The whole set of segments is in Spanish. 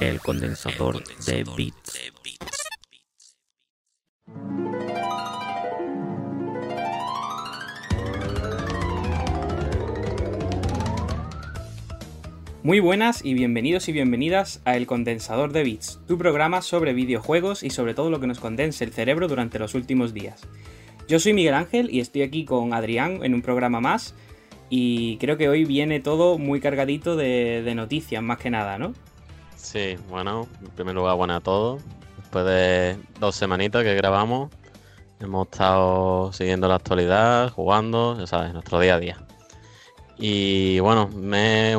El condensador, de bits. Muy buenas y bienvenidos y bienvenidas a El Condensador de Bits, tu programa sobre videojuegos y sobre todo lo que nos condense el cerebro durante los últimos días. Yo soy Miguel Ángel y estoy aquí con Adrián en un programa más y creo que hoy viene todo muy cargadito de, noticias más que nada, ¿no? Sí, bueno, en primer lugar, buenas a todos. Después de dos semanitas que grabamos, hemos estado siguiendo la actualidad, jugando, ya sabes, nuestro día a día. Y bueno, un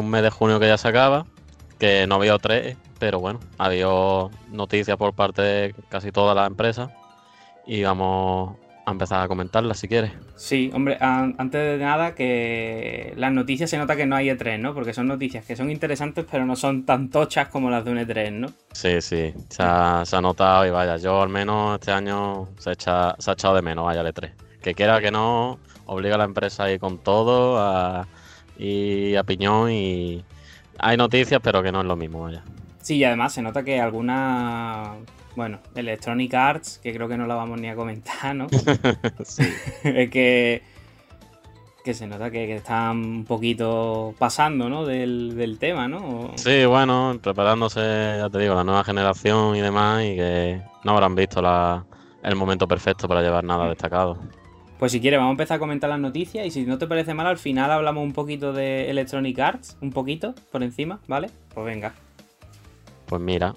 mes de junio que ya se acaba, que no había tres, pero bueno, había noticias por parte de casi todas las empresas y vamos a empezar a comentarlas si quieres. Sí, hombre, antes de nada que las noticias se nota que no hay E3, ¿no? Porque son noticias que son interesantes pero no son tan tochas como las de un E3, ¿no? Sí, sí, se ha, notado y vaya, yo al menos este año se, echa, se ha echado de menos, vaya el E3. Que quiera que no, obliga a la empresa a ir con todo a, y a piñón y hay noticias pero que no es lo mismo, vaya. Sí, y además se nota que alguna bueno, Electronic Arts, que creo que no la vamos ni a comentar, ¿no? sí. es que, que se nota que, están un poquito pasando, ¿no? Del, tema, ¿no? Sí, bueno, preparándose, ya te digo, la nueva generación y demás, y que no habrán visto la, el momento perfecto para llevar nada destacado. Pues si quieres, vamos a empezar a comentar las noticias y si no te parece mal, al final hablamos un poquito de Electronic Arts, un poquito, por encima, ¿vale? Pues venga. Pues mira,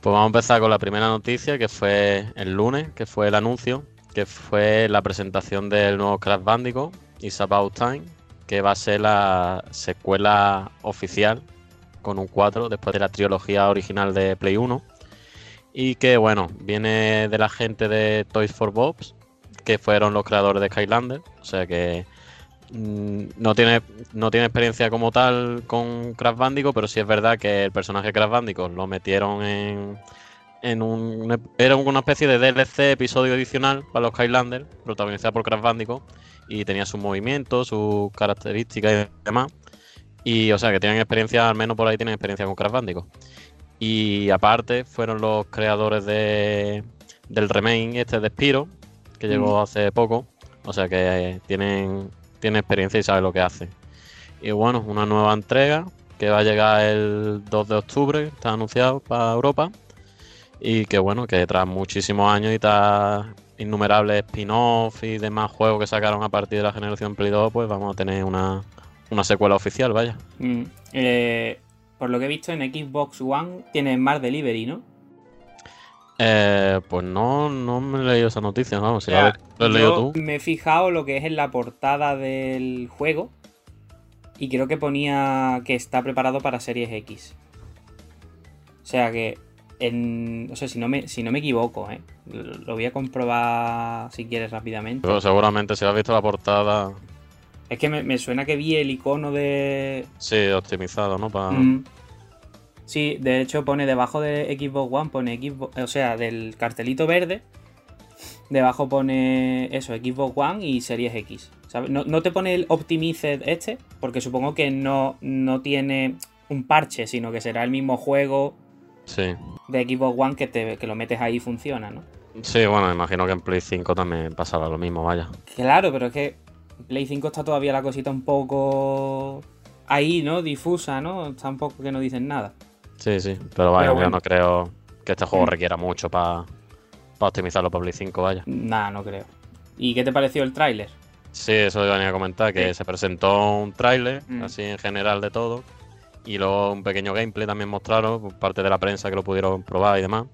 pues vamos a empezar con la primera noticia, que fue el lunes, que fue el anuncio, que fue la presentación del nuevo Crash Bandicoot, It's About Time, que va a ser la secuela oficial con un 4 después de la trilogía original de Play 1. Y que, bueno, viene de la gente de Toys for Bobs, que fueron los creadores de Skylander. O sea que no tiene, no tiene experiencia como tal con Crash Bandicoot, pero sí es verdad que el personaje Crash Bandicoot lo metieron en, en un... Era una especie de DLC, episodio adicional para los Skylanders, protagonizado por Crash Bandicoot, y tenía sus movimientos, sus características y demás. Y o sea que tienen experiencia, al menos por ahí tienen experiencia con Crash Bandicoot. Y aparte fueron los creadores de, del remake este de Spiro, que llegó mm. hace poco. O sea que tienen tiene experiencia y sabe lo que hace. Y bueno, una nueva entrega que va a llegar el 2 de octubre, está anunciado para Europa. Y que bueno, que tras muchísimos años y tras innumerables spin-off y demás juegos que sacaron a partir de la generación Play 2, pues vamos a tener una, secuela oficial, vaya. Mm, eh, por lo que he visto en Xbox One tiene más delivery, ¿no? Eh, pues no, no me he leído esa noticia, vamos, si lo has leído tú. Me he fijado lo que es en la portada del juego y creo que ponía que está preparado para Series X. O sea que, en, o sea, si no me, si no me equivoco, ¿eh? lo voy a comprobar si quieres rápidamente. Pero seguramente si has visto la portada... Es que me, suena que vi el icono de... Sí, optimizado, ¿no? Para... Mm. Sí, de hecho pone debajo de Xbox One, pone Xbox, o sea, del cartelito verde, debajo pone eso, Xbox One y Series X. No, te pone el Optimized este, porque supongo que no, no tiene un parche, sino que será el mismo juego de Xbox One que, te, que lo metes ahí y funciona, ¿no? Sí, bueno, imagino que en Play 5 también pasará lo mismo, vaya. Claro, pero es que en Play 5 está todavía la cosita un poco ahí, ¿no? Difusa, ¿no? Está un poco que no dicen nada. Sí, sí, pero vaya, yo no creo que este juego mm. requiera mucho para optimizarlo para Play 5, vaya. Nah, no creo. ¿Y qué te pareció el tráiler? Sí, eso iba a comentar, que se presentó un tráiler, mm. así en general de todo, y luego un pequeño gameplay también mostraron por parte de la prensa que lo pudieron probar y demás.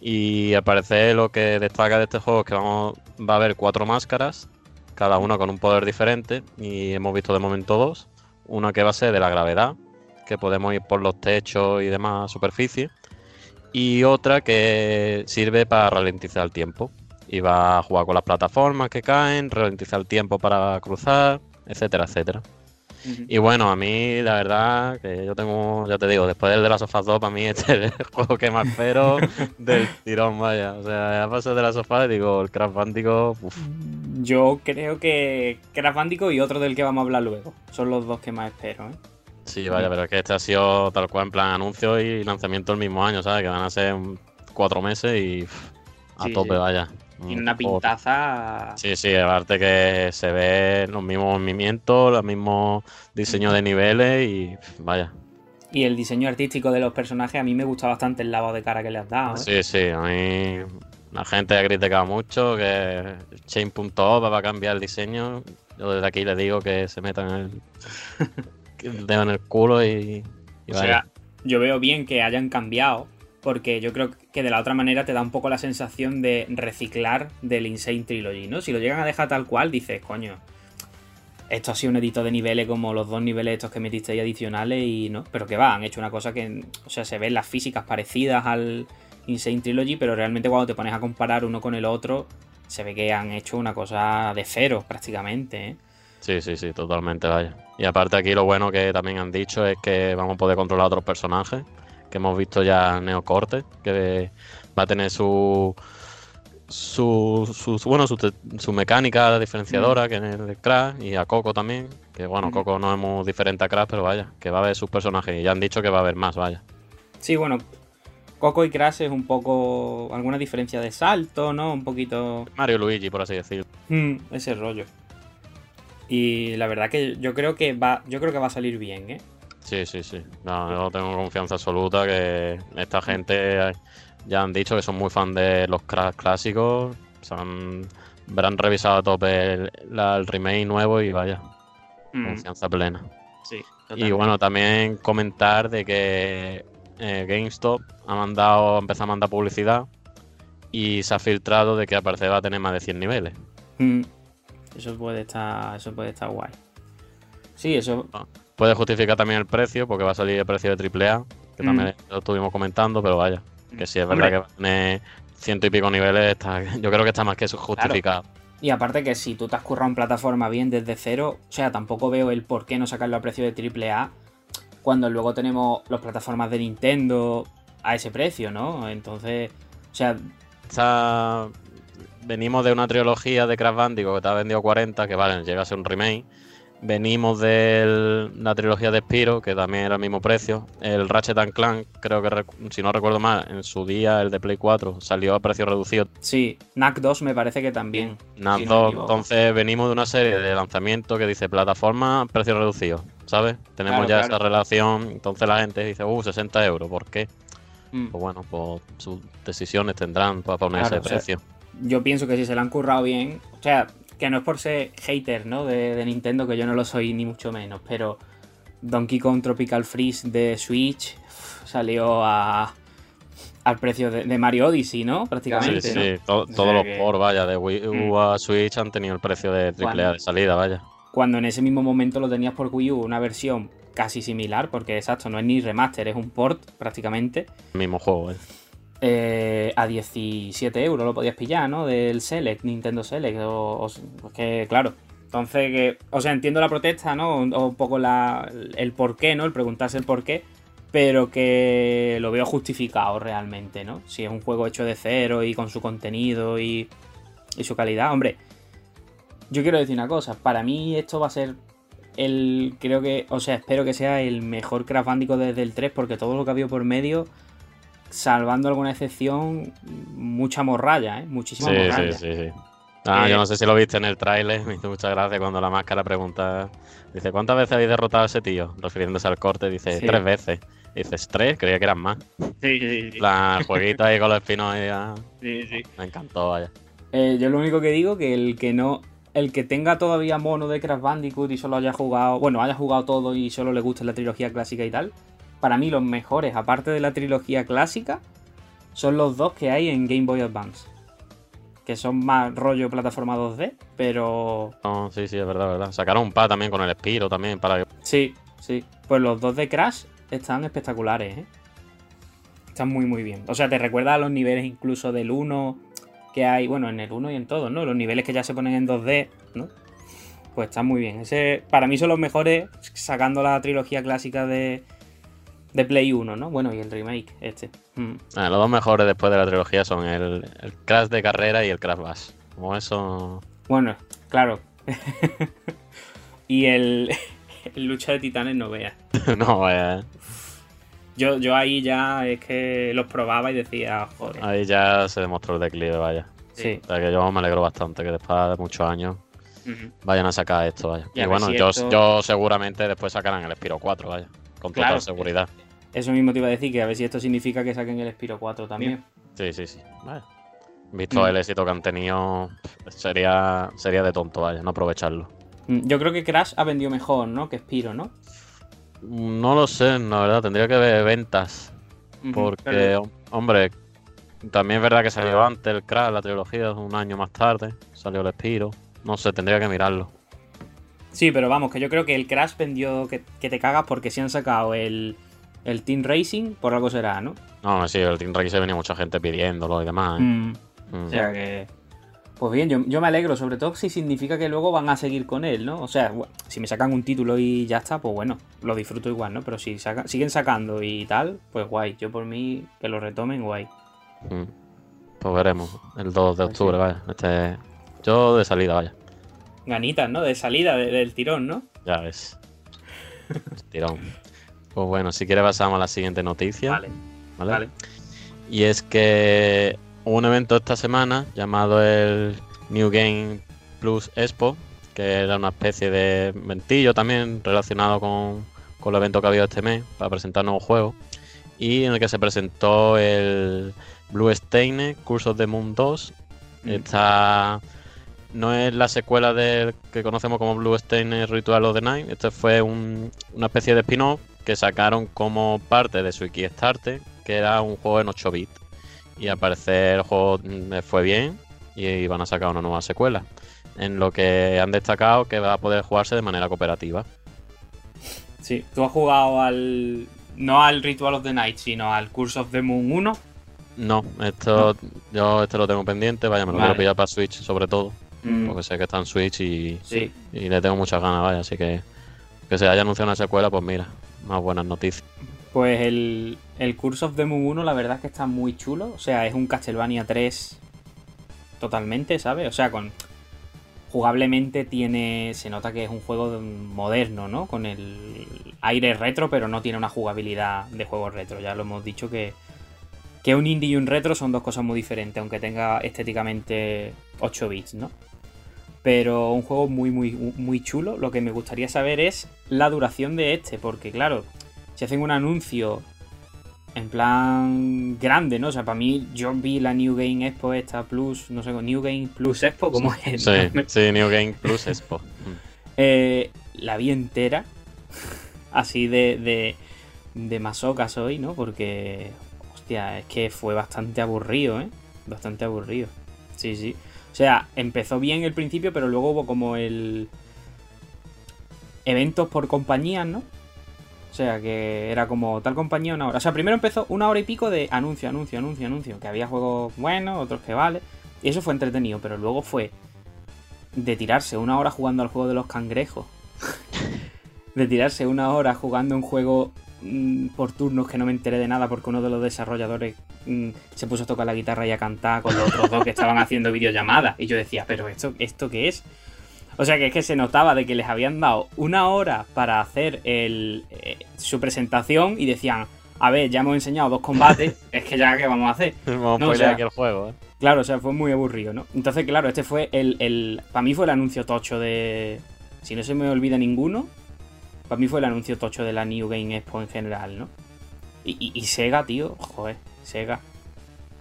Y al parecer lo que destaca de este juego es que vamos, va a haber cuatro máscaras, cada una con un poder diferente, y hemos visto de momento dos. Una que va a ser de la gravedad, que podemos ir por los techos y demás superficies. Y otra que sirve para ralentizar el tiempo. Y va a jugar con las plataformas que caen, ralentizar el tiempo para cruzar, etcétera, etcétera. Y bueno, a mí la verdad que yo tengo, ya te digo, después del de las sofás 2, para mí este es el juego que más espero del tirón, vaya. O sea, a paso de las sofás digo, el Crash Bandicoot, Yo creo que Crash Bandicoot y otro del que vamos a hablar luego son los dos que más espero, ¿eh? Sí, vaya, pero es que este ha sido tal cual en plan anuncio y lanzamiento el mismo año, ¿sabes? Que van a ser cuatro meses y pff, a Sí, tope, sí. vaya. Tiene una pintaza. Sí, sí, aparte que se ve los mismos movimientos, los mismos diseños de niveles y pff, vaya. Y el diseño artístico de los personajes a mí me gusta bastante el lavado de cara que le has dado. ¿eh? Sí, sí, a mí la gente ha criticado mucho que Chain.org va a cambiar el diseño. Yo desde aquí le digo que se metan el, el dedo en el culo y, y O sea, yo veo bien que hayan cambiado, porque yo creo que de la otra manera te da un poco la sensación de reciclar del Insane Trilogy, ¿no? Si lo llegan a dejar tal cual, dices, coño, esto ha sido un edito de niveles como los dos niveles estos que metiste ahí adicionales y no, pero que va, han hecho una cosa que, o sea, se ven las físicas parecidas al Insane Trilogy, pero realmente cuando te pones a comparar uno con el otro, se ve que han hecho una cosa de cero prácticamente, ¿eh? Sí, sí, sí, totalmente, vaya. Y aparte aquí lo bueno que también han dicho es que vamos a poder controlar otros personajes, que hemos visto ya Neocorte, que va a tener su su, su, su- bueno su, su mecánica diferenciadora que es el Crash y a Coco también, que bueno, Mm. Coco no es muy diferente a Crash, pero vaya, que va a haber sus personajes y ya han dicho que va a haber más, vaya. Sí, bueno, Coco y Crash es un poco. alguna diferencia de salto, ¿no? Un poquito. Mario Luigi, por así decirlo. hmm, ese rollo. Y la verdad que yo creo que va. Yo creo que va a salir bien, ¿eh? Sí, sí, sí. No, yo tengo confianza absoluta que esta gente ya han dicho que son muy fan de los Crash clásicos. Se han, habrán revisado a tope el, la- el remake nuevo y vaya, Hmm, confianza plena. sí. Y bueno, también comentar de que eh, GameStop ha mandado, ha empezado a mandar publicidad y se ha filtrado de que al parecer va a tener más de 100 niveles. Hmm, Eso puede estar. Eso puede estar guay. Sí, eso. Puede justificar también el precio, porque va a salir el precio de AAA, que Mm. también lo estuvimos comentando, pero vaya, que si es verdad que tener ciento y pico niveles, está, yo creo que está más que justificado. Y aparte que si tú te has currado en plataforma bien desde cero, o sea, tampoco veo el por qué no sacarlo a precio de AAA cuando luego tenemos las plataformas de Nintendo a ese precio, ¿no? Entonces, o sea, Está- Venimos de una trilogía de Crash Bandicoot que te ha vendido 40, que vale, llega a ser un remake. Venimos de la trilogía de Spiro, que también era el mismo precio. El Ratchet and Clank, creo que, si no recuerdo mal, en su día, el de Play 4, salió a precio reducido. sí, NAC 2 me parece que también. Si me 2, equivoco. entonces venimos de una serie de lanzamientos que dice plataforma, precio reducido, ¿sabes? Tenemos Claro, ya claro. esa relación, entonces la gente dice, uh, 60 euros, ¿por qué? Mm. Pues bueno, pues sus decisiones tendrán para poner Claro, ese o sea, precio. Yo pienso que si se lo han currado bien, o sea, que no es por ser hater, ¿no? De, de Nintendo, que yo no lo soy ni mucho menos, pero Donkey Kong Tropical Freeze de Switch uf, salió a, al precio de, de Mario Odyssey, ¿no? Sí, Prácticamente. sí, ¿no? to- O sea todos los que- por, vaya, de Wii U Mm. a Switch han tenido el precio de AAA Cuando- de salida, vaya. Cuando en ese mismo momento lo tenías por Wii U, una versión casi similar, porque exacto, no es ni remaster, es un port prácticamente. El mismo juego, ¿eh? Eh, a 17 euros lo podías pillar, ¿no? Del Select, Nintendo Select. O, pues que, claro. Entonces, que, o sea, entiendo la protesta, ¿no? O un poco la, el por qué, ¿no? El preguntarse el por qué. Pero que lo veo justificado realmente, ¿no? Si es un juego hecho de cero y con su contenido y, y su calidad. Hombre, yo quiero decir una cosa. Para mí esto va a ser el... Creo que... O sea, espero que sea el mejor Crash Bandicoot desde el 3 porque todo lo que ha habido por medio salvando alguna excepción, mucha morralla, ¿eh? Muchísima Sí, morralla. sí, sí. Ah, Eh, yo no sé si lo viste en el tráiler, me hizo mucha gracia cuando la máscara pregunta, dice, ¿cuántas veces habéis derrotado a ese tío? Refiriéndose al corte, dice, Sí. tres veces. Dices, tres, creía que eran más. Sí, sí, sí. La jueguito ahí con los espinos ahí, ah, sí, sí. me encantó, vaya. Eh, yo lo único que digo que el que no. El que tenga todavía mono de Crash Bandicoot y solo haya jugado. Bueno, haya jugado todo y solo le guste la trilogía clásica y tal. Para mí, los mejores, aparte de la trilogía clásica, son los dos que hay en Game Boy Advance. Que son más rollo plataforma 2D, pero. No, sí, sí, es verdad, verdad. Sacaron un pa también con el Espiro también para Sí, sí. Pues los dos de Crash están espectaculares, ¿eh? Están muy, muy bien. O sea, te recuerda a los niveles incluso del 1 que hay, bueno, en el 1 y en todos, ¿no? Los niveles que ya se ponen en 2D, ¿no? Pues están muy bien. Ese, para mí son los mejores sacando la trilogía clásica de, de Play 1, ¿no? Bueno, y el remake, este. Mm. Ah, los dos mejores después de la trilogía son el, el Crash de carrera y el Crash Bash. Como eso. Bueno, claro. y el, el lucha de titanes no veas. no, eh, Yo, yo ahí ya es que los probaba y decía, joder. ahí ya se demostró el declive, vaya. Sí. O sea que yo me alegro bastante que después de muchos años vayan a sacar esto, vaya. Y bueno, si yo, esto- yo seguramente después sacarán el Spiro 4, vaya. Con total Claro. seguridad. Eso mismo te iba a decir, que a ver si esto significa que saquen el Spiro 4 también. Sí, sí, sí. Visto Mm. el éxito que han tenido, sería, sería de tonto, vaya, no aprovecharlo. Mm, Yo creo que Crash ha vendido mejor, ¿no? Que Spiro, ¿no? No lo sé, la verdad, tendría que ver ventas. Porque, pero- hombre, también es verdad que salió antes el Crash, la trilogía, un año más tarde. Salió el Spiro. No sé, tendría que mirarlo. Sí, pero vamos, que yo creo que el Crash vendió que, que te cagas porque si han sacado el, el Team Racing, por algo será, ¿no? No, sí, el Team Race venía mucha gente pidiéndolo y demás. ¿eh? Mm, Mm. O sea que. Pues bien, yo, yo me alegro, sobre todo si significa que luego van a seguir con él, ¿no? O sea, si me sacan un título y ya está, pues bueno, lo disfruto igual, ¿no? Pero si saca- siguen sacando y tal, pues guay. Yo por mí que lo retomen, guay. Mm. Pues veremos, el 2 de Pues octubre, vaya. Este, yo de salida, vaya. Ganitas, ¿no? De salida de- del tirón, ¿no? Ya ves. Tirón. Pues bueno, si quieres pasamos a la siguiente noticia. Vale, ¿vale? vale. Y es que hubo un evento esta semana llamado el New Game Plus Expo, que era una especie de ventillo también relacionado con, con el evento que ha habido este mes para presentar nuevos juegos. Y en el que se presentó el Blue Stain Curse of the Moon 2. Mm. Esta no es la secuela del que conocemos como Blue Stain Ritual of the Night. Este fue un- una especie de spin-off que sacaron como parte de su Kickstarter, que era un juego en 8 bits. Y al parecer el juego mm, fue bien y van a sacar una nueva secuela. En lo que han destacado que va a poder jugarse de manera cooperativa. Sí, tú has jugado al. No al Ritual of the Night, sino al Curse of the Moon 1. No, esto yo este lo tengo pendiente, vaya, me lo Vale. quiero pillar para Switch sobre todo, Mm, porque sé que está en Switch y, Sí, y le tengo muchas ganas, vaya, así que que se haya anunciado una secuela, pues mira, más buenas noticias. Pues el, el Curse of the Moon 1, la verdad es que está muy chulo. O sea, es un Castlevania 3 totalmente, ¿sabes? O sea, con. Jugablemente tiene. Se nota que es un juego de- moderno, ¿no? Con el aire retro, pero no tiene una jugabilidad de juego retro. Ya lo hemos dicho que. Que un indie y un retro son dos cosas muy diferentes, aunque tenga estéticamente 8 bits, ¿no? Pero un juego muy, muy, muy chulo. Lo que me gustaría saber es la duración de este, porque claro, si hacen un anuncio en plan grande, ¿no? O sea, para mí, yo vi la New Game Expo esta Plus, no sé, New Game Plus Expo, ¿cómo es? Sí, sí, New Game Plus Expo. Mm. Eh, la vi entera, así de, de, de masoca soy, ¿no? Porque, hostia, es que fue bastante aburrido, ¿eh? Bastante aburrido. Sí, sí. O sea, empezó bien el principio, pero luego hubo como el... Eventos por compañías, ¿no? O sea, que era como tal compañía una hora. O sea, primero empezó una hora y pico de anuncio, anuncio, anuncio, anuncio. Que había juegos buenos, otros que vale. Y eso fue entretenido, pero luego fue de tirarse una hora jugando al juego de los cangrejos. de tirarse una hora jugando un juego mm, por turnos que no me enteré de nada porque uno de los desarrolladores mm, se puso a tocar la guitarra y a cantar con los otros dos que estaban haciendo videollamadas. Y yo decía, pero esto, ¿esto qué es? O sea que es que se notaba de que les habían dado una hora para hacer el, eh, su presentación y decían, a ver, ya hemos enseñado dos combates, es que ya qué vamos a hacer. Vamos No, a o sea- aquí el juego, ¿eh? Claro, o sea, fue muy aburrido, ¿no? Entonces, claro, este fue el, el... Para mí fue el anuncio tocho de... Si no se me olvida ninguno, para mí fue el anuncio tocho de la New Game Expo en general, ¿no? Y, y- y Sega, tío, joder, Sega.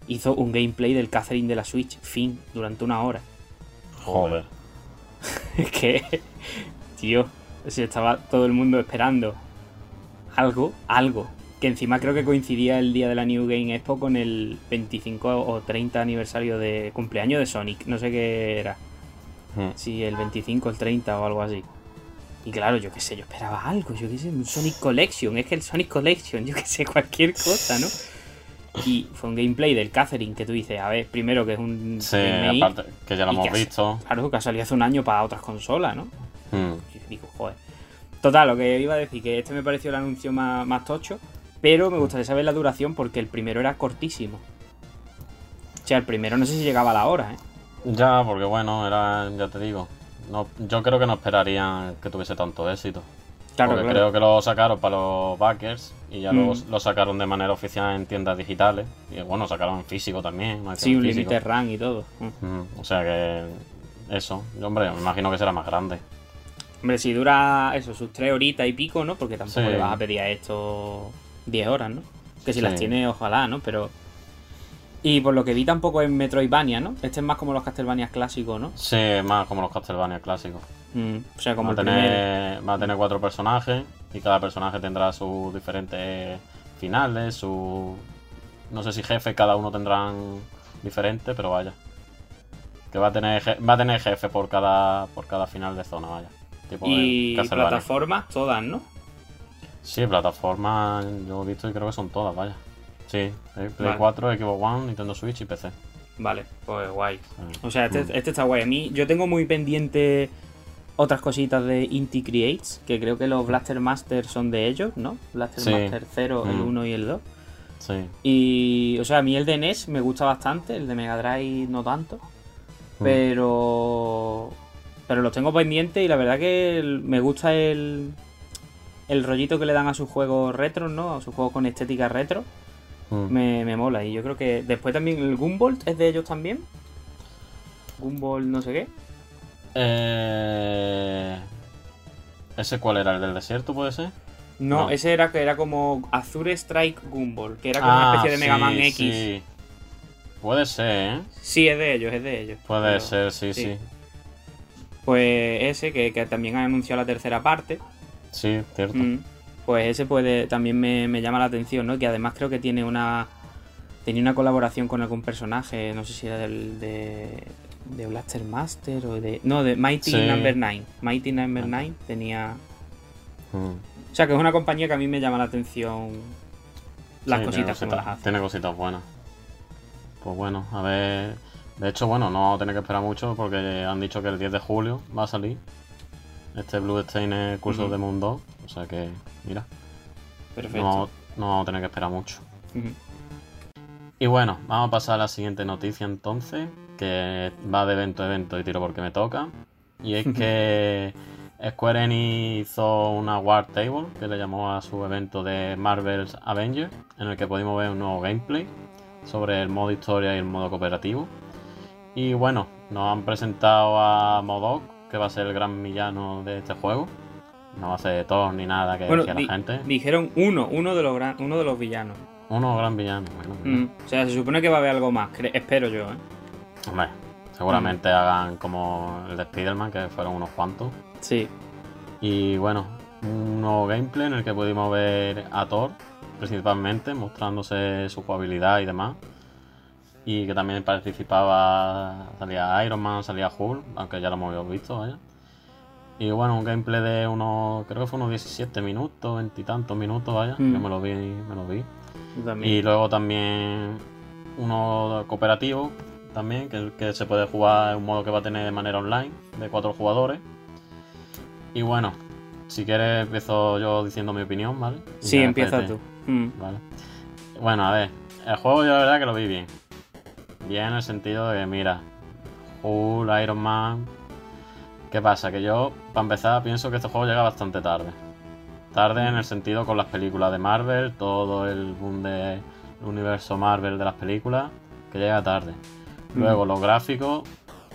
Hizo un gameplay del Catherine de la Switch, fin, durante una hora. Joder. Es que, tío, o sea, estaba todo el mundo esperando algo, algo. Que encima creo que coincidía el día de la New Game Expo con el 25 o 30 aniversario de cumpleaños de Sonic. No sé qué era. Hmm. Si el 25, el 30 o algo así. Y claro, yo qué sé, yo esperaba algo, yo qué sé, un Sonic Collection. Es que el Sonic Collection, yo qué sé, cualquier cosa, ¿no? Y fue un gameplay del Catherine que tú dices, a ver, primero que es un Sí, remake, aparte que ya lo hemos visto. Claro, que ha salido hace un año para otras consolas, ¿no? Mm. Y digo, joder. Total, lo que iba a decir, que este me pareció el anuncio más, más tocho, pero me gustaría saber la duración porque el primero era cortísimo. O sea, el primero no sé si llegaba a la hora, ¿eh? Ya, porque bueno, era, ya te digo. No, yo creo que no esperarían que tuviese tanto éxito. Claro, porque claro. creo que lo sacaron para los backers y ya Mm. luego lo sacaron de manera oficial en tiendas digitales. Y bueno, sacaron en físico también. Sí, un límite RAM y todo. Mm. Mm, O sea que eso, yo, hombre, me imagino que será más grande. Hombre, si dura eso, sus tres horitas y pico, ¿no? Porque tampoco Sí. le vas a pedir a esto 10 horas, ¿no? Que si las tiene, ojalá, ¿no? Pero. Y por lo que vi tampoco es Metroidvania, ¿no? Este es más como los Castlevania clásicos, ¿no? Sí, más como los Castlevania clásicos. Mm, o sea, como va, el tener, va a tener cuatro personajes y cada personaje tendrá sus diferentes finales, su no sé si jefes cada uno tendrán diferente, pero vaya. Que va a tener je- va a tener jefe por cada por cada final de zona, vaya. Tipo Y plataformas, todas, ¿no? Sí, plataformas yo he visto y creo que son todas, vaya. Sí, eh, Play Vale. 4, Xbox One, Nintendo Switch y PC. Vale, pues guay. Mm. O sea, este, Mm. este está guay. A mí, yo tengo muy pendiente otras cositas de Inti Creates, que creo que los Blaster Master son de ellos, ¿no? Blaster Sí. Master 0, el Mm. 1 y el 2. Sí. Y, o sea, a mí el de NES me gusta bastante, el de Mega Drive no tanto. Mm. Pero. Pero los tengo pendientes y la verdad que el- me gusta el. El rollito que le dan a sus juegos retro, ¿no? A sus juegos con estética retro. Mm. Me, me mola. Y yo creo que después también el Gumball es de ellos también. Gumball no sé qué. Eh... ¿Ese cuál era? ¿El del desierto puede ser? No, No. ese era que era como Azure Strike Gumball, que era como una Ah, especie de Mega Man X. sí. Puede ser, ¿eh? Sí, es de ellos, es de ellos. Puede Pero- ser, sí, sí. sí. Pues ese, que, que también han anunciado la tercera parte. Sí, cierto. Mm, Pues ese puede también me, me llama la atención, ¿no? Que además creo que tiene una tenía una colaboración con algún personaje, no sé si era del de, de Blaster Master o de no, de Mighty Sí. Number 9. Mighty Number Ajá. 9 tenía Mm. o sea, que es una compañía que a mí me llama la atención las Sí, cositas tiene como las hace. Tiene cositas buenas. Pues bueno, a ver. De hecho, bueno, no vamos a tener que esperar mucho porque han dicho que el 10 de julio va a salir este Blue Stain Curso Ujú. de Mundo. O sea que, mira, Perfecto. no, no vamos a tener que esperar mucho. Y bueno, vamos a pasar a la siguiente noticia entonces, que va de evento a evento y tiro porque me toca. Y es que Square Enix hizo una War Table, que le llamó a su evento de Marvel's Avengers, en el que pudimos ver un nuevo gameplay sobre el modo historia y el modo cooperativo. Y bueno, nos han presentado a Modok, que va a ser el gran villano de este juego. No va a ser Thor ni nada que Bueno, decía la gente. dijeron uno, uno de los gran, uno de los villanos. Uno gran villano. Bueno. Mm, O sea, se supone que va a haber algo más, espero yo, ¿eh? Hombre, seguramente hagan como el de Spider-Man, que fueron unos cuantos. Sí. Y bueno, un nuevo gameplay en el que pudimos ver a Thor, principalmente, mostrándose su jugabilidad y demás. Y que también participaba, salía Iron Man, salía Hulk, aunque ya lo hemos visto, vaya. Y bueno, un gameplay de unos, creo que fue unos 17 minutos, veintitantos minutos, vaya, Mm. que me lo vi, me lo vi. también. Y luego también uno cooperativo, también, que, que se puede jugar en un modo que va a tener de manera online, de cuatro jugadores. Y bueno, si quieres empiezo yo diciendo mi opinión, ¿vale? Y sí, empieza tú. Mm. Vale. Bueno, a ver, el juego yo la verdad que lo vi bien. Bien en el sentido de que, mira, Hulk, Iron Man... ¿Qué pasa? Que yo, para empezar, pienso que este juego llega bastante tarde. Tarde en el sentido con las películas de Marvel, todo el boom del universo Marvel de las películas, que llega tarde. Luego, los gráficos,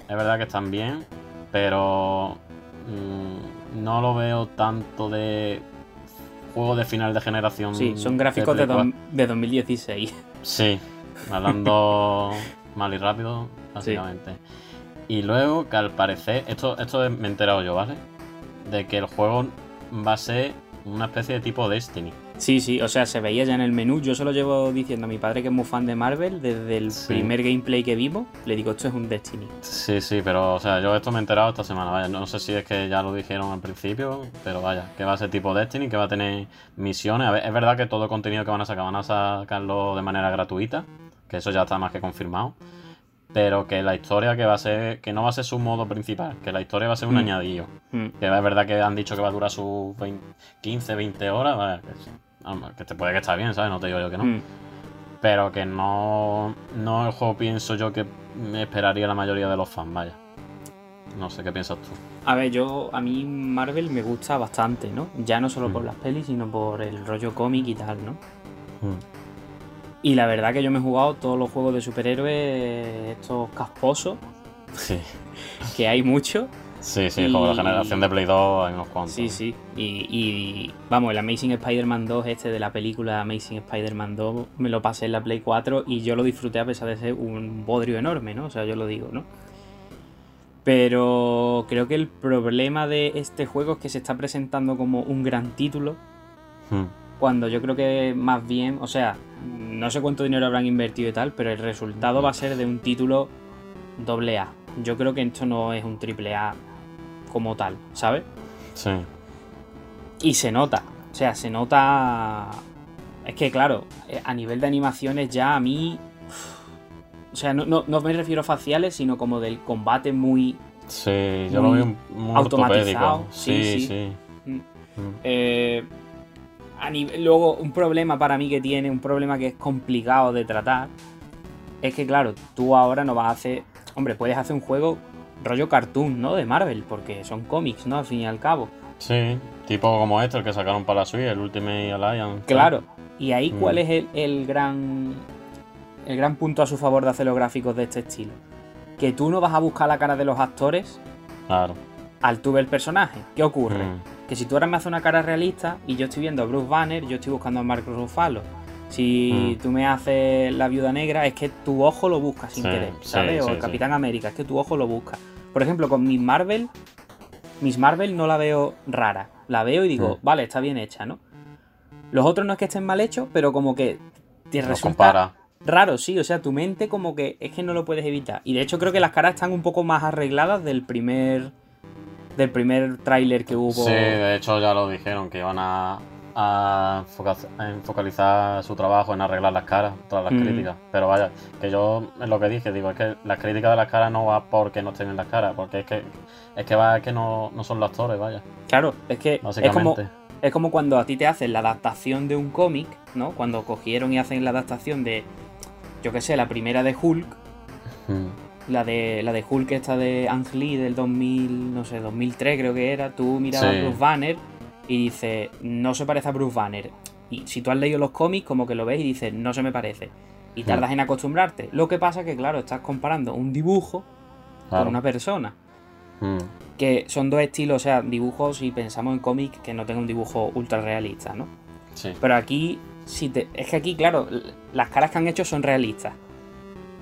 es verdad que están bien, pero mm, no lo veo tanto de juego de final de generación. Sí, son gráficos de, de 2016. Sí, hablando mal y rápido, básicamente. Y luego que al parecer, esto, esto me he enterado yo, ¿vale? De que el juego va a ser una especie de tipo Destiny. Sí, sí, o sea, se veía ya en el menú. Yo se lo llevo diciendo a mi padre que es muy fan de Marvel. Desde el Sí. primer gameplay que vimos, le digo, esto es un Destiny. Sí, sí, pero o sea, yo esto me he enterado esta semana, vaya, no sé si es que ya lo dijeron al principio, pero vaya, que va a ser tipo Destiny, que va a tener misiones. A ver, es verdad que todo el contenido que van a sacar van a sacarlo de manera gratuita, que eso ya está más que confirmado. Pero que la historia que va a ser, que no va a ser su modo principal, que la historia va a ser un Mm. añadido. Mm. Que es verdad que han dicho que va a durar sus 20 15, 20 horas, que, que te puede que está bien, ¿sabes? No te digo yo que no. Mm. Pero que no, no el juego pienso yo que me esperaría la mayoría de los fans, vaya. No sé qué piensas tú. A ver, yo, a mí Marvel me gusta bastante, ¿no? Ya no solo por las pelis, sino por el rollo cómic y tal, ¿no? Y la verdad que yo me he jugado todos los juegos de superhéroes, estos casposos, Sí, que hay muchos. sí, sí, Y- como la generación de Play 2 hay unos cuantos. Sí, sí. Y, y, vamos, el Amazing Spider-Man 2, este de la película Amazing Spider-Man 2, me lo pasé en la Play 4 y yo lo disfruté a pesar de ser un bodrio enorme, ¿no? O sea, yo lo digo, ¿no? Pero creo que el problema de este juego es que se está presentando como un gran título, Mm. Cuando yo creo que más bien, o sea, no sé cuánto dinero habrán invertido y tal, pero el resultado va a ser de un título doble A. Yo creo que esto no es un triple A como tal, ¿sabes? Sí. Y se nota, o sea, se nota... Es que claro, eh, a nivel de animaciones ya a mí... O sea, no, no, no me refiero a faciales, sino como del combate muy... Sí, yo Muy lo vi muy automatizado, ortopédico. sí, Sí, sí. sí. Mm. Mm. Eh, a nivel- luego, un problema para mí que tiene, un problema que es complicado de tratar, es que, claro, tú ahora no vas a hacer. Hombre, puedes hacer un juego rollo cartoon, ¿no? De Marvel, porque son cómics, ¿no? Al fin y al cabo. Sí, tipo como este, el que sacaron para la Switch, el Ultimate Alliance. Claro. Y ahí, ¿cuál Mm. es el, el gran. El gran punto a su favor de hacer los gráficos de este estilo? Que tú no vas a buscar la cara de los actores Claro. al tú ver el personaje. ¿Qué ocurre? Mm. Que si tú ahora me haces una cara realista y yo estoy viendo a Bruce Banner, yo estoy buscando a Mark Ruffalo. Si Mm. tú me haces la viuda negra, es que tu ojo lo busca sin Sí, querer, sí, ¿sabes? o el. Capitán América, es que tu ojo lo busca. Por ejemplo, con Miss Marvel, Miss Marvel no la veo rara. La veo y digo, Mm. vale, está bien hecha, ¿no? Los otros no es que estén mal hechos, pero como que te resulta compara. raro, sí. O sea, tu mente como que es que no lo puedes evitar. Y de hecho creo que las caras están un poco más arregladas del primer del primer tráiler que hubo. Sí, de hecho ya lo dijeron, que iban a, a, foca- a focalizar su trabajo en arreglar las caras, todas las Mm. críticas. Pero vaya, que yo es lo que dije, digo, es que las críticas de las caras no va porque no estén en las caras, porque es que es que va es que no, no son los actores, vaya, Claro, es que es como, es como cuando a ti te hacen la adaptación de un cómic, ¿no? Cuando cogieron y hacen la adaptación de, yo qué sé, la primera de Hulk, Mm. La de la de Hulk esta de Ang Lee del 2000, no sé, 2003 creo que era, tú mirabas Sí. a Bruce Banner y dices, no se parece a Bruce Banner. Y si tú has leído los cómics, como que lo ves y dices, no se me parece. Y tardas en acostumbrarte. Lo que pasa que, claro, estás comparando un dibujo Claro. con una persona. Mm. Que son dos estilos, o sea, dibujos, si pensamos en cómics, que no tenga un dibujo ultra realista, ¿no? Sí. Pero aquí, si te, es que aquí, claro, las caras que han hecho son realistas.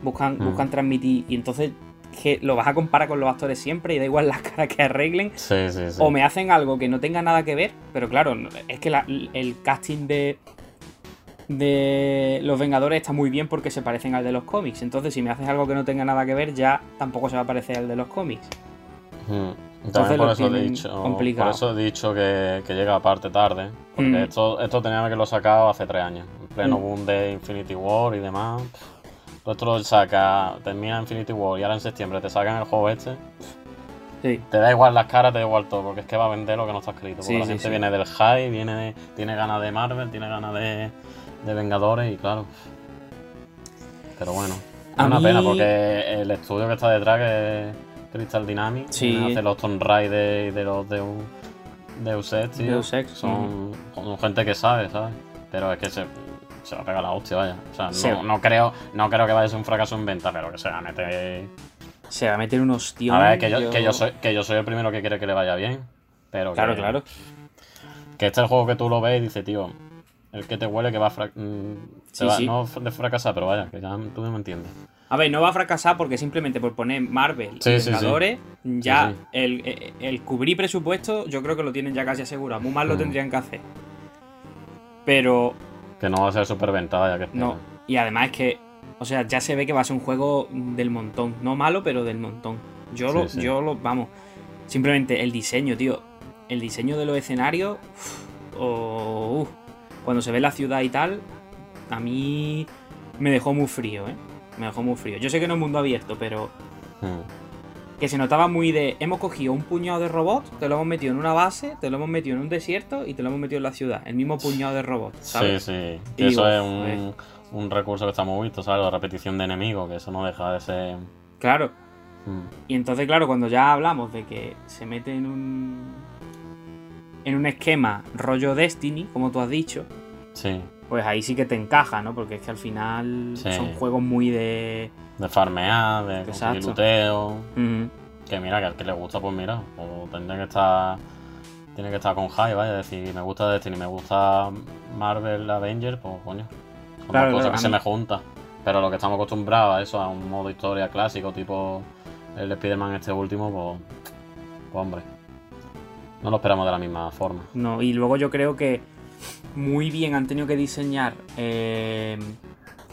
Buscan, Mm. buscan transmitir. Y entonces, que lo vas a comparar con los actores siempre y da igual las caras que arreglen. Sí, sí, sí. O me hacen algo que no tenga nada que ver. Pero claro, es que la- el casting de. De los Vengadores está muy bien porque se parecen al de los cómics. Entonces, si me haces algo que no tenga nada que ver, ya tampoco se va a parecer al de los cómics. Mm. Entonces por lo eso, he dicho, complicado. por eso he dicho que, que llega aparte tarde. Porque Mm. esto, esto tenía que haberlo sacado hace tres años. En pleno boom de Infinity War y demás. Todo esto lo saca, termina Infinity War y ahora en septiembre te sacan el juego este. Sí. Te da igual las caras, te da igual todo, porque es que va a vender lo que no está escrito. Porque Sí, la sí, gente viene del high, viene de- tiene ganas de Marvel, tiene ganas de, de Vengadores y claro. Pero bueno, es A una mí- pena porque el estudio que está detrás, que es Crystal Dynamics, hace los Tomb Raider y de los Deus, Deus Ex, tío, Deus Ex, son, son gente que sabe, ¿sabes? Pero es que se, se va a pegar la hostia, vaya. O sea, no, creo, no creo que vaya a ser un fracaso en venta, pero que se va a meter Se va a meter un ostión. a ver, que yo, que, yo soy, que yo soy el primero que quiere que le vaya bien. Pero Claro, que, claro. Que este es el juego que tú lo ves y dices, tío, el que te huele que va a fra- mm, Sí, sí. no de fracasar, pero vaya, que ya tú me entiendes. A ver, no va a fracasar porque simplemente por poner Marvel Sí, y. Vengadores, ya. El, el- el cubrir presupuesto yo creo que lo tienen ya casi asegurado. Muy mal lo Mm. tendrían que hacer. Pero Que no va a ser superventa, vaya, que no. Y además es que, o sea, ya se ve que va a ser un juego del montón. No malo, pero del montón. Yo Sí, lo, sí. yo lo, vamos. Simplemente el diseño, tío. El diseño de los escenarios. o, cuando se ve la ciudad y tal, a mí me dejó muy frío, ¿eh? Me dejó muy frío. Yo sé que no es mundo abierto, pero Mm. Que se notaba muy de hemos cogido un puñado de robots, te lo hemos metido en una base, te lo hemos metido en un desierto y te lo hemos metido en la ciudad. El mismo puñado de robots, Sí, ¿sabes? sí. Y Que eso es un, un recurso que está muy visto, ¿sabes? La repetición de enemigos, que eso no deja de ser. Claro. Mm. Y entonces, claro, cuando ya hablamos de que se mete en un. en un esquema rollo Destiny, como tú has dicho, Sí, pues ahí sí que te encaja, ¿no? Porque es que al final Sí. son juegos muy de. De farmear, de conseguir luteo. Que mira, que al que le gusta, pues mira, pues tendría que estar. Tiene que estar con high, vaya, decir, me gusta Destiny, me gusta Marvel Avengers, pues coño. Son Claro, dos cosas claro, que se me juntan. Pero lo que estamos acostumbrados a eso, a un modo historia clásico, tipo el Spider-Man este último, pues. Pues hombre. No lo esperamos de la misma forma. No, y luego yo creo que muy bien han tenido que diseñar eh,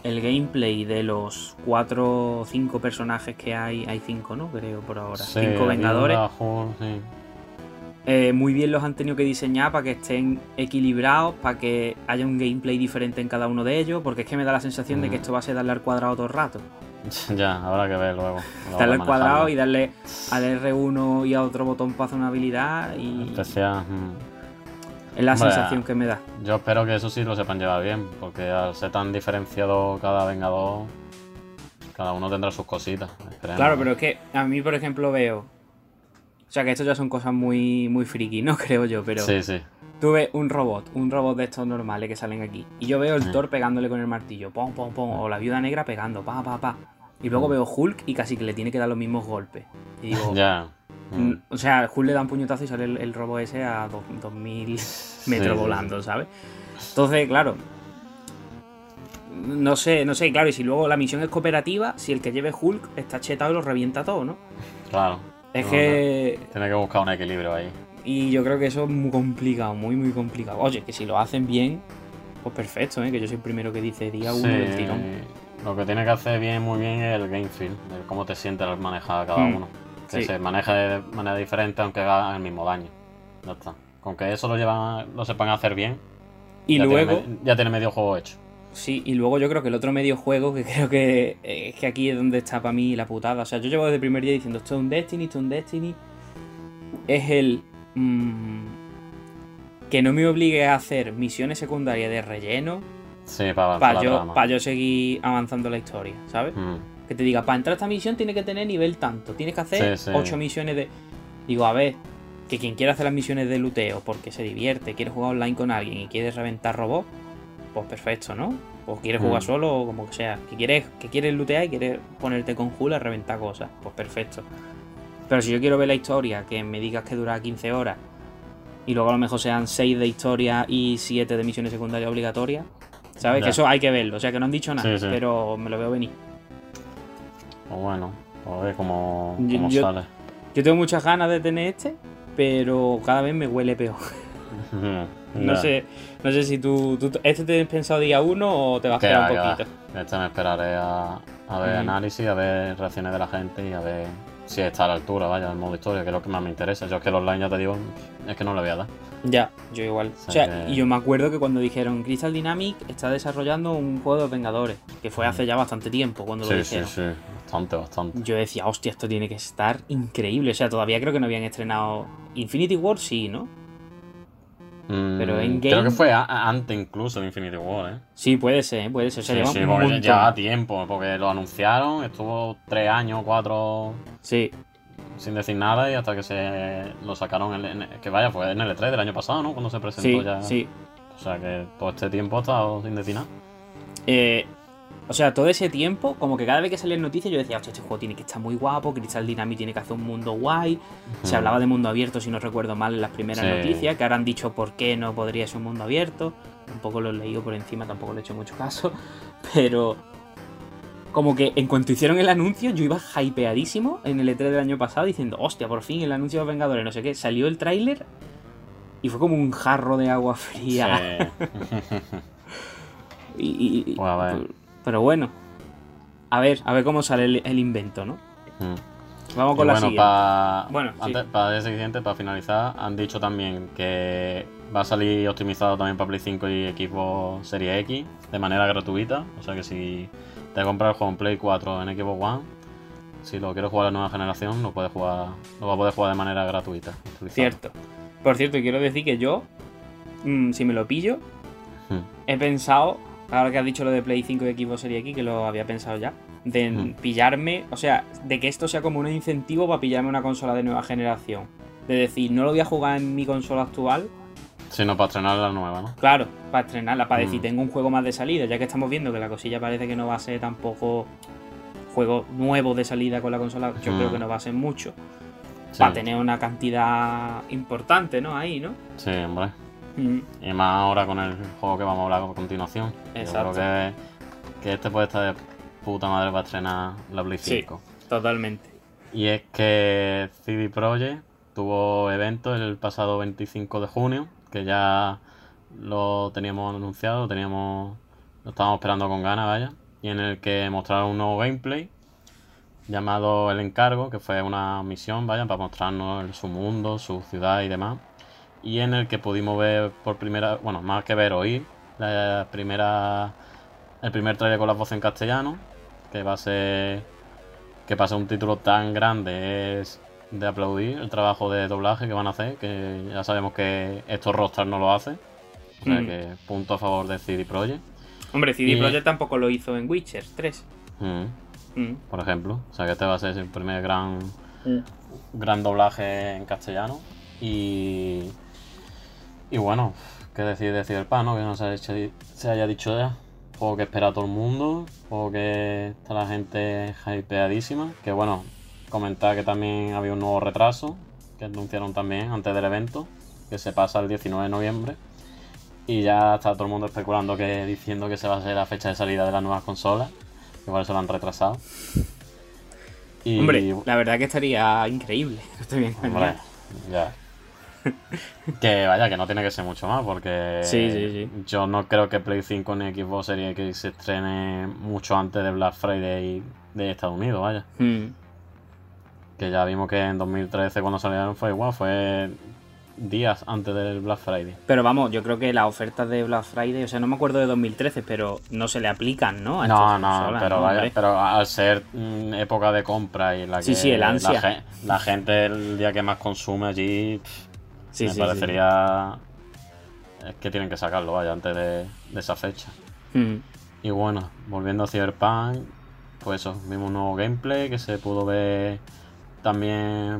el gameplay de los cuatro o cinco personajes que hay. Hay cinco, ¿no? Creo por ahora. Sí, cinco Vengadores. Sí. Eh, muy bien los han tenido que diseñar para que estén equilibrados, para que haya un gameplay diferente en cada uno de ellos, porque es que me da la sensación de que Mm. esto va a ser darle al cuadrado todo el rato. ya, habrá que ver luego. Darle al cuadrado y darle al R1 y a otro botón para hacer una habilidad y mm. Es la Hombre, sensación que me da. Yo espero que eso sí lo sepan llevar bien, porque al ser tan diferenciado cada vengador, cada uno tendrá sus cositas. esperemos. Claro, pero es que a mí, por ejemplo, veo. O sea, que esto ya son cosas muy, muy friki, ¿no? Creo yo, pero. Sí, sí. Tú ves un robot, un robot de estos normales que salen aquí. Y yo veo el Sí. Thor pegándole con el martillo, pom, pom, pom. O la viuda negra pegando, pa, pa, pa. Y luego Mm. veo Hulk y casi que le tiene que dar los mismos golpes. Y digo. Ya. Mm. O sea, Hulk le da un puñetazo y sale el, el robot ese a dos- 2000 metros sí, volando, ¿sabes? Entonces, claro. No sé, no sé, claro, y si luego la misión es cooperativa, si el que lleve Hulk está chetado y lo revienta todo, ¿no? Claro. Es No, que. Tiene que buscar un equilibrio ahí. Y yo creo que eso es muy complicado, muy, muy complicado. Oye, que si lo hacen bien, pues perfecto, ¿eh? Que yo soy el primero que dice día uno Sí, del tirón. Lo que tiene que hacer bien, muy bien, es el game feel, de cómo te sientes al manejar a cada Mm. uno. Que Sí. se maneje de manera diferente aunque haga el mismo daño. Ya está. Con que eso lo llevan, lo sepan hacer bien, Y ya, luego, tiene, ya tiene medio juego hecho. sí, y luego yo creo que el otro medio juego, que creo que eh, es que aquí es donde está para mí la putada. O sea, yo llevo desde el primer día diciendo esto es un Destiny, esto es un Destiny. Es el. mm, que no me obligue a hacer misiones secundarias de relleno Sí, para avanzar para la yo, trama. pa' yo seguir avanzando la historia, ¿sabes? Mm. Que te diga, para entrar a esta misión tiene que tener nivel tanto. Tienes que hacer Sí, sí. 8 misiones de. Digo, a ver, que quien quiera hacer las misiones de luteo porque se divierte, quiere jugar online con alguien y quiere reventar robots, pues perfecto, ¿no? O quieres jugar Mm. solo o como que sea. Que quieres, que quieres lootear y quieres ponerte con Hula a reventar cosas, pues perfecto. Pero si yo quiero ver la historia, que me digas que dura 15 horas y luego a lo mejor sean 6 de historia y 7 de misiones secundarias obligatorias, ¿sabes? Ya. Que eso hay que verlo. O sea, que no han dicho nada, Sí, sí. pero me lo veo venir. Pues bueno, a ver cómo, Yo- cómo yo- sale. Yo tengo muchas ganas de tener este, pero cada vez me huele peor. No sé, no sé si tú, tú- ¿Este te has pensado día uno o te vas a esperar un que va. poquito? Este me esperaré a, a ver Mm. análisis, a ver reacciones de la gente y a ver si está a la altura, vaya, del modo historia, que es lo que más me interesa. Yo es que el online, ya te digo, es que no le voy a dar. Ya, yo igual. O O sea que- y yo me acuerdo que cuando dijeron Crystal Dynamic está desarrollando un juego de Vengadores, que fue hace ya bastante tiempo cuando lo Mm. Sí, sí, dijeron. sí, bastante, bastante. Yo decía, hostia, esto tiene que estar increíble. O sea, todavía creo que no habían estrenado Infinity War, sí, ¿no? Mm, Pero en Creo game- que fue antes incluso de Infinity War, ¿eh? Sí, puede ser, puede ser. O sea, sí, lleva sí, un porque montón. lleva tiempo, porque lo anunciaron, estuvo tres años, cuatro Sí, sin decir nada y hasta que se lo sacaron, en, en- que vaya, fue en el E3 del año pasado, ¿no? Cuando se presentó sí, ya. sí. O sea que todo este tiempo ha estado sin decir nada. Eh, o sea, todo ese tiempo, como que cada vez que salían noticias, yo decía, hostia, este juego tiene que estar muy guapo, Crystal Dynamics tiene que hacer un mundo guay. Se hablaba de mundo abierto, si no recuerdo mal, en las primeras Sí. noticias, que ahora han dicho por qué no podría ser un mundo abierto. Un poco lo he leído por encima, tampoco le he hecho mucho caso. Pero como que en cuanto hicieron el anuncio, yo iba hypeadísimo en el E3 del año pasado diciendo, hostia, por fin el anuncio de los Vengadores, no sé qué. Salió el tráiler y fue como un jarro de agua fría. Sí. Y- y- y- Pues a ver. Pero bueno, a ver, a ver cómo sale el, el invento, ¿no? Mm. Vamos Y con la bueno, siguiente. para Bueno, sí. para el siguiente, para finalizar, han dicho también que va a salir optimizado también para Play 5 y equipo Serie X de manera gratuita. O sea que si te compras el juego en Play 4 en Xbox One, si lo quieres jugar a la nueva generación, lo puedes jugar, lo vas a poder jugar de manera gratuita. Cierto. Por cierto, quiero decir que yo, mm, si me lo pillo, Mm. he pensado ahora que has dicho lo de Play 5 y Xbox Series X, que lo había pensado ya, de Mm. pillarme, o sea, de que esto sea como un incentivo para pillarme una consola de nueva generación. De decir, no lo voy a jugar en mi consola actual, Sino para estrenar la nueva, ¿no? claro, para estrenarla, para decir, Mm. tengo un juego más de salida, ya que estamos viendo que la cosilla parece que no va a ser tampoco juego nuevo de salida con la consola, yo Mm. creo que no va a ser mucho. Sí, Para tener una cantidad importante, ¿no? Ahí, ¿no? sí, hombre. Mm. Y más ahora con el juego que vamos a hablar a continuación. Exacto. Yo creo que, que este puede estar de puta madre para estrenar la Play Sí. 5. Totalmente. Y es que CD Projekt tuvo evento el pasado 25 de junio, que ya lo teníamos anunciado, lo teníamos, lo estábamos esperando con ganas, vaya, y en el que mostraron un nuevo gameplay llamado El Encargo, que fue una misión, vaya, para mostrarnos su mundo, su ciudad y demás, y en el que pudimos ver por primera, bueno, más que ver, oír la primera, el primer trailer con las voces en castellano, que va a ser que pase un título tan grande es de aplaudir el trabajo de doblaje que van a hacer, que ya sabemos que estos Rockstar no lo hace. O sea Mm. que punto a favor de CD Projekt. Hombre, CD Y- Projekt tampoco lo hizo en Witcher 3. Mm, Mm. por ejemplo. O sea que este va a ser el primer gran, gran doblaje en castellano. Y. Y bueno, qué decir de Cyberpunk, ¿no? Que no se, ha hecho- se haya dicho ya. Juego que espera a todo el mundo. Juego que está la gente hypeadísima. Que bueno, comentar que también había un nuevo retraso. Que anunciaron también antes del evento. Que se pasa el 19 de noviembre. Y ya está todo el mundo especulando que diciendo que se va a ser la fecha de salida de las nuevas consolas. Que igual se lo han retrasado. Y, Hombre, la verdad que estaría increíble. Estoy bien Hombre, ya. que vaya, que no tiene que ser mucho más, porque Sí, sí, sí. yo no creo que Play 5 ni Xbox Series X se estrene mucho antes de Black Friday de Estados Unidos, vaya. Mm. Que ya vimos que en 2013 cuando salieron fue igual, fue días antes del Black Friday. Pero vamos, yo creo que las ofertas de Black Friday, o sea, no me acuerdo de 2013, pero no se le aplican, ¿no? A No, no, consolas, pero ¿no, vaya, hombre? pero al ser mm, época de compra y la que Sí, sí, el la ansia. La, gente el día que más consume allí, pff, Sí, me sí, sí. parecería es que tienen que sacarlo, vaya, antes de, de esa fecha. Mm. Y bueno, volviendo a Cyberpunk, pues eso, vimos un nuevo gameplay que se pudo ver también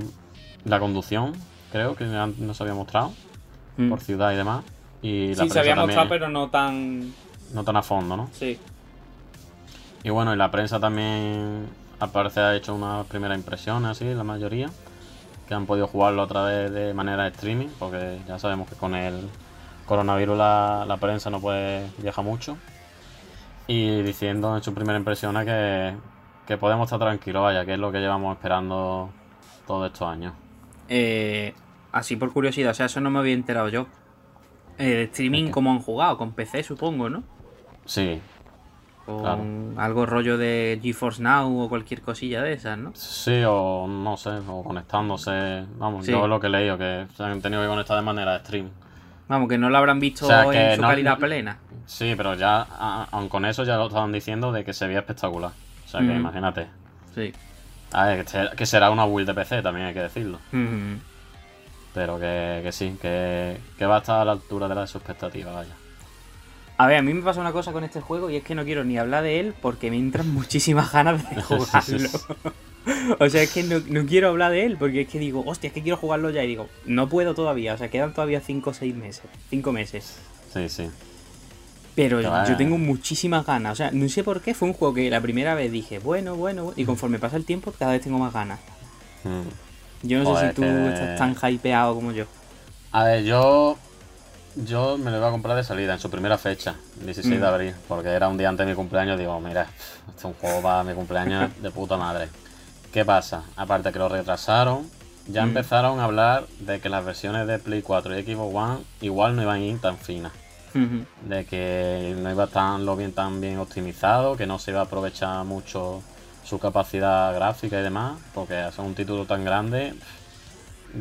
la conducción, creo que no se había mostrado, Mm. por ciudad y demás. Y la Sí, se había mostrado, pero no tan. no tan a fondo, ¿no? Sí. Y bueno, y la prensa también al parecer ha hecho unas primeras impresiones, así, la mayoría, que han podido jugarlo a través de manera de streaming, porque ya sabemos que con el coronavirus la, la prensa no puede viajar mucho. Y diciendo en sus primeras impresiones que, que podemos estar tranquilos, vaya, que es lo que llevamos esperando todos estos años. Eh, así por curiosidad, o sea, eso no me había enterado yo. Eh, streaming, Ok. ¿cómo han jugado? Con PC, supongo, ¿no? Sí, Con Claro. algo rollo de GeForce Now o cualquier cosilla de esas, ¿no? sí, o no sé, o conectándose. Vamos, Sí. yo es lo que he leído, que se han tenido que conectar de manera de stream. Vamos, que no lo habrán visto O sea, que en su no- calidad plena. Sí, pero ya, aun con eso ya lo estaban diciendo de que se veía espectacular. O sea que Ujú. imagínate. Sí. A ver, que ser- que será una build de PC, también hay que decirlo. Mm. Pero que, que sí, que, que va a estar a la altura de las expectativas, vaya. A ver, a mí me pasa una cosa con este juego y es que no quiero ni hablar de él porque me entran muchísimas ganas de jugarlo. o sea, es que no, no quiero hablar de él porque es que digo, hostia, es que quiero jugarlo ya y digo, no puedo todavía, o sea, quedan todavía 5 o 6 meses, 5 meses. Sí, sí. Pero yo tengo muchísimas ganas, o sea, no sé por qué, fue un juego que la primera vez dije, bueno, bueno, bueno", y conforme pasa el tiempo cada vez tengo más ganas. Mm. Yo no sé si tú que- estás tan hypeado como yo. A ver, yo. Yo me lo iba a comprar de salida, en su primera fecha, el 16 de Mm. abril, porque era un día antes de mi cumpleaños. Digo, mira, este es un juego para mi cumpleaños de puta madre. ¿Qué pasa? Aparte que lo retrasaron, ya Mm. empezaron a hablar de que las versiones de Play 4 y Xbox One igual no iban a ir tan finas. De que no iba estar lo bien tan bien optimizado, que no se iba a aprovechar mucho su capacidad gráfica y demás, porque hacer un título tan grande,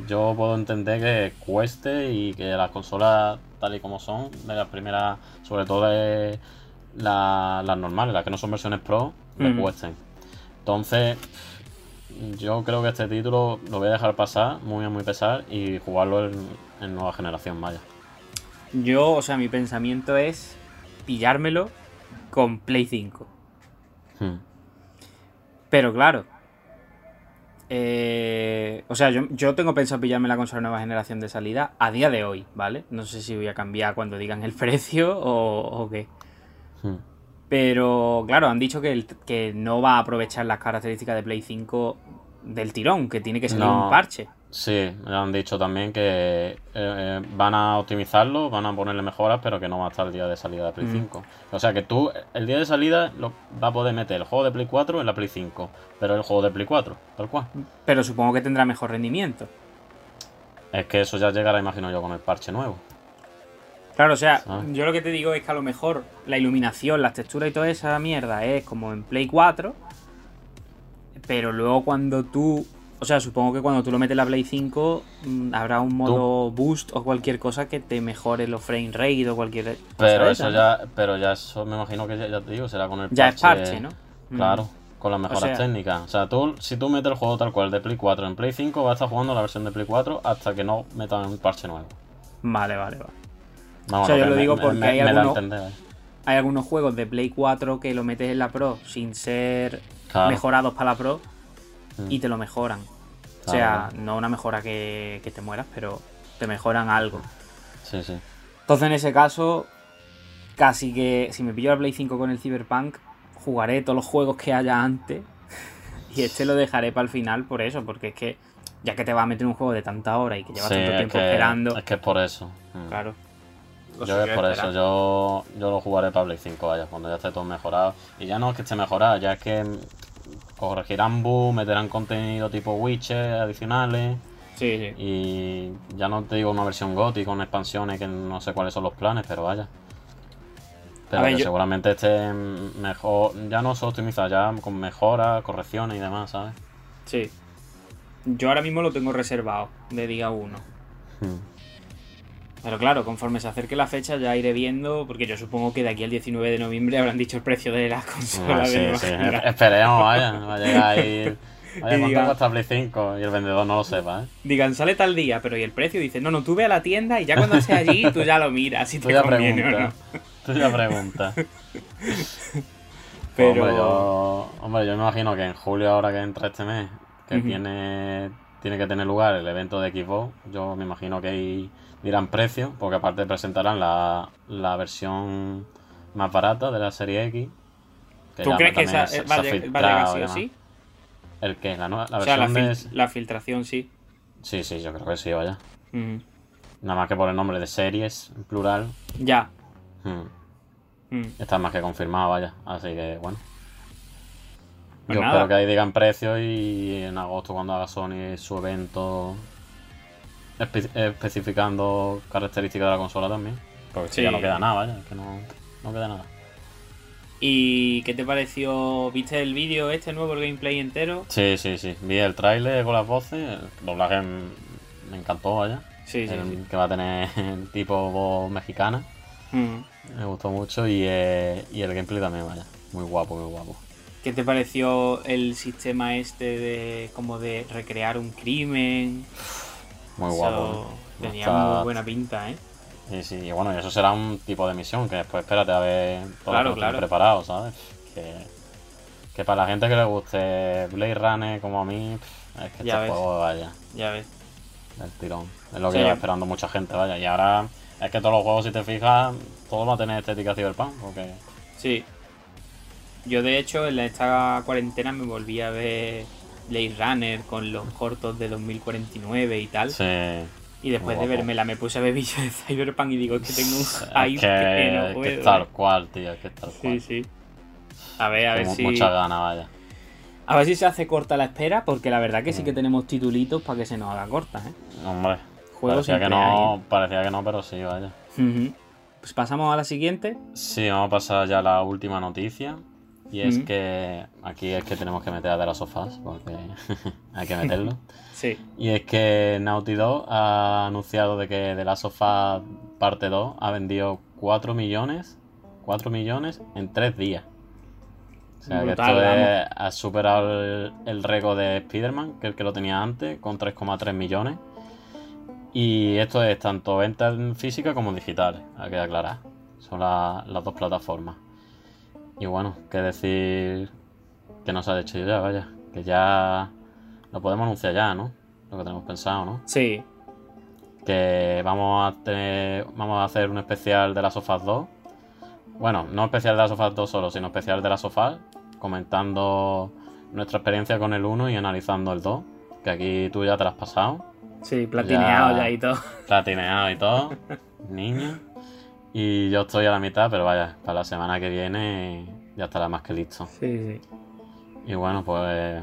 yo puedo entender que cueste y que las consolas tal y como son, de las primeras, sobre todo de la- las normales, las que no son versiones pro, le Ujú. cuesten. Entonces, yo creo que este título lo voy a dejar pasar, muy a muy pesar, y jugarlo en, en nueva generación, vaya. Yo, o sea, mi pensamiento es pillármelo con Play 5. Hmm. Pero claro. eh, o sea, yo, yo tengo pensado pillarme la consola nueva generación de salida a día de hoy, ¿vale? No sé si voy a cambiar cuando digan el precio o, o qué. Hmm. Pero claro, han dicho que, el- que no va a aprovechar las características de Play 5 del tirón, que tiene que salir No. un parche. Sí, me han dicho también que eh, eh, van a optimizarlo, van a ponerle mejoras, pero que no va a estar el día de salida de Play Mm. 5. O sea que tú, el día de salida, lo, va a poder meter el juego de Play 4 en la Play 5, pero el juego de Play 4, tal cual. Pero supongo que tendrá mejor rendimiento. Es que eso ya llegará, imagino yo, con el parche nuevo. Claro, o sea, ¿Sabes? yo lo que te digo es que a lo mejor la iluminación, las texturas y toda esa mierda es como en Play 4. Pero luego cuando tú. O sea, supongo que cuando tú lo metes la Play 5 mm, habrá un modo boost o cualquier cosa que te mejore los frame rate o cualquier. Pero eso ¿no? ya, pero ya eso me imagino que ya, ya te digo, será con el Ya es parche, ¿no? Mm. Claro, con las mejoras sea- técnicas. O sea, tú, si tú metes el juego tal cual de Play 4 en Play 5, vas a estar jugando la versión de Play 4 hasta que no metan un parche nuevo. Vale, vale, vale. Vamos, O sea, yo lo me- digo porque me- hay me algunos- entender, ¿eh? Hay algunos juegos de Play 4 que lo metes en la Pro sin ser Claro. mejorados para la Pro Mm. y te lo mejoran. O Claro, sea, no una mejora que, que te mueras, pero te mejoran algo. Sí, sí. Entonces, en ese caso, casi que si me pillo la Play 5 con el Cyberpunk, jugaré todos los juegos que haya antes. Y este lo dejaré para el final por eso, porque es que ya que te va a meter un juego de tanta hora y que llevas Sí, tanto es tiempo que, esperando, es que es por eso. Mm. claro. lo Yo es por eso, yo, yo lo jugaré para Play 5, vaya, cuando ya esté todo mejorado. Y ya no es que esté mejorado, ya es que corregirán bugs, meterán contenido tipo Witcher adicionales. Sí, sí. Y ya no te digo una versión GOTY con expansiones que no sé cuáles son los planes, pero vaya. Pero ver, que yo- seguramente esté mejor, ya no solo optimizado, ya con mejoras, correcciones y demás, ¿sabes? Sí. Yo ahora mismo lo tengo reservado de día 1. Hmm. Pero claro, conforme se acerque la fecha ya iré viendo, porque yo supongo que de aquí al 19 de noviembre habrán dicho el precio de las Ah, consolas de sí. Esperemos, vaya. Va a llegar ahí. Vaya, Y ¿cuánto diga- cuesta Play 5? Y el vendedor no lo sepa, ¿eh? Digan, sale tal día, pero ¿y el precio? Dice, no, no, tú ve a la tienda y ya cuando esté allí tú ya lo miras si Tú te ya conviene o no. preguntas. Tú ya preguntas. Pero- Hombre yo, hombre, yo me imagino que en julio, ahora que entra este mes, que tiene, tiene que tener lugar el evento de Xbox, yo me imagino que ahí dirán precio, porque aparte presentarán la, la versión más barata de la serie X. ¿Tú crees que esa se- va, se va a llegar filtrado sí? ¿El qué? ¿La, nueva- la O sea, la, fil- de...? la filtración sí. Sí, sí, yo creo que sí, vaya. Nada más que por el nombre de series, en plural. Ya. hmm, Mm. Está más que confirmado, vaya. Así que, bueno. Pues Yo nada. espero que ahí digan precios y en agosto cuando haga Sony su evento espe- especificando características de la consola también. Porque Sí. ya no queda nada, vaya, es que no, no queda nada. ¿Y qué te pareció? ¿Viste el vídeo este nuevo, el gameplay entero? Sí, sí, sí. Vi el tráiler con las voces, el doblaje me encantó, vaya. Sí, sí, El sí. Que va a tener tipo voz mexicana. Mm. Me gustó mucho y, eh, y el gameplay también, vaya. Muy guapo, muy guapo. ¿Qué te pareció el sistema este de como de recrear un crimen? Muy Eso guapo. ¿no? Tenía Está- muy buena pinta, ¿eh? Sí, sí, y bueno, y eso será un tipo de misión que después espérate a ver todo Claro, lo que claro. preparado, ¿sabes? Que, que para la gente que le guste Blade Runner como a mí, es que Ya este ves. juego vaya Ya ves. del tirón. Es lo que Sí. lleva esperando mucha gente, vaya. Y ahora es que todos los juegos, si te fijas, todos van a tener estética cyberpunk, porque Sí. Yo de hecho en esta cuarentena me volví a ver Blade Runner con los cortos de 2049 y tal. sí, Y después de guapo. verme la me puse a ver vídeos de Cyberpunk y digo es que tengo un hype que, que, no es que puedo. es tal cual, tío, es que es tal cual. Sí, sí. A ver, a ver si. mucha gana, vaya. A ver si se hace corta la espera, porque la verdad que sí que tenemos titulitos para que se nos haga corta, ¿eh? Hombre, Juegos parecía que no, parecía que no, pero sí, vaya. Pues pasamos a la siguiente. Sí, vamos a pasar ya a la última noticia. Y es que aquí es que tenemos que meter a de las sofás, porque hay que meterlo. Sí. Y es que Naughty Dog ha anunciado de que The Last of Us parte 2 ha vendido 4 millones, 4 millones en 3 días. O sea Brutal, que esto es- ha superado el, el récord de Spider-Man, que es el que lo tenía antes, con 3,3 millones. Y esto es tanto venta en física como en digitales, hay que aclarar. Son la- las dos plataformas. Y bueno, qué decir que nos ha hecho ya, vaya. Que ya lo podemos anunciar ya, ¿no? Lo que tenemos pensado, ¿no? Sí. Que vamos a tener, vamos a hacer un especial de las sofás 2. Bueno, no especial de las sofás 2 solo, sino especial de las sofás, comentando nuestra experiencia con el 1 y analizando el 2. Que aquí tú ya te lo has pasado. Sí, platineado ya, Ya. y todo. Platineado y todo, niño. Y yo estoy a la mitad, pero vaya, para la semana que viene ya estará más que listo. Sí, sí. Y bueno, pues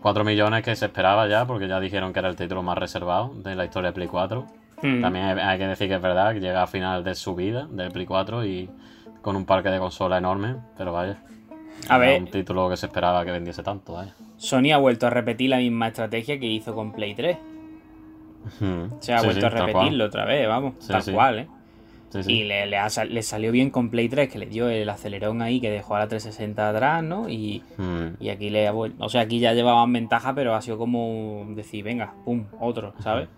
4 millones que se esperaba ya, porque ya dijeron que era el título más reservado de la historia de Play 4. Hmm. También hay- que decir que es verdad que llega a final de su vida de Play 4 y con un parque de consola enorme, pero vaya. A ver. Un título que se esperaba que vendiese tanto, vaya. Sony ha vuelto a repetir la misma estrategia que hizo con Play 3. Ujú. Se ha Sí, vuelto sí, a repetirlo otra vez, vamos. Sí, tal cual, ¿eh? Sí, sí. Y le, le ha le salió bien con Play 3, que le dio el acelerón ahí que dejó a la 360 atrás, ¿no? Y, Mm, y aquí le ha vuelto. O sea, aquí ya llevaban ventaja, pero ha sido como decir, venga, pum, otro, ¿sabes?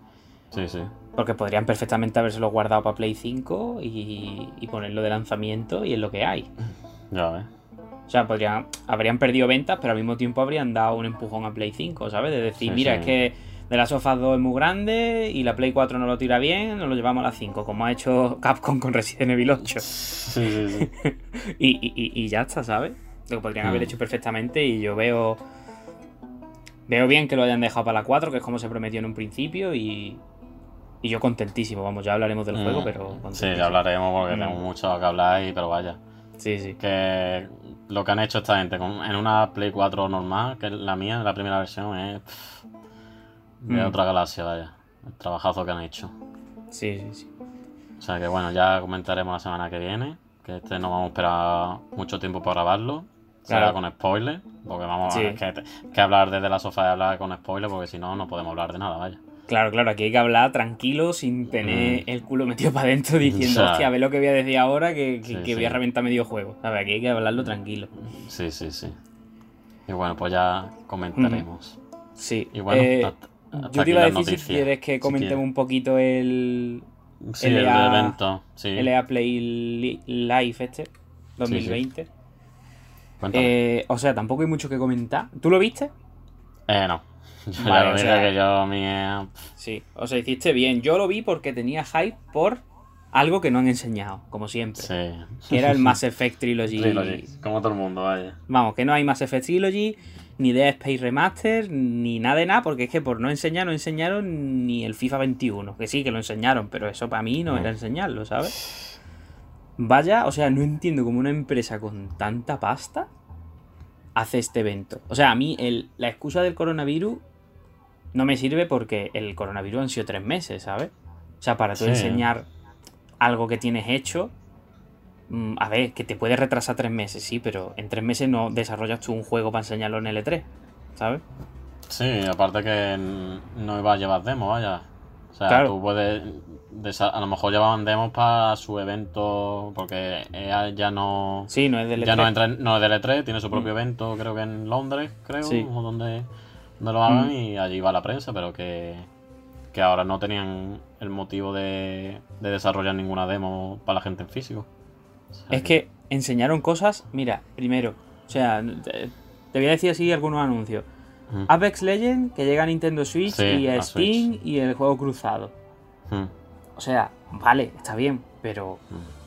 sí, sí. Porque podrían perfectamente habérselo guardado para Play 5 y, y ponerlo de lanzamiento y es lo que hay. Ya ves. O sea, podrían, habrían perdido ventas, pero al mismo tiempo habrían dado un empujón a Play 5, ¿sabes? De decir, Sí, mira, es que de las sofás 2 es muy grande y la Play 4 no lo tira bien, nos lo llevamos a la 5, como ha hecho Capcom con Resident Evil 8. Sí, sí, sí. Y, y- ya está, ¿sabes? Lo podrían haber Mm. hecho perfectamente y yo veo. Veo bien que lo hayan dejado para la 4, que es como se prometió en un principio, y. Y yo contentísimo, vamos, ya hablaremos del juego, Mm, pero Sí, ya hablaremos porque Mm. tenemos mucho que hablar, y, pero vaya. Sí, sí. Que lo que han hecho esta gente con- en una Play 4 normal, que es la mía, la primera versión, es de Mm. otra galaxia, vaya. El trabajazo que han hecho. Sí, sí, sí. O sea que bueno, ya comentaremos la semana que viene. Que este no vamos a esperar mucho tiempo para grabarlo. Será Claro. con spoilers. Porque vamos Sí. a que, que hablar desde la sofá y hablar con spoilers, porque si no, no podemos hablar de nada, vaya. Claro, claro, aquí hay que hablar tranquilo, sin tener Mm. el culo metido para adentro diciendo, Ya. hostia, a ver lo que voy a decir ahora, que, que- Sí, que voy a reventar medio juego. ¿Sabes? Aquí hay que hablarlo tranquilo. Sí, sí, sí. Y bueno, pues ya comentaremos. Sí. Y bueno, Eh, hasta- hasta yo te iba a decir si quieres que comentemos un poquito el, Sí, el LA evento. Sí. LA Play Li- Live este, 2020. Cuéntame. Eh, o sea, tampoco hay mucho que comentar. ¿Tú lo viste? Eh, no. Yo Vale, o sea- que yo mi Sí. O sea, hiciste bien. Yo lo vi porque tenía hype por algo que no han enseñado, como siempre. Sí. Que era el Mass Effect Trilogy. Trilogy, Como todo el mundo, vaya. Vamos, que no hay Mass Effect Trilogy, ni Dead Space Remaster, ni nada de nada, porque es que por no enseñar, no enseñaron ni el FIFA 21. Que sí, que lo enseñaron, pero eso para mí no No. era enseñarlo, ¿sabes? Vaya, o sea, no entiendo cómo una empresa con tanta pasta hace este evento. O sea, a mí el, la excusa del coronavirus no me sirve porque el coronavirus han sido tres meses, ¿sabes? O sea, para tú Sí. enseñar algo que tienes hecho, a ver, que te puede retrasar tres meses, sí, pero en tres meses no desarrollas tú un juego para enseñarlo en L3, ¿sabes? Sí, aparte que no iba a llevar demo, vaya. O sea, Claro. tú puedes. A lo mejor llevaban demos para su evento, porque EA ya no. Sí, no es del Ya no E3. entra en- no es del E3, tiene su propio Mm. evento, creo que en Londres, creo, Sí. o donde, donde lo hagan, Mm. y allí va la prensa, pero que, que ahora no tenían el motivo de, de desarrollar ninguna demo para la gente en físico. Es que enseñaron cosas, mira, primero, o sea, te, te voy a decir así algunos anuncios. Mm. Apex Legends, que llega a Nintendo Switch Sí, y a a Steam y el juego cruzado. Mm, O sea, vale, está bien, pero. mm.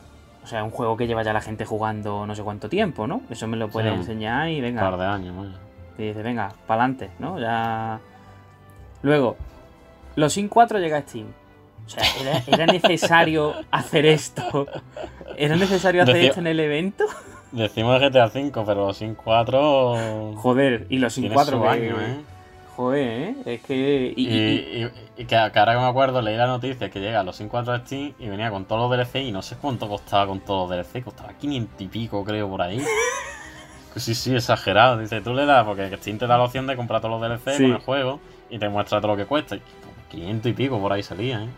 O sea, un juego que lleva ya la gente jugando no sé cuánto tiempo, ¿no? Eso me lo puedes Sí. enseñar y Un venga. par de años, vaya. Te dice, venga, para adelante, ¿no? Ya. Luego, los Sin 4 llega a Steam. O sea, ¿era, era necesario hacer esto? ¿Era necesario hacer esto en el evento? Decimos GTA V, pero sin 4. Joder, y los Sin tiene 4 su que- ¿eh? Joder, ¿eh? Es que. y- Y, y- y- y que, ahora que me acuerdo, leí la noticia que llega a los 5.4 de Steam y venía con todos los DLC y no sé cuánto costaba con todos los DLC, costaba 500 y pico, creo, por ahí. Sí, sí, exagerado. Dice, tú le das, porque Steam te da la opción de comprar todos los DLC Sí. con el juego y te muestra todo lo que cuesta. Y 500 y pico por ahí salía, ¿eh?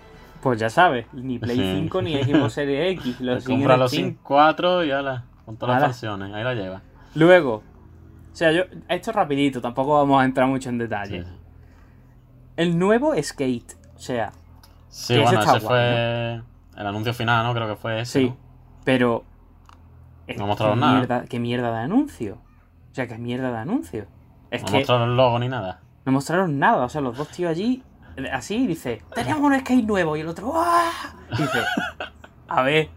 Pues ya sabes, ni Play Sí. 5 ni Xbox Series X. Los Compra los Steam. 5.4 y ala, con todas Ala. las versiones, ahí la lleva. Luego, o sea, yo. Esto rapidito, tampoco vamos a entrar mucho en Sí, detalle. El nuevo Skate. O sea, Sí, ese bueno, ese guay, fue el anuncio final, ¿no? Creo que fue ese. sí. ¿no? Pero. No mostraron ¿qué nada. Mierda, ¿Qué mierda de anuncio? O sea, ¿qué mierda de anuncio? Es No que mostraron el logo ni nada. no mostraron nada. O sea, los dos tíos allí, así, dice, tenemos un skate nuevo. Y el otro, ¡ah! Dice, a ver,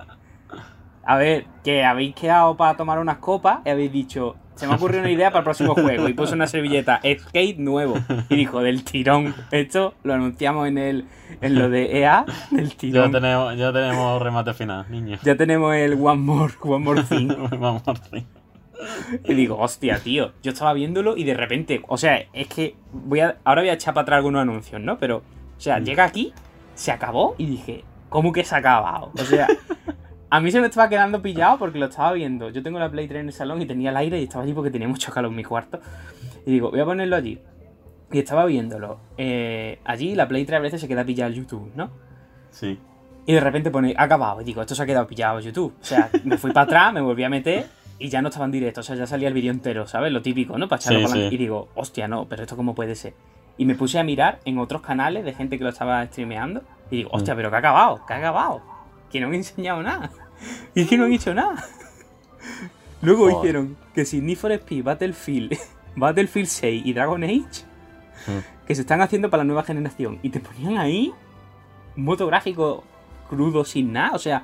a ver, que habéis quedado para tomar unas copas y habéis dicho, se me ha ocurrido una idea para el próximo juego. Y puso una servilleta, skate nuevo. Y dijo, del tirón. Esto lo anunciamos en el en lo de EA, del Ya tirón. tenemos, ya tenemos remate final, niño. Ya tenemos el One More, One More Thing. Vamos a ver. Y digo, hostia, tío. Yo estaba viéndolo y de repente, o sea, es que voy a, ahora voy a echar para atrás algunos anuncios, ¿no? Pero, o sea, llega aquí, se acabó y dije, ¿cómo que se ha acabado? O sea, a mí se me estaba quedando pillado porque lo estaba viendo. Yo tengo la Play 3 en el salón y tenía el aire y estaba allí porque tenía mucho calor en mi cuarto. Y digo, voy a ponerlo allí. Y estaba viéndolo. Eh, allí la Play 3 a veces se queda pillado en YouTube, ¿no? Sí. Y de repente pone, acabado. Y digo, esto se ha quedado pillado YouTube. O sea, me fui para atrás, me volví a meter y ya no estaba en directo. O sea, ya salía el vídeo entero, ¿sabes? Lo típico, ¿no? Para echarlo Sí, sí. Y digo, hostia, no, pero esto cómo puede ser. Y me puse a mirar en otros canales de gente que lo estaba streameando. Y digo, hostia, Mm. pero que ha acabado, que ha acabado. Que no me han enseñado nada. Y es que no han hecho nada. Luego Joder. hicieron que si Need for Speed, Battlefield, Battlefield 6 y Dragon Age Mm. que se están haciendo para la nueva generación. Y te ponían ahí un motográfico crudo sin nada. O sea,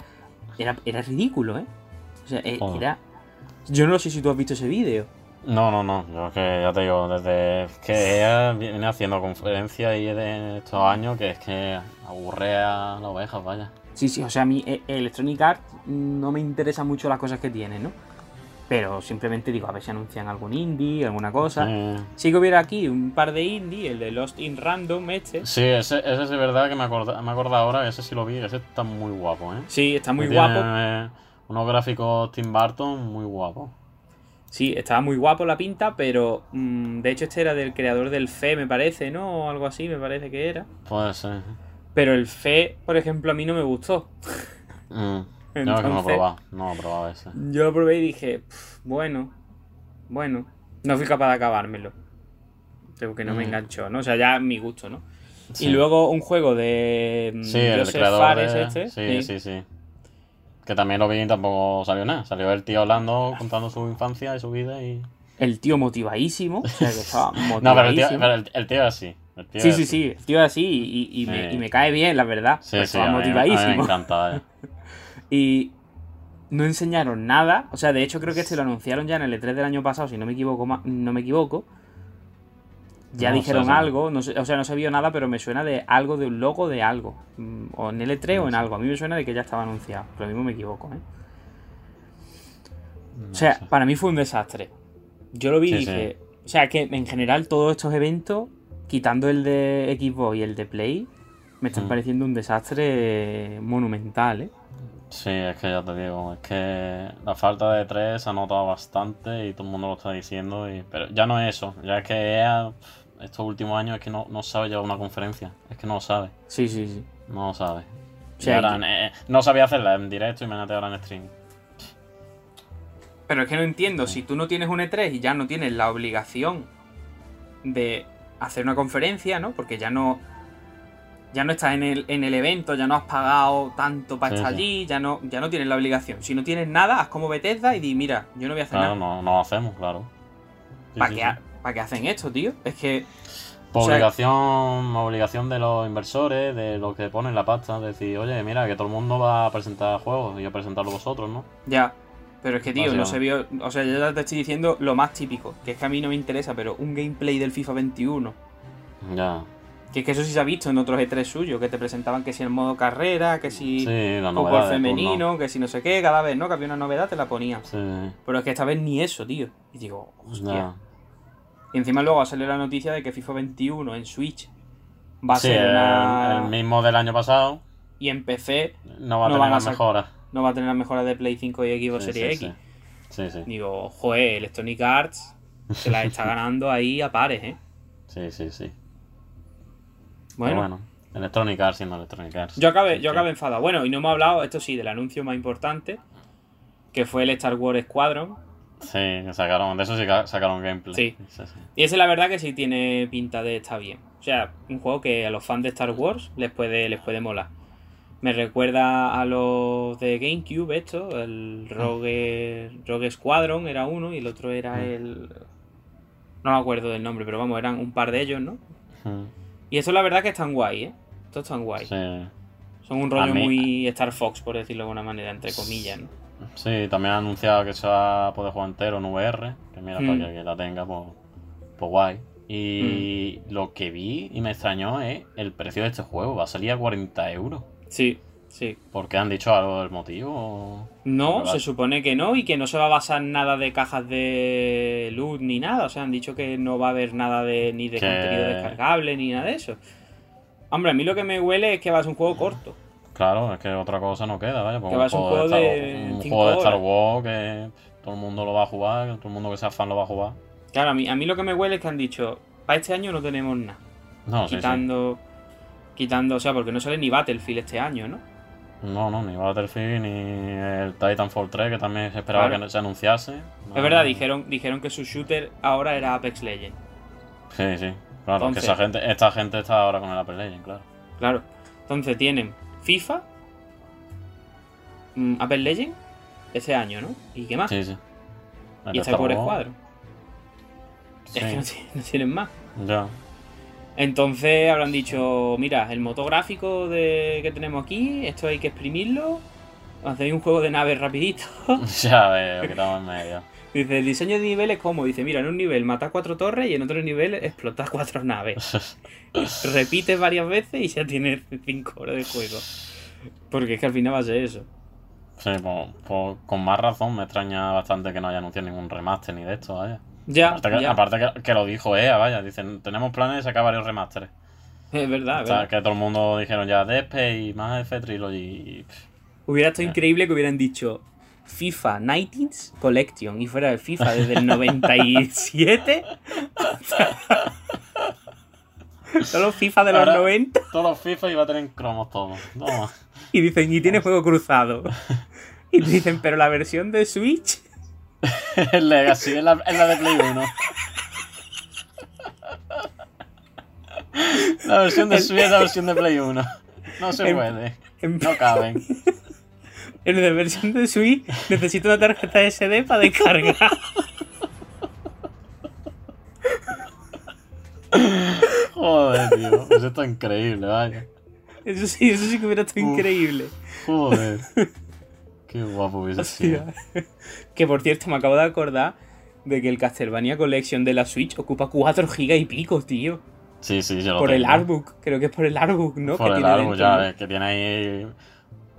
era, era ridículo, ¿eh? O sea, Joder. era. Yo no sé si tú has visto ese vídeo. No, no, no. Yo es que ya te digo, desde que ella viene haciendo conferencias y de estos años, que es que aburre a las ovejas, vaya. Sí, sí, o sea, a mí eh, Electronic Arts no me interesan mucho las cosas que tiene, ¿no? Pero simplemente digo, a ver si anuncian algún indie, alguna cosa. Sí. Sí que hubiera aquí un par de indie, el de Lost in Random, este. Sí, ese, ese es verdad que me acorda, me acorda ahora, ese sí lo vi, ese está muy guapo, ¿eh? Sí, está muy guapo. eh, unos gráficos Tim Burton muy guapos. Sí, estaba muy guapo la pinta, pero mm, de hecho este era del creador del FE, me parece, ¿no? O algo así, me parece que era. Puede ser. Pero el FE, por ejemplo, a mí no me gustó. Mm. Yo es que no lo he Entonces- probado, no lo he probado ese. Yo lo probé y dije, "Pf, bueno, bueno. No fui capaz de acabármelo. Creo que no me Mm. enganchó, ¿no? O sea, ya mi gusto, ¿no? Sí. Y luego un juego de mm, Sí, el Joseph Fares de... este. Sí, sí, sí. Que también lo vi y tampoco salió nada. Salió el tío hablando, contando su infancia y su vida y... El tío motivadísimo. O sea, que estaba No, pero el tío, motivadísimo. pero el, el tío así. El tío Sí, es sí, así. sí. El tío es así y, y me, Sí. y me cae bien, la verdad. Sí, sí, estaba a mí- a mí me motivadísimo. encanta, eh. Y no enseñaron nada. O sea, de hecho creo que este lo anunciaron ya en el E3 del año pasado, si no me equivoco. No me equivoco. Ya No, dijeron algo, no sé- o sea, no se vio nada, pero me suena de algo, de un logo de algo. Mm, O en L3 o en sé. algo. A mí me suena de que ya estaba anunciado. Pero mismo me equivoco, ¿eh? No O sea, sé. para mí fue un desastre. Yo lo vi y Sí, dije. O sea, que en general todos estos eventos, quitando el de Xbox y el de Play, me están Mm. pareciendo un desastre monumental, ¿eh? Sí, es que ya te digo, es que la falta de tres se ha notado bastante y todo el mundo lo está diciendo. Y... Pero ya no es eso, ya es que EA, pf, estos últimos años es que no, no sabe llevar una conferencia, es que no lo sabe, Sí, sí, sí. no lo sabe. Sí, Y ahora, hay eh, no sabía hacerla en directo, imagínate ahora en stream. Pero es que no entiendo, si tú no tienes un E3 y ya no tienes la obligación de hacer una conferencia, ¿no? Porque ya no. Ya no estás en el, en el evento, ya no has pagado tanto para Sí, estar sí. allí, ya no, ya no tienes la obligación. Si no tienes nada, haz como Bethesda y di, mira, yo no voy a hacer Claro, nada. no, no lo hacemos, claro. Sí, ¿Para sí, qué, ¿Para qué hacen esto, tío? Es que. Por o sea- obligación, obligación de los inversores, de los que ponen la pasta, decir, oye, mira, que todo el mundo va a presentar juegos y a presentarlo vosotros, ¿no? Ya. Pero es que, tío, no se vio. O sea, yo ya te estoy diciendo lo más típico, que es que a mí no me interesa, pero un gameplay del FIFA 21. Ya. Que es que eso sí se ha visto en otros E3 suyos, que te presentaban que si el modo carrera, que si Sí, fútbol femenino, que si no sé qué, cada vez, ¿no? Que había una novedad, te la ponían. Sí, Pero es que esta vez ni eso, tío. Y digo, hostia. ya. Y encima luego salió la noticia de que FIFA 21 en Switch va a Sí, ser el, una. el mismo del año pasado Y en PC no va a No tener las mejoras. no va a tener las mejoras de Play 5 y Xbox Sí, Series sí, X. Digo, joder, Electronic Arts se la está ganando ahí a pares, ¿eh? Sí, sí, sí. Bueno, Electronic Arts siendo Electronic Arts. yo acabé, yo acabé enfadado. Bueno, y no hemos hablado, esto sí, del anuncio más importante, que fue el Star Wars Squadron. Sí, sacaron, de eso sí sacaron gameplay. Sí. sí, sí. Y ese la verdad que sí tiene pinta de estar bien. O sea, un juego que a los fans de Star Wars les puede, les puede molar. Me recuerda a los de GameCube, esto, el Rogue, Rogue Squadron era uno y el otro era Mm. el... No me acuerdo del nombre, pero vamos, eran un par de ellos, ¿no? Mm, Y eso la verdad que están guay, ¿eh? Estos están guay. Son un rollo mí- muy Star Fox, por decirlo de alguna manera, entre comillas, ¿no? Sí, también ha anunciado que se va a poder jugar entero en VR. Que mira, Mm. para que, que la tenga, pues, pues guay. Y Mm. lo que vi y me extrañó es el precio de este juego. Va a salir a 40 euros. Sí, sí. ¿Por qué han dicho algo del motivo? No, se supone que no y que no se va a basar nada de cajas de loot ni nada. O sea, han dicho que no va a haber nada de ni de Que- contenido descargable ni nada de eso. Hombre, a mí lo que me huele es que va a ser un juego corto. Claro, es que otra cosa no queda, vaya. porque Que va a ser un juego Star- de un juego de Star. Wars que todo el mundo lo va a jugar, que todo el mundo que sea fan lo va a jugar. Claro, a mí, a mí lo que me huele es que han dicho, para este año no tenemos nada. No, sí, sí. quitando, quitando, o sea, porque no sale ni Battlefield este año, ¿no? No, no, ni Battlefield ni el Titanfall 3, que también se esperaba Claro. que se anunciase. No, Es verdad, no. dijeron, dijeron que su shooter ahora era Apex Legends. Sí, sí. Claro, Entonces- que esa gente, esta gente está ahora con el Apple Legends, claro. Claro. Entonces tienen FIFA, mm, Apex Legends, ese año, ¿no? ¿Y qué más? Sí, sí. El y está por Wars, Squadron. Sí, Es que no, tienen- no tienen más. ya. Entonces habrán dicho, mira, el motográfico de, que tenemos aquí, esto hay que exprimirlo. Hacéis un juego de naves rapidito. Ya veo, que estamos en medio. Dice, el diseño de niveles como, dice, mira, en un nivel mata cuatro torres y en otro nivel explota cuatro naves. Repites varias veces y ya tienes cinco horas de juego. Porque es que al final va a ser eso. Sí, pues, pues, con más razón me extraña bastante que no haya anunciado ningún remaster ni de esto, vaya. Ya, aparte que, ya. aparte que, que lo dijo EA, vaya. Dicen, tenemos planes de sacar varios remasteres. Es verdad, O sea, verdad. que todo el mundo dijeron ya Dead Space, más F Trilogy. Hubiera estado increíble que hubieran dicho FIFA 90s Collection y fuera el FIFA desde el 97. Solo FIFA de los Ahora- 90 Todos los FIFA iba a tener cromos todos. Toma. y dicen, y tiene juego cruzado. Y dicen, pero la versión de Switch. el Legacy es la, es la de Play 1. La versión de Switch es la versión de Play 1. No se En- puede. En, No caben. En la versión de Switch necesito una tarjeta SD para descargar. Joder, tío. Pues esto es increíble, vaya. Eso sí, eso sí que hubiera estado Uf. increíble. Joder. Qué guapo hubiese sido. Que por cierto, me acabo de acordar de que el Castlevania Collection de la Switch ocupa 4 gigas y pico, tío. Sí, sí, yo lo Por el artbook, creo que es por el artbook, ¿no? Por que el tiene dentro, ya ¿no? ves, que tiene ahí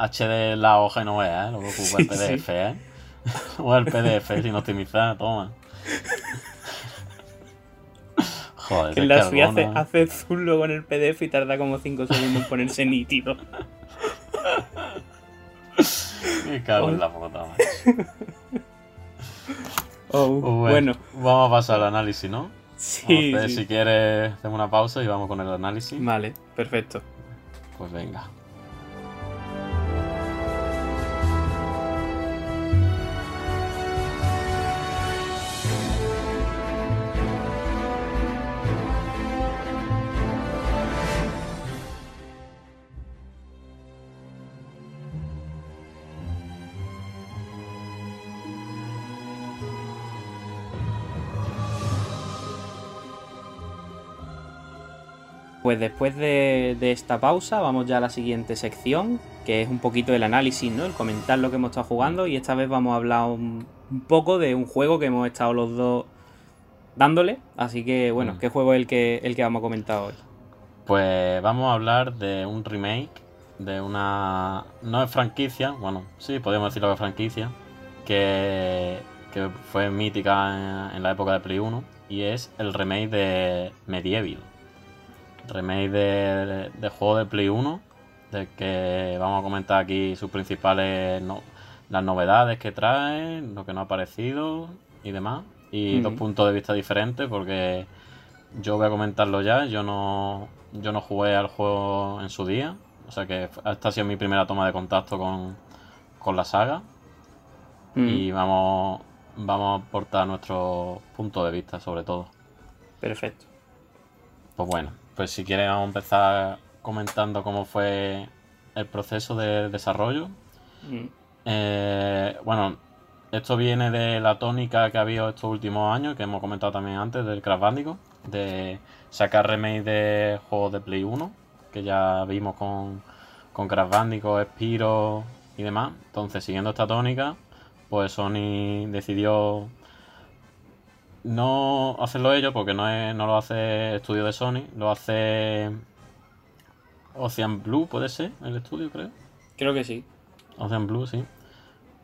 HD la hoja y no veas, ¿eh? Lo que ocupa el PDF, ¿eh? O el PDF sin optimizar, toma. Joder, Que en la Switch hace, alguno- hace zoom luego en el PDF y tarda como 5 segundos en ponerse nítido. Me cago en la puta, macho. Oh, Pues bueno, Vamos a pasar al análisis, ¿no? sí, hacer, sí. Si quieres, hacemos una pausa y vamos con el análisis. Vale, perfecto. Pues venga. Pues después de, de esta pausa vamos ya a la siguiente sección, que es un poquito el análisis, ¿no? El comentar lo que hemos estado jugando y esta vez vamos a hablar un, un poco de un juego que hemos estado los dos dándole. Así que, bueno, Mm. ¿qué juego es el que, el que vamos a comentar hoy? Pues vamos a hablar de un remake de una. No es franquicia, bueno, sí, podemos decirlo que es franquicia, que, que fue mítica en, en la época de Play 1 y es el remake de Medieval. Remake de, de juego de Play 1, de que vamos a comentar aquí sus principales. no- las novedades que trae, lo que no ha aparecido y demás. Y dos puntos de vista diferentes, porque yo voy a comentarlo ya. Yo no, yo no jugué al juego en su día. O sea que esta ha sido mi primera toma de contacto con, con la saga. Mm, Y vamos, vamos a aportar nuestro punto de vista sobre todo. Perfecto. Pues bueno, pues si quieres vamos a empezar comentando cómo fue el proceso de desarrollo. Mm. Eh, bueno, esto viene de la tónica que ha habido estos últimos años, que hemos comentado también antes, del Crash Bandicoot, de sacar remake de juegos de Play 1, que ya vimos con, con Crash Bandicoot, Spiro y demás. Entonces, siguiendo esta tónica, pues Sony decidió no hacerlo ellos, porque no, es, no lo hace estudio de Sony, lo hace Ocean Blue, puede ser, el estudio, creo. Creo que sí. Ocean Blue, sí.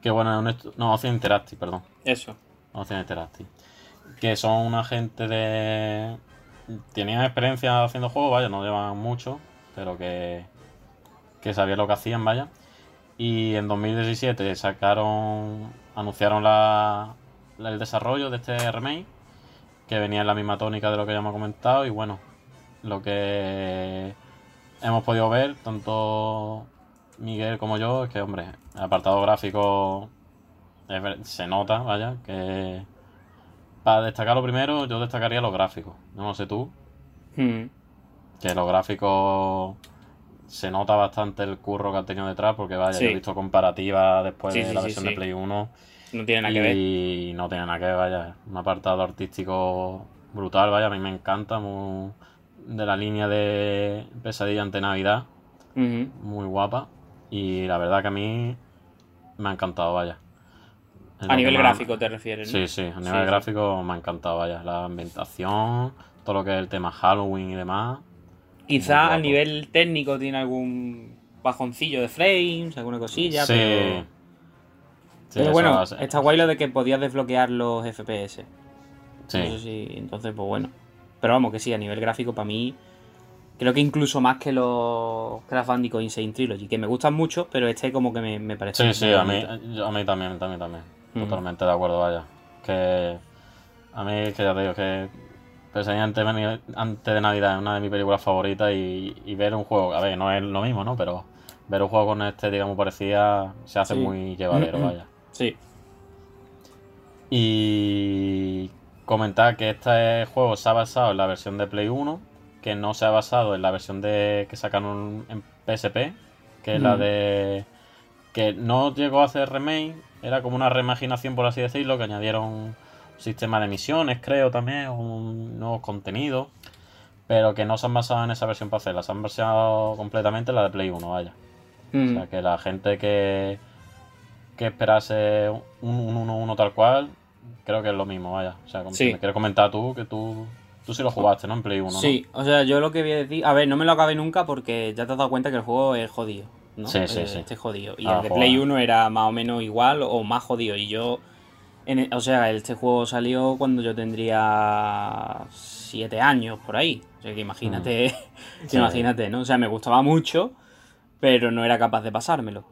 Que bueno, es un no, Ocean Interactive, perdón. Eso. Ocean Interactive. Que son una gente de. Tenían experiencia haciendo juegos, vaya, no llevan mucho, pero que. que sabían lo que hacían, vaya. Y en 2017 sacaron. anunciaron la- el desarrollo de este remake, que venía en la misma tónica de lo que ya hemos comentado, y bueno, lo que hemos podido ver, tanto Miguel como yo, es que, hombre, el apartado gráfico se nota, vaya, que para destacar lo primero, yo destacaría los gráficos. No sé tú, Mm. que los gráficos se nota bastante el curro que han tenido detrás, porque vaya, Sí. yo he visto comparativa después Sí, de la sí, versión de Play 1 No tiene nada que ver. y no tiene nada que ver, vaya, un apartado artístico brutal, vaya, a mí me encanta, muy de la línea de Pesadilla ante Navidad, muy guapa y la verdad que a mí me ha encantado, vaya. Es A nivel gráfico te refieres, ¿no? Sí, sí, a nivel Sí, sí. gráfico me ha encantado, vaya. La ambientación, todo lo que es el tema Halloween y demás. Quizá a nivel técnico tiene algún bajoncillo de frames, alguna cosilla, sí. pero... Sí, pero eso bueno, está guay lo de que podías desbloquear los FPS. Sí, No sé si- entonces, pues bueno. Pero vamos, que sí, a nivel gráfico, para mí, creo que incluso más que los Crash Bandicoot Insane Trilogy, que me gustan mucho, pero este como que me, me parece. sí, sí, a mí, a mí también, también, también. Mm. Totalmente de acuerdo, vaya. Que a mí, que ya te digo, que Pesadilla antes, de Navidad- antes de Navidad es una de mis películas favoritas y, y ver un juego, a ver, no es lo mismo, ¿no? Pero ver un juego con este, digamos, parecía, se hace Sí. muy llevadero, vaya. Sí. Y comentar que este juego se ha basado en la versión de Play 1, que no se ha basado en la versión de que sacaron en PSP, que es la Mm. de que no llegó a hacer remake, era como una reimaginación por así decirlo, que añadieron un sistema de misiones, creo también, un nuevos contenidos, pero que no se han basado en esa versión para hacerla, se han basado completamente en la de Play 1, vaya. Mm. O sea, que la gente que, que esperase un 1-1 tal cual, creo que es lo mismo, vaya. O sea, como Sí. si me quieres comentar tú, que tú, tú sí lo jugaste, ¿no? En Play 1, ¿no? Sí, o sea, yo lo que voy a decir. A ver, no me lo acabé nunca porque ya te has dado cuenta que el juego es jodido. ¿no? Sí, sí, Eh, sí. Este es jodido. Y Ah, el de. Play 1 era más o menos igual o más jodido. Y yo. en el- o sea, este juego salió cuando yo tendría 7 años por ahí. O sea que imagínate. Sí. imagínate, ¿no? O sea, me gustaba mucho, pero no era capaz de pasármelo.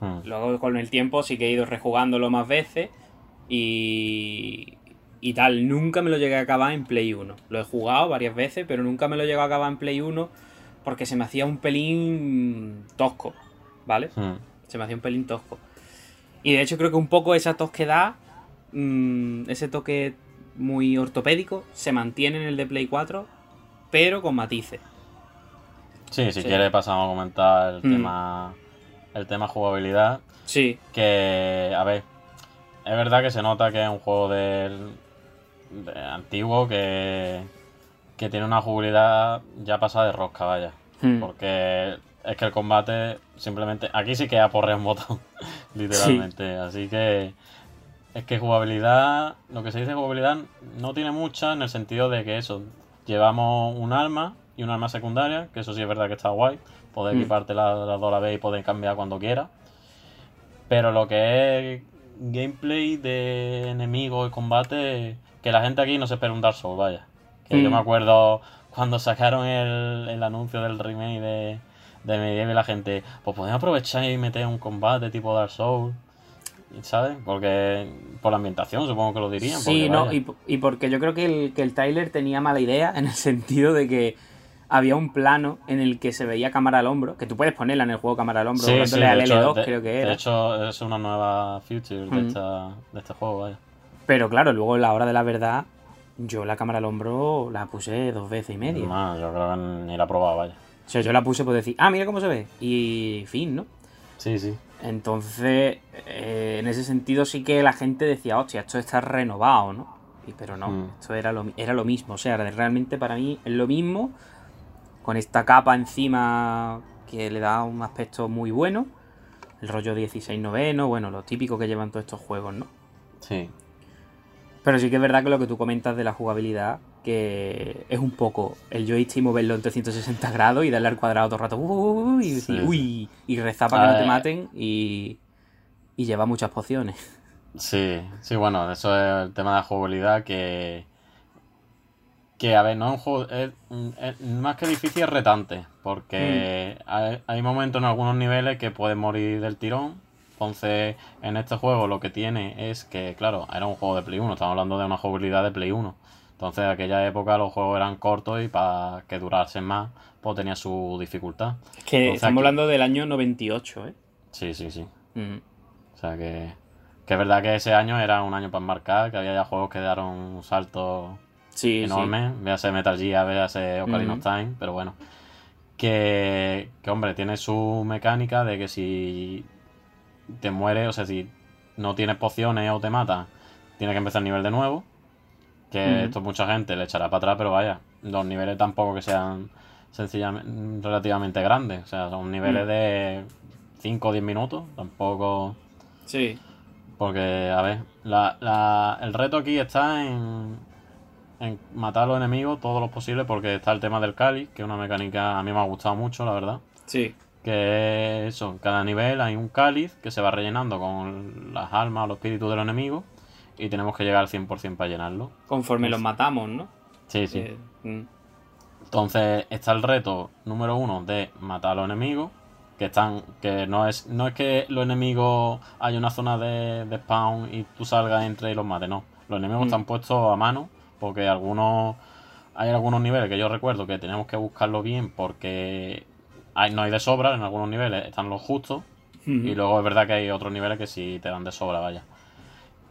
Hmm. Luego con el tiempo sí que he ido rejugándolo más veces y, y tal. Nunca me lo llegué a acabar en Play 1. Lo he jugado varias veces, pero nunca me lo llegué a acabar en Play 1 porque se me hacía un pelín tosco, ¿vale? Hmm. Se me hacía un pelín tosco. Y de hecho creo que un poco esa tosquedad, mm, ese toque muy ortopédico, se mantiene en el de Play 4, pero con matices. Sí, si Sí. quieres pasamos a comentar el Hmm. tema el tema jugabilidad. Sí, Que, a ver, es verdad que se nota que es un juego del, de antiguo que, que tiene una jugabilidad ya pasada de rosca, vaya. Hmm. Porque es que el combate simplemente. Aquí sí que aporrea un botón, literalmente. Así que. Es que jugabilidad. Lo que se dice jugabilidad no tiene mucha en el sentido de que eso. Llevamos un arma y un arma secundaria, que eso sí es verdad que está guay. Poder Mm. equiparte las las dos a la vez y poder cambiar cuando quieras. Pero lo que es gameplay de enemigos y combate, que la gente aquí no se espera un Dark Souls, vaya. Que yo Mm. me acuerdo cuando sacaron el, el anuncio del remake de, de Medieval la gente, pues podemos aprovechar y meter un combate tipo Dark Souls, ¿sabes? Porque por la ambientación supongo que lo dirían. Sí, no, y, y porque yo creo que el, que el trailer tenía mala idea en el sentido de que había un plano en el que se veía cámara al hombro, que tú puedes ponerla en el juego cámara al hombro, Sí, sí, al de hecho, L2 de- creo que De era. hecho, es una nueva feature de, Mm. esta, de este juego, vaya. Pero claro, luego en la hora de la verdad, yo la cámara al hombro la puse dos veces y media. No, yo creo que ni la he probado, vaya. O sea, yo la puse por decir, ah, mira cómo se ve. Y fin, ¿no? Sí, sí. Entonces, eh, en ese sentido sí que la gente decía, hostia, esto está renovado, ¿no? Y, pero no, Mm. esto era lo, era lo mismo. O sea, realmente para mí es lo mismo, con esta capa encima que le da un aspecto muy bueno. El rollo 16 noveno, bueno, lo típico que llevan todos estos juegos, ¿no? Sí. Pero sí que es verdad que lo que tú comentas de la jugabilidad, que es un poco el joystick moverlo en 360 grados y darle al cuadrado todo el rato, "Uy", y, Sí, decir, sí. uy, y rezar para que no Ah, te eh. maten y, y lleva muchas pociones. Sí, sí, bueno, eso es el tema de la jugabilidad que... Que, a ver, no es un juego... Es, es más que difícil, es retante. Porque hay, hay momentos en algunos niveles que puedes morir del tirón. Entonces, en este juego lo que tiene es que, claro, era un juego de Play 1. Estamos hablando de una jugabilidad de Play 1. Entonces, en aquella época los juegos eran cortos y para que durasen más, pues tenía su dificultad. Es que Entonces, estamos aquí- hablando del año 98, ¿eh? Sí, sí, sí. Mm. O sea que, que es verdad que ese año era un año para enmarcar, que había ya juegos que dieron un salto Sí, enorme, véase Metal Gear, véase Ocarina of Ujú. Time, pero bueno. Que, que, hombre, tiene su mecánica de que si te mueres, o sea, si no tienes pociones o te mata, tienes que empezar el nivel de nuevo. Que esto mucha gente le echará para atrás, pero vaya, los niveles tampoco que sean sencillamente relativamente grandes, o sea, son niveles Mm. de 5 o 10 minutos, tampoco... Sí. Porque, a ver, la, la- el reto aquí está en, en matar a los enemigos todo lo posible porque está el tema del cáliz, que es una mecánica a mí me ha gustado mucho, la verdad. Sí. Que es eso, en cada nivel hay un cáliz que se va rellenando con las almas o los espíritus de los enemigos y tenemos que llegar al 100% para llenarlo. Conforme los matamos, ¿no? Sí, sí. Eh, mm. Entonces está el reto número uno de matar a los enemigos. Que están. Que no es. No es que los enemigos hay una zona de, de spawn y tú salgas, entre y los mates, no. Los enemigos Mm. están puestos a mano. Porque algunos. Hay algunos niveles que yo recuerdo que tenemos que buscarlo bien porque hay, no hay de sobra, en algunos niveles están los justos. Y luego es verdad que hay otros niveles que sí te dan de sobra, vaya.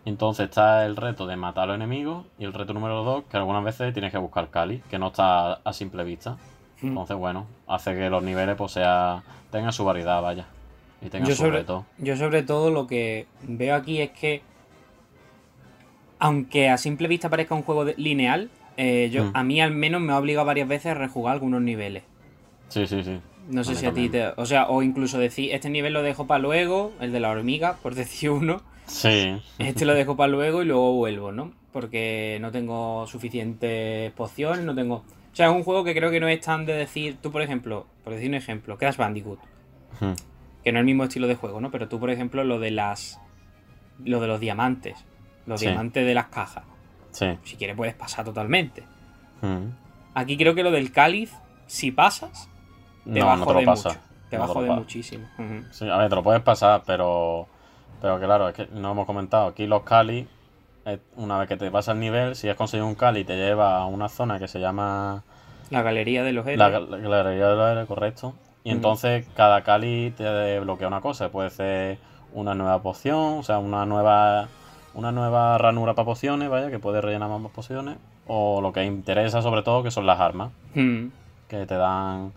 Entonces está el reto de matar a los enemigos y el reto número dos, que algunas veces tienes que buscar Cali, que no está a simple vista. Entonces, bueno, hace que los niveles pues sea, tengan su variedad, vaya. Y tengan Yo su sobre, reto. yo sobre todo lo que veo aquí es que, aunque a simple vista parezca un juego de- lineal, eh, yo, Mm. a mí al menos me ha obligado varias veces a rejugar algunos niveles. Sí, sí, sí. No sé si a ti te... O sea, o incluso decir, este nivel lo dejo para luego, el de la hormiga, por decir uno. Sí. Este lo dejo para luego y luego vuelvo, ¿no? Porque no tengo suficientes pociones, no tengo... O sea, es un juego que creo que no es tan de decir... Tú, por ejemplo, por decir un ejemplo, Crash Bandicoot. Hmm. que no es el mismo estilo de juego, ¿no? Pero tú, por ejemplo, lo de las. Lo de los diamantes. Los Sí. diamantes de las cajas. Sí. Si quieres, puedes pasar totalmente. Mm. Aquí creo que lo del cáliz, si pasas, te No, bajo no te lo de pasa. mucho. Te No bajo te de muchísimo. Sí, a ver, te lo puedes pasar, pero. Pero claro, es que no hemos comentado. Aquí los Cali, eh, una vez que te pasa el nivel, si has conseguido un Cali, te lleva a una zona que se llama La galería de los héroes. la, la galería de los héroes, correcto. Y entonces cada Cali te desbloquea una cosa. Puede ser una nueva poción, o sea, una nueva una nueva ranura para pociones, vaya, que puedes rellenar más pociones. O lo que interesa sobre todo, que son las armas. Mm. Que te dan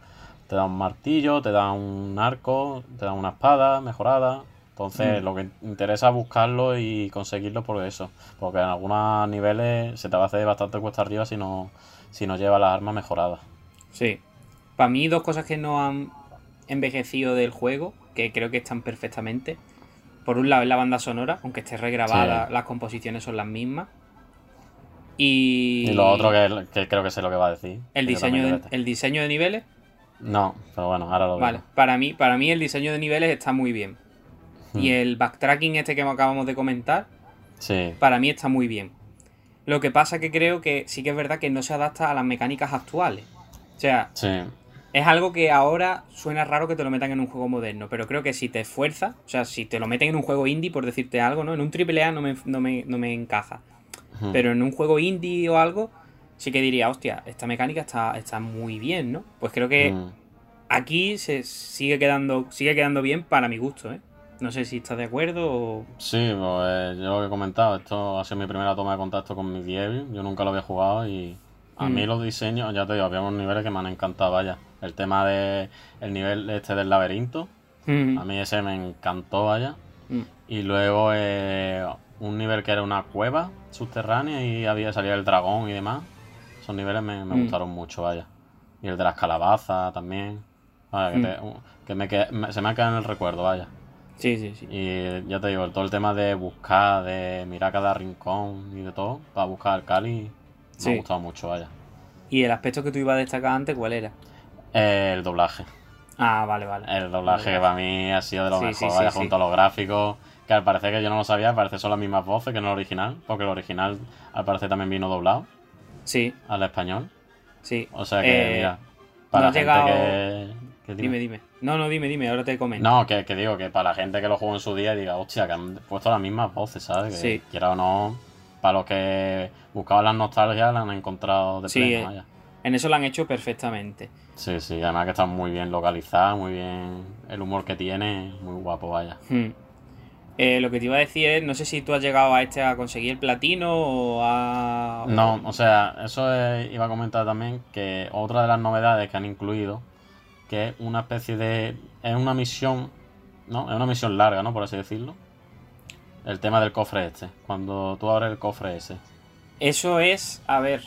te dan un martillo, te dan un arco, te dan una espada mejorada. Entonces, Mm. lo que interesa es buscarlo y conseguirlo por eso. Porque en algunos niveles se te va a hacer bastante cuesta arriba si no, si no llevas las armas mejoradas. Sí. Para mí, dos cosas que no han envejecido del juego, que creo que están perfectamente. Por un lado, es la banda sonora, aunque esté regrabada, Sí. las composiciones son las mismas. Y, Y lo otro que, que creo que sé lo que va a decir. el diseño, de, el diseño de niveles. No, pero bueno, ahora lo digo. Vale, para mí, para mí el diseño de niveles está muy bien. Y Hmm. el backtracking este que acabamos de comentar, Sí, para mí está muy bien. Lo que pasa que creo que sí que es verdad que no se adapta a las mecánicas actuales. O sea, sí, es algo que ahora suena raro que te lo metan en un juego moderno, pero creo que si te esfuerzas, o sea, si te lo meten en un juego indie, por decirte algo, ¿no? En un AAA no me, no me, no me encaja. Pero en un juego indie o algo, sí que diría, hostia, esta mecánica está, está muy bien, ¿no? Pues creo que Mm. aquí se sigue quedando, sigue quedando bien para mi gusto, ¿eh? No sé si estás de acuerdo o... Sí, pues yo lo que he comentado, esto ha sido mi primera toma de contacto con mi Evil. Yo nunca lo había jugado y, A mí los diseños, ya te digo, había unos niveles que me han encantado, vaya. El tema de el nivel este del laberinto, Mm. a mí ese me encantó, vaya. Mm. Y luego eh, un nivel que era una cueva subterránea y había salía el dragón y demás. Esos niveles me, me Mm. gustaron mucho, vaya. Y el de las calabazas también. Vaya, que, Mm. te- que me que- me- se me ha quedado en el recuerdo, vaya. Sí, sí, sí. Y ya te digo, todo el tema de buscar, de mirar cada rincón y de todo, para buscar al Cali, me ha gustado mucho, vaya. ¿Y el aspecto que tú ibas a destacar antes, cuál era? El doblaje. Ah, vale, vale. El doblaje que para mí ha sido de lo Sí, mejor, sí, vaya, junto a los gráficos, que al parecer que yo no lo sabía, parece son las mismas voces que no el original, porque el original al parecer también vino doblado Sí, al español. sí. O sea que, Eh, mira, para la gente que Dime, dime. No, no, dime, dime, ahora te comento. No, que, que digo, que para la gente que lo jugó en su día diga, hostia, que han puesto las mismas voces, ¿sabes? Que Sí. quiera o no, para los que buscaban las nostalgias, la han encontrado de Sí, pleno, vaya. En eso lo han hecho perfectamente. Sí, sí, además que está muy bien localizada, muy bien el humor que tiene, muy guapo, vaya. Hmm. Eh, lo que te iba a decir es, no sé si tú has llegado a este a conseguir el platino o a... No, o sea, eso es- iba a comentar también que otra de las novedades que han incluido, que es una especie de... es una misión, ¿no? Es una misión larga, ¿no? Por así decirlo. El tema del cofre este, cuando tú abres el cofre ese. Eso es, a ver,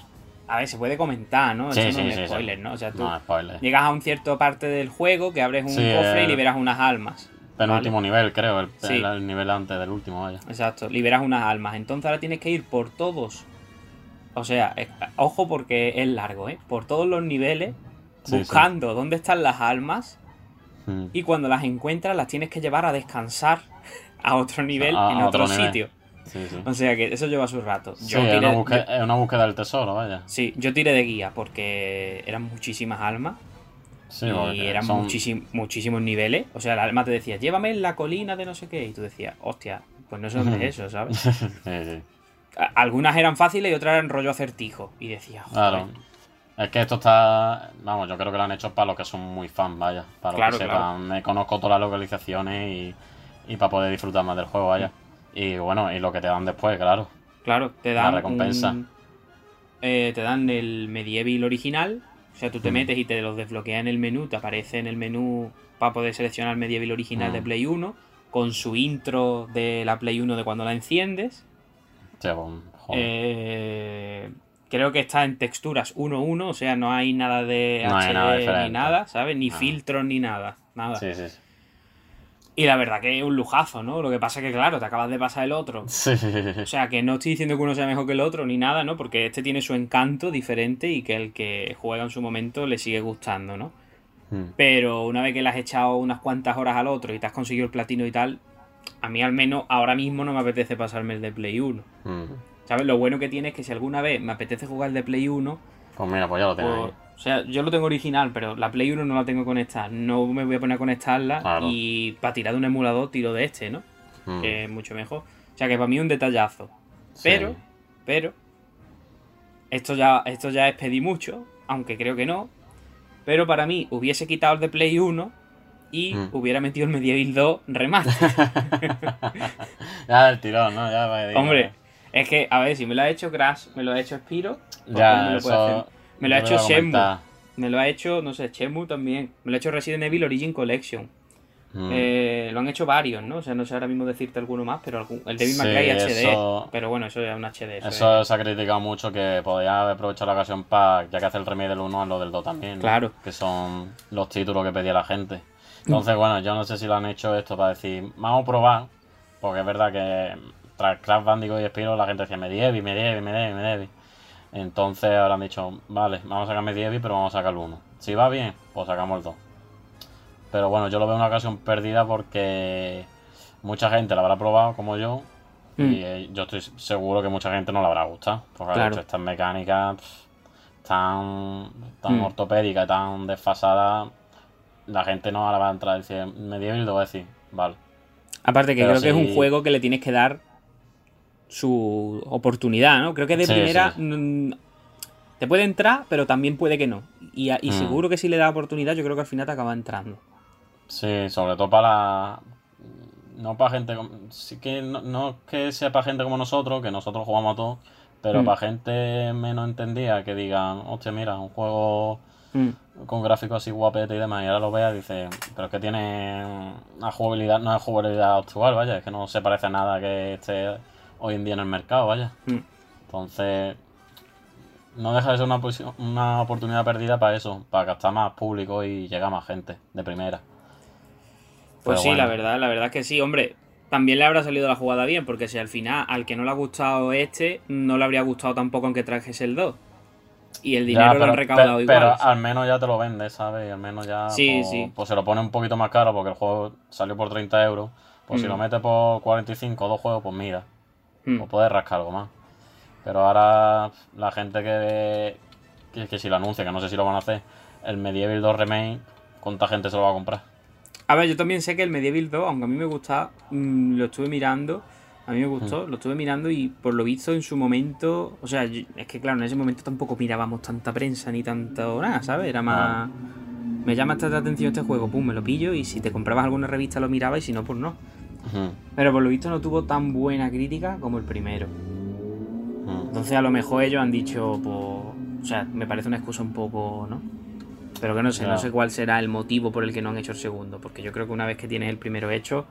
a ver, se puede comentar, ¿no? Sí, Eso sí, no es sí, sí. spoiler, ¿no? O sea, tú No, llegas a un cierto parte del juego que abres un cofre y el- liberas unas almas. Penúltimo nivel, creo, el, Sí. el- el nivel antes del último, vaya. Exacto, liberas unas almas. Entonces ahora tienes que ir por todos. O sea, eh, ojo porque es largo, ¿eh? Por todos los niveles, buscando dónde están las almas. Mm. Y cuando las encuentras, las tienes que llevar a descansar a otro nivel A- en a otro, otro nivel. sitio. Sí, sí. O sea que eso lleva su rato. Sí, Yo es, una búsqueda, yo- es una búsqueda del tesoro, vaya. sí, yo tiré de guía porque eran muchísimas almas. Sí, y eran son- muchísim- muchísimos niveles. O sea, la alma te decía, llévame en la colina de no sé qué. Y tú decías, hostia, pues no sé dónde es eso, ¿sabes? sí, Algunas eran fáciles y otras eran rollo acertijo. Y decía, joder. Claro. Es que esto está. Vamos, yo creo que lo han hecho para los que son muy fan, vaya. Para los Claro, que claro. sepan. Me conozco todas las localizaciones y, y para poder disfrutar más del juego, vaya. Y bueno, y lo que te dan después, claro. Claro, te La dan. recompensa. un- eh, te dan el medieval original. O sea, tú te Mm. metes y te los desbloquea en el menú. Te aparece en el menú para poder seleccionar el medieval original Mm. de Play 1. Con su intro de la Play 1 de cuando la enciendes. Pues, joder. Eh, creo que está en texturas 1.1. O sea, no hay nada de No HD nada ni nada, ¿sabes? Ni Ah. filtros ni nada. Nada. Sí, sí, sí. Y la verdad que es un lujazo, ¿no? Lo que pasa que, claro, te acabas de pasar el otro. Sí, O sea, que no estoy diciendo que uno sea mejor que el otro ni nada, ¿no? Porque este tiene su encanto diferente y que el que juega en su momento le sigue gustando, ¿no? Mm. Pero una vez que le has echado unas cuantas horas al otro y te has conseguido el platino y tal, a mí al menos ahora mismo no me apetece pasarme el de Play 1. Mm. ¿Sabes? Lo bueno que tiene es que si alguna vez me apetece jugar el de Play 1, Pues mira, pues ya lo pues, ahí. O sea, yo lo tengo original, pero la Play 1 no la tengo conectada. No me voy a poner a conectarla Claro. y para tirar de un emulador tiro de este, ¿no? Mm. que es mucho mejor. O sea que para mí es un detallazo. Sí. Pero, pero, esto ya, esto ya es pedir mucho, aunque creo que no. Pero para mí hubiese quitado el de Play 1 y Mm. hubiera metido el Medieval 2 remaster. ya el tirón, ¿no? Ya va, digo, Hombre, es que, a ver, si me lo ha hecho Crash, me lo ha hecho Spiro, pues Ya, ¿cómo me lo puede eso. hacer? Me lo ha hecho Shenmue. Me lo ha hecho, no sé, Chemu también. Me lo ha hecho Resident Evil Origin Collection. Mm. Eh, lo han hecho varios, ¿no? O sea, no sé ahora mismo decirte alguno más, pero algún, el Devil May Sí, Cry HD. eso- Pero bueno, eso es un HD. Eso, Eso es- se ha criticado mucho que podía haber aprovechado la ocasión para, ya que hace el remake del 1, a lo del 2 también. ¿no? Claro. Que son los títulos que pedía la gente. Entonces, bueno, yo no sé si lo han hecho esto para decir, vamos a probar, porque es verdad que tras Crash Bandicoot y Spiro la gente decía Medievi, Medievi, Medievi, Medievi. Entonces ahora han dicho, vale, vamos a sacar Medievi, pero vamos a sacar 1. Si va bien, pues sacamos el 2. Pero bueno, yo lo veo una ocasión perdida porque mucha gente la habrá probado como yo. Mm. Y eh, yo estoy seguro que mucha gente no le habrá gustado. Porque Claro. estas mecánicas pff, tan, tan Mm. ortopédicas, tan desfasadas, la gente no ahora va a entrar y decir medieval y te va a decir, vale. Aparte que Pero creo que es un juego que le tienes que dar su oportunidad, ¿no? Creo que de Sí, primera sí. mm, te puede entrar, pero también puede que no. Y, Mm. seguro que si le da oportunidad, yo creo que al final te acaba entrando. Sí, sobre todo para No para gente. Sí que no, no es que sea para gente como nosotros, que nosotros jugamos a todo, Pero Mm. para gente menos entendida que digan, hostia, mira, un juego Mm. con gráficos así guapete y demás, y ahora lo vea y dice, pero es que tiene una jugabilidad, no es jugabilidad actual, vaya, es que no se parece a nada que esté hoy en día en el mercado, vaya. Mm. Entonces, no deja de ser una, una oportunidad perdida para eso, para captar más público y llegar a más gente de primera. Pues Pero sí, bueno. la verdad, la verdad es que sí, hombre. También le habrá salido la jugada bien, porque si al final al que no le ha gustado este, no le habría gustado tampoco aunque trajese el 2. Y el dinero Ya, lo han recaudado pe- igual. Pero al menos ya te lo vende, ¿sabes? Y al menos ya. Sí, pues, sí. Pues se lo pone un poquito más caro porque el juego salió por 30 euros. Pues si Mm. lo metes por 45 dos juegos, pues mira. Mm. Pues puedes rascar algo más. Pero ahora la gente que, que, que si lo anuncia, que no sé si lo van a hacer, el Medieval 2 Remake, ¿cuánta gente se lo va a comprar? A ver, yo también sé que el Medieval 2, aunque a mí me gusta, mm, lo estuve mirando. A mí me gustó, lo estuve mirando y por lo visto en su momento. O sea, yo- es que claro, en ese momento tampoco mirábamos tanta prensa ni tanto nada, ¿sabes? Era más. Me llama esta atención este juego, pum, me lo pillo y si te comprabas alguna revista lo mirabas y si no, pues no. Pero por lo visto no tuvo tan buena crítica como el primero. Entonces a lo mejor ellos han dicho, pues. O sea, me parece una excusa un poco, ¿no? Pero que no sé, no sé cuál será el motivo por el que no han hecho el segundo. Porque yo creo que una vez que tienes el primero hecho,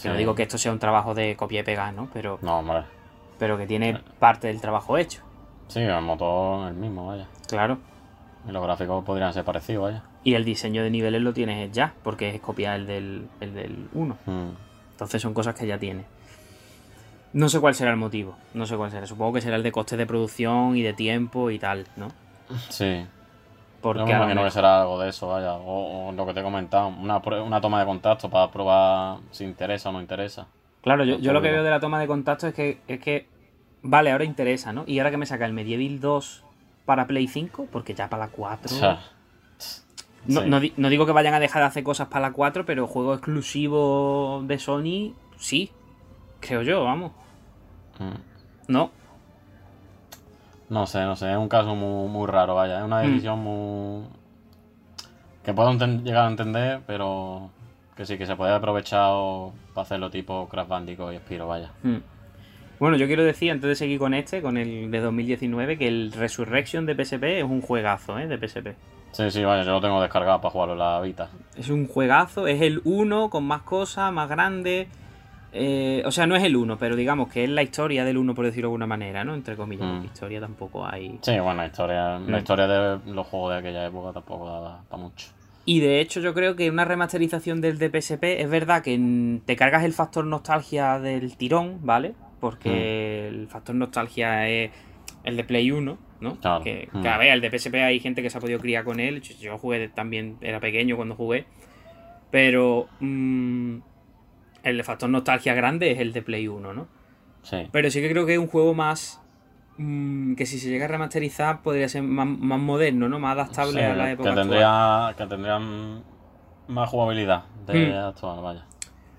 que no Sí. digo que esto sea un trabajo de copia y pegar, ¿no? Pero, No, hombre. pero que tiene parte del trabajo hecho. Sí, el motor es el mismo, vaya. Claro. Y los gráficos podrían ser parecidos, vaya. Y el diseño de niveles lo tienes ya, porque es copiar el del, el del 1. Mm. Entonces son cosas que ya tiene. No sé cuál será el motivo. No sé cuál será. Supongo que será el de costes de producción y de tiempo y tal, ¿no? Sí. Porque Yo me imagino que será algo de eso, vaya. O, o lo que te he comentado, una, una toma de contacto para probar si interesa o no interesa. Claro, yo, yo lo que veo de la toma de contacto es que, es que. Vale, ahora interesa, ¿no? Y ahora que me saca el Medieval 2 para Play 5, porque ya para la 4. O sea, no, sí. no di- no digo que vayan a dejar de hacer cosas para la 4, pero juego exclusivo de Sony, sí. Creo yo, vamos. Mm. No. No sé, no sé, es un caso muy, muy raro, vaya. Es una Mm. decisión muy. que puedo llegar a entender, pero que sí, que se puede haber aprovechado para hacerlo tipo Crash Bandicoot y Spiro, vaya. Mm. Bueno, yo quiero decir, antes de seguir con este, con el de 2019, que el Resurrection de PSP es un juegazo, ¿eh? De PSP. Sí, sí, vaya, yo lo tengo descargado para jugarlo en la Vita. Es un juegazo, es el 1 con más cosas, más grande. Eh, o sea, no es el 1, pero digamos que es la historia del 1, por decirlo de alguna manera, ¿no? Entre comillas, Mm. historia tampoco hay. Sí, bueno, la historia, Mm. la historia de los juegos de aquella época tampoco daba para mucho. Y de hecho, yo creo que una remasterización del de PSP es verdad que mm, te cargas el factor nostalgia del tirón, ¿vale? Porque Mm. el factor nostalgia es el de Play 1, ¿no? Claro. Que, Mm. que, a ver, el de PSP hay gente que se ha podido criar con él. Yo, jugué también, era pequeño cuando jugué. Pero mm, el factor nostalgia grande es el de Play 1, ¿no? Sí. Pero sí que creo que es un juego más. mm, que si se llega a remasterizar podría ser más, más moderno, ¿no? Más adaptable Sí, a la que época actual. tendría, que tendrían más jugabilidad de Mm. actual, vaya.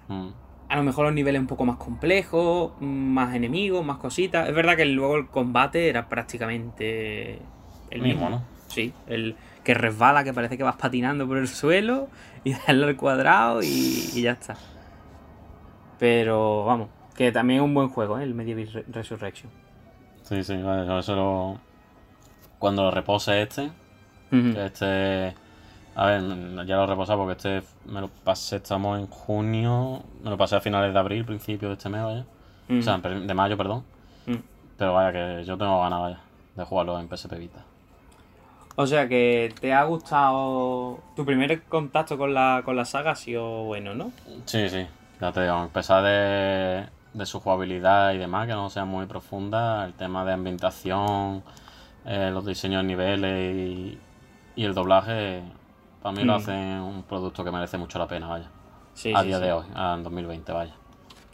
Mm. A lo mejor los niveles un poco más complejos, más enemigos, más cositas. Es verdad que luego el combate era prácticamente el mismo, ¿no? Sí, el que resbala, que parece que vas patinando por el suelo y darle al cuadrado y, y ya está. Pero vamos, que también es un buen juego, ¿eh? el Medieval Re- Resurrection. Sí, sí, vale, eso lo... Cuando lo repose este, este... A ver, ya lo he reposado porque este me lo pasé, estamos en junio, me lo pasé a finales de abril, principio de este mes, vaya. O sea, en- de mayo, perdón. Mm. Pero vaya, que yo tengo ganas, vaya, de jugarlo en PSP Vita. O sea que te ha gustado. Tu primer contacto con la, con la saga ha sido bueno, ¿no? Sí, sí, ya te digo, a pesar de, de su jugabilidad y demás, que no sea muy profunda, el tema de ambientación, eh, los diseños de niveles y, y el doblaje, para mí lo Mm. hacen un producto que merece mucho la pena, vaya. Sí, a sí, día sí. de hoy, a- en 2020, vaya.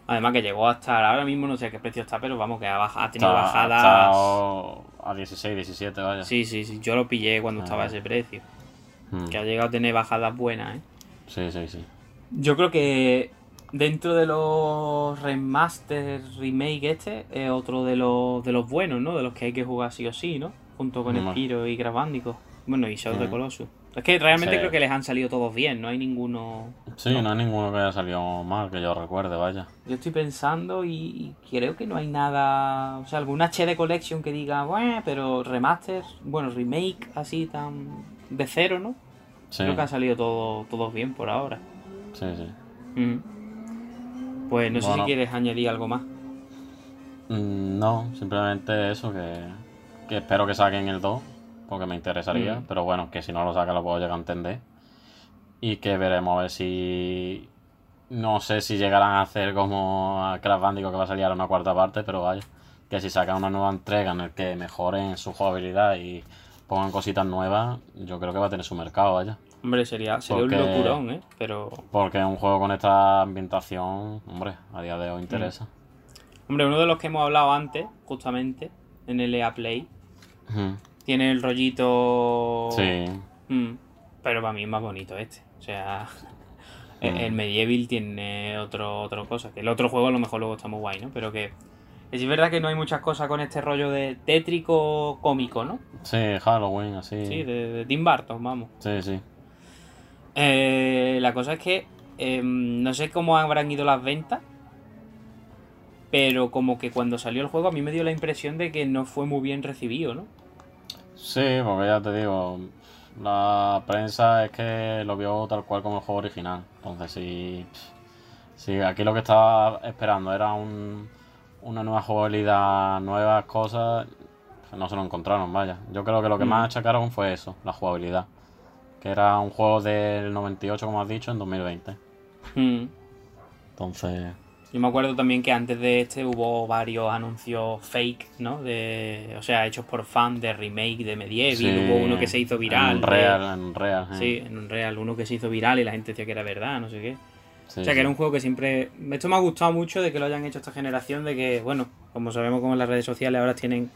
Además que llegó a estar, ahora mismo no sé a qué precio está, pero vamos, que ha, tenido Está- bajadas. ha estado a 16, 17, vaya. Sí, sí, sí, yo lo pillé cuando estaba a ese precio. Mm. Que ha llegado a tener bajadas buenas, ¿eh? Sí, sí, sí. Yo creo que dentro de los remaster, remake este, es otro de los, de los buenos, ¿no? De los que hay que jugar sí o sí, ¿no? Junto con Hombre. Spiro y Crash Bandicoot. Bueno, y Shadow of the Mm. Colossus. Es que realmente Sí. creo que les han salido todos bien, no hay ninguno. Sí, no. hay ninguno que haya salido mal, que yo recuerde, vaya. Yo estoy pensando y, creo que no hay nada. O sea, algún HD Collection que diga, bueno, pero remaster, bueno, remake así tan. de cero, ¿no? Sí, Creo que ha salido todo, todos bien por ahora. sí, sí. Mm. Pues no sé si quieres añadir algo más. Mm, No, simplemente eso, que, que espero que saquen el 2, porque me interesaría, Mm. pero bueno, que si no lo sacan lo puedo llegar a entender. Y que veremos a ver si... No sé si llegarán a hacer como a Crash Bandicoot que va a salir ahora una cuarta parte, pero vaya, que si sacan una nueva entrega en el que mejoren su jugabilidad y pongan cositas nuevas, yo creo que va a tener su mercado, vaya. Hombre, sería, sería Porque- un locurón, ¿eh? Pero. Porque un juego con esta ambientación, hombre, a día de hoy interesa. Hombre, uno de los que hemos hablado antes, justamente, en el EA Play. Tiene el rollito. Sí, Mm, pero para mí es más bonito este. O sea, el- Mm. el Medieval tiene otro, otra cosa. Que el otro juego a lo mejor luego está muy guay, ¿no? Pero que. Es verdad que no hay muchas cosas con este rollo de tétrico cómico, ¿no? sí, Halloween, así. Sí, de, de Tim Burton, vamos. Sí, sí. Eh, la cosa es que em, no sé cómo habrán ido las ventas, pero como que cuando salió el juego a mí me dio la impresión de que no fue muy bien recibido, ¿no? Sí, porque ya te digo, la prensa es que lo vio tal cual como el juego original. Entonces, si, si aquí lo que estaba esperando era un, una nueva jugabilidad, nuevas cosas, no se lo encontraron, vaya. Yo creo que lo que Mm. más achacaron fue eso, la jugabilidad. Que era un juego del 98, como has dicho, en 2020. Mm. Entonces, Yo me acuerdo también que antes de este hubo varios anuncios fake, ¿no? De, o sea, hechos por fan de remake de Medieval. sí, Hubo uno que se hizo viral. En de- real, en real. eh. Sí, en Unreal, uno que se hizo viral y la gente decía que era verdad, no sé qué. Sí, O sea, que sí. era un juego que siempre... Esto me ha gustado mucho de que lo hayan hecho esta generación, de que, bueno, como sabemos como las redes sociales ahora tienen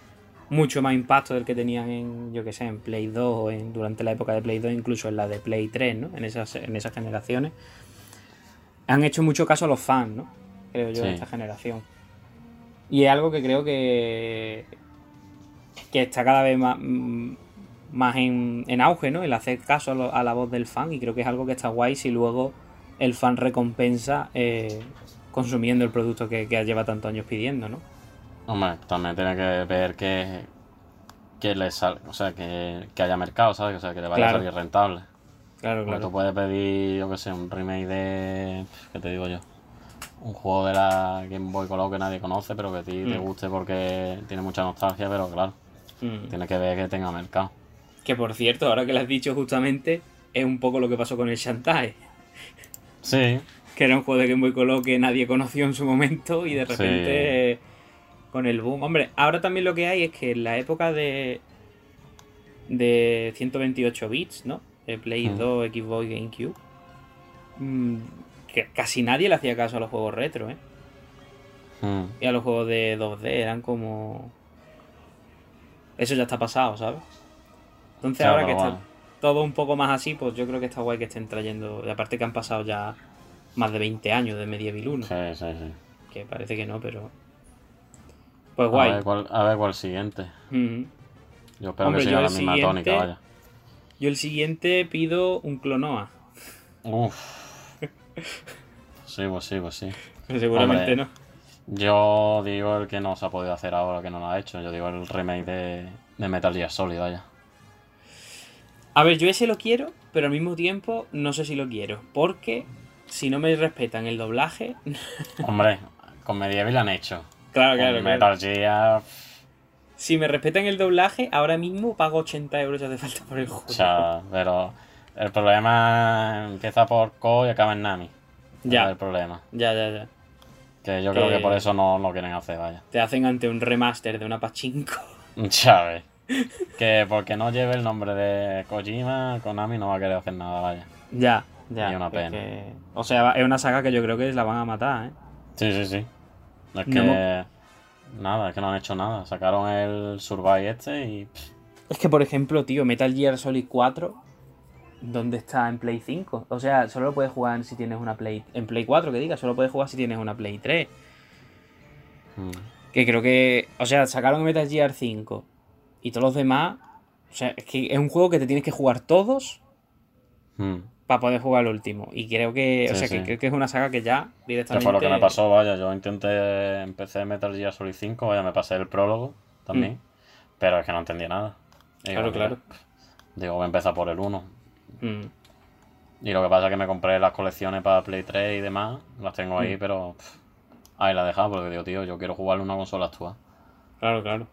mucho más impacto del que tenían en, yo que sé, en Play 2 o en, durante la época de Play 2, incluso en la de Play 3, ¿no? En esas, en esas generaciones. Han hecho mucho caso a los fans, ¿no? Creo yo, de Sí. esta generación. Y es algo que creo que, que está cada vez más, mm, más en, en auge, ¿no? El hacer caso a, lo- a la voz del fan. Y creo que es algo que está guay si luego el fan recompensa eh, consumiendo el producto que, que lleva tantos años pidiendo, ¿no? Hombre, también tiene que ver que, que le sal, o sea, que, que haya mercado, ¿sabes? O sea, que le vaya Claro. a salir rentable. Claro, Porque claro. tú puedes pedir, yo qué sé, un remake de. ¿Qué te digo yo? Un juego de la Game Boy Color que nadie conoce, pero que a ti te Mm. guste porque tiene mucha nostalgia, pero claro, Mm. tiene que ver que tenga mercado. Que por cierto, ahora que lo has dicho justamente, es un poco lo que pasó con el Shantae. Sí, Que era un juego de Game Boy Color que nadie conoció en su momento y de repente con el boom. Hombre, ahora también lo que hay es que en la época de de 128 bits, ¿no? De Play Mm. 2, Xbox, GameCube. Mm, que casi nadie le hacía caso a los juegos retro, ¿eh? Mm. Y a los juegos de 2D eran como... Eso ya está pasado, ¿sabes? Entonces Claro, ahora que está todo un poco más así, pues yo creo que está guay que estén trayendo... Y aparte que han pasado ya más de 20 años de Medieval 1. sí, sí, sí. Que parece que no, pero... Pues A guay. ver, cuál, a ver cuál siguiente. Ujú. Yo espero Hombre, que siga la misma tónica, vaya. Yo el siguiente pido un Clonoa. Uf. Sí, pues sí, pues sí. Pero seguramente Hombre. no. Yo digo el que no se ha podido hacer ahora, que no lo ha hecho. Yo digo el remake de, de Metal Gear Solid, vaya. A ver, yo ese lo quiero, pero al mismo tiempo no sé si lo quiero. Porque si no me respetan el doblaje... Hombre, con Medieval han hecho. claro, Con claro, claro. Metal Gear, Si me respetan el doblaje, ahora mismo pago 80 euros ya de falta por el juego. o sea, pero el problema empieza por Ko y acaba en Nami. Ya. el problema. Ya, ya, ya. Que yo creo Que- que por eso no lo quieren hacer, vaya. Te hacen ante un remaster de una Pachinko. Ves. Que porque no lleve el nombre de Kojima, Konami no va a querer hacer nada, vaya. Ya, ya. Y una pena. que- O sea, es una saga que yo creo que la van a matar, ¿eh? Sí, sí, sí. Es No que. Nada, es que no han hecho nada. Sacaron el Survive este y. Es que, por ejemplo, tío, Metal Gear Solid 4, ¿dónde está en Play 5? O sea, solo lo puedes jugar si tienes una Play... En Play 4, que diga, solo puedes jugar si tienes una Play 3. mm. Que creo que... O sea, sacaron Metal Gear 5 y todos los demás O sea, es que es un juego que te tienes que jugar todos Mm. para poder jugar el último. Y creo que, o sea, sí. que creo que es una saga que ya directamente. fue lo que me pasó, vaya. Yo intenté, empecé Metal Gear Solid 5, vaya, me pasé el prólogo también. Pero es que no entendía nada. Claro, claro. Digo, voy a empezar por el 1. Mm, Y lo que pasa es que me compré las colecciones para Play 3 y demás. Las tengo ahí, Mm. pero pff, ahí las he dejado porque digo, tío, yo quiero jugar en una consola actual. claro, claro.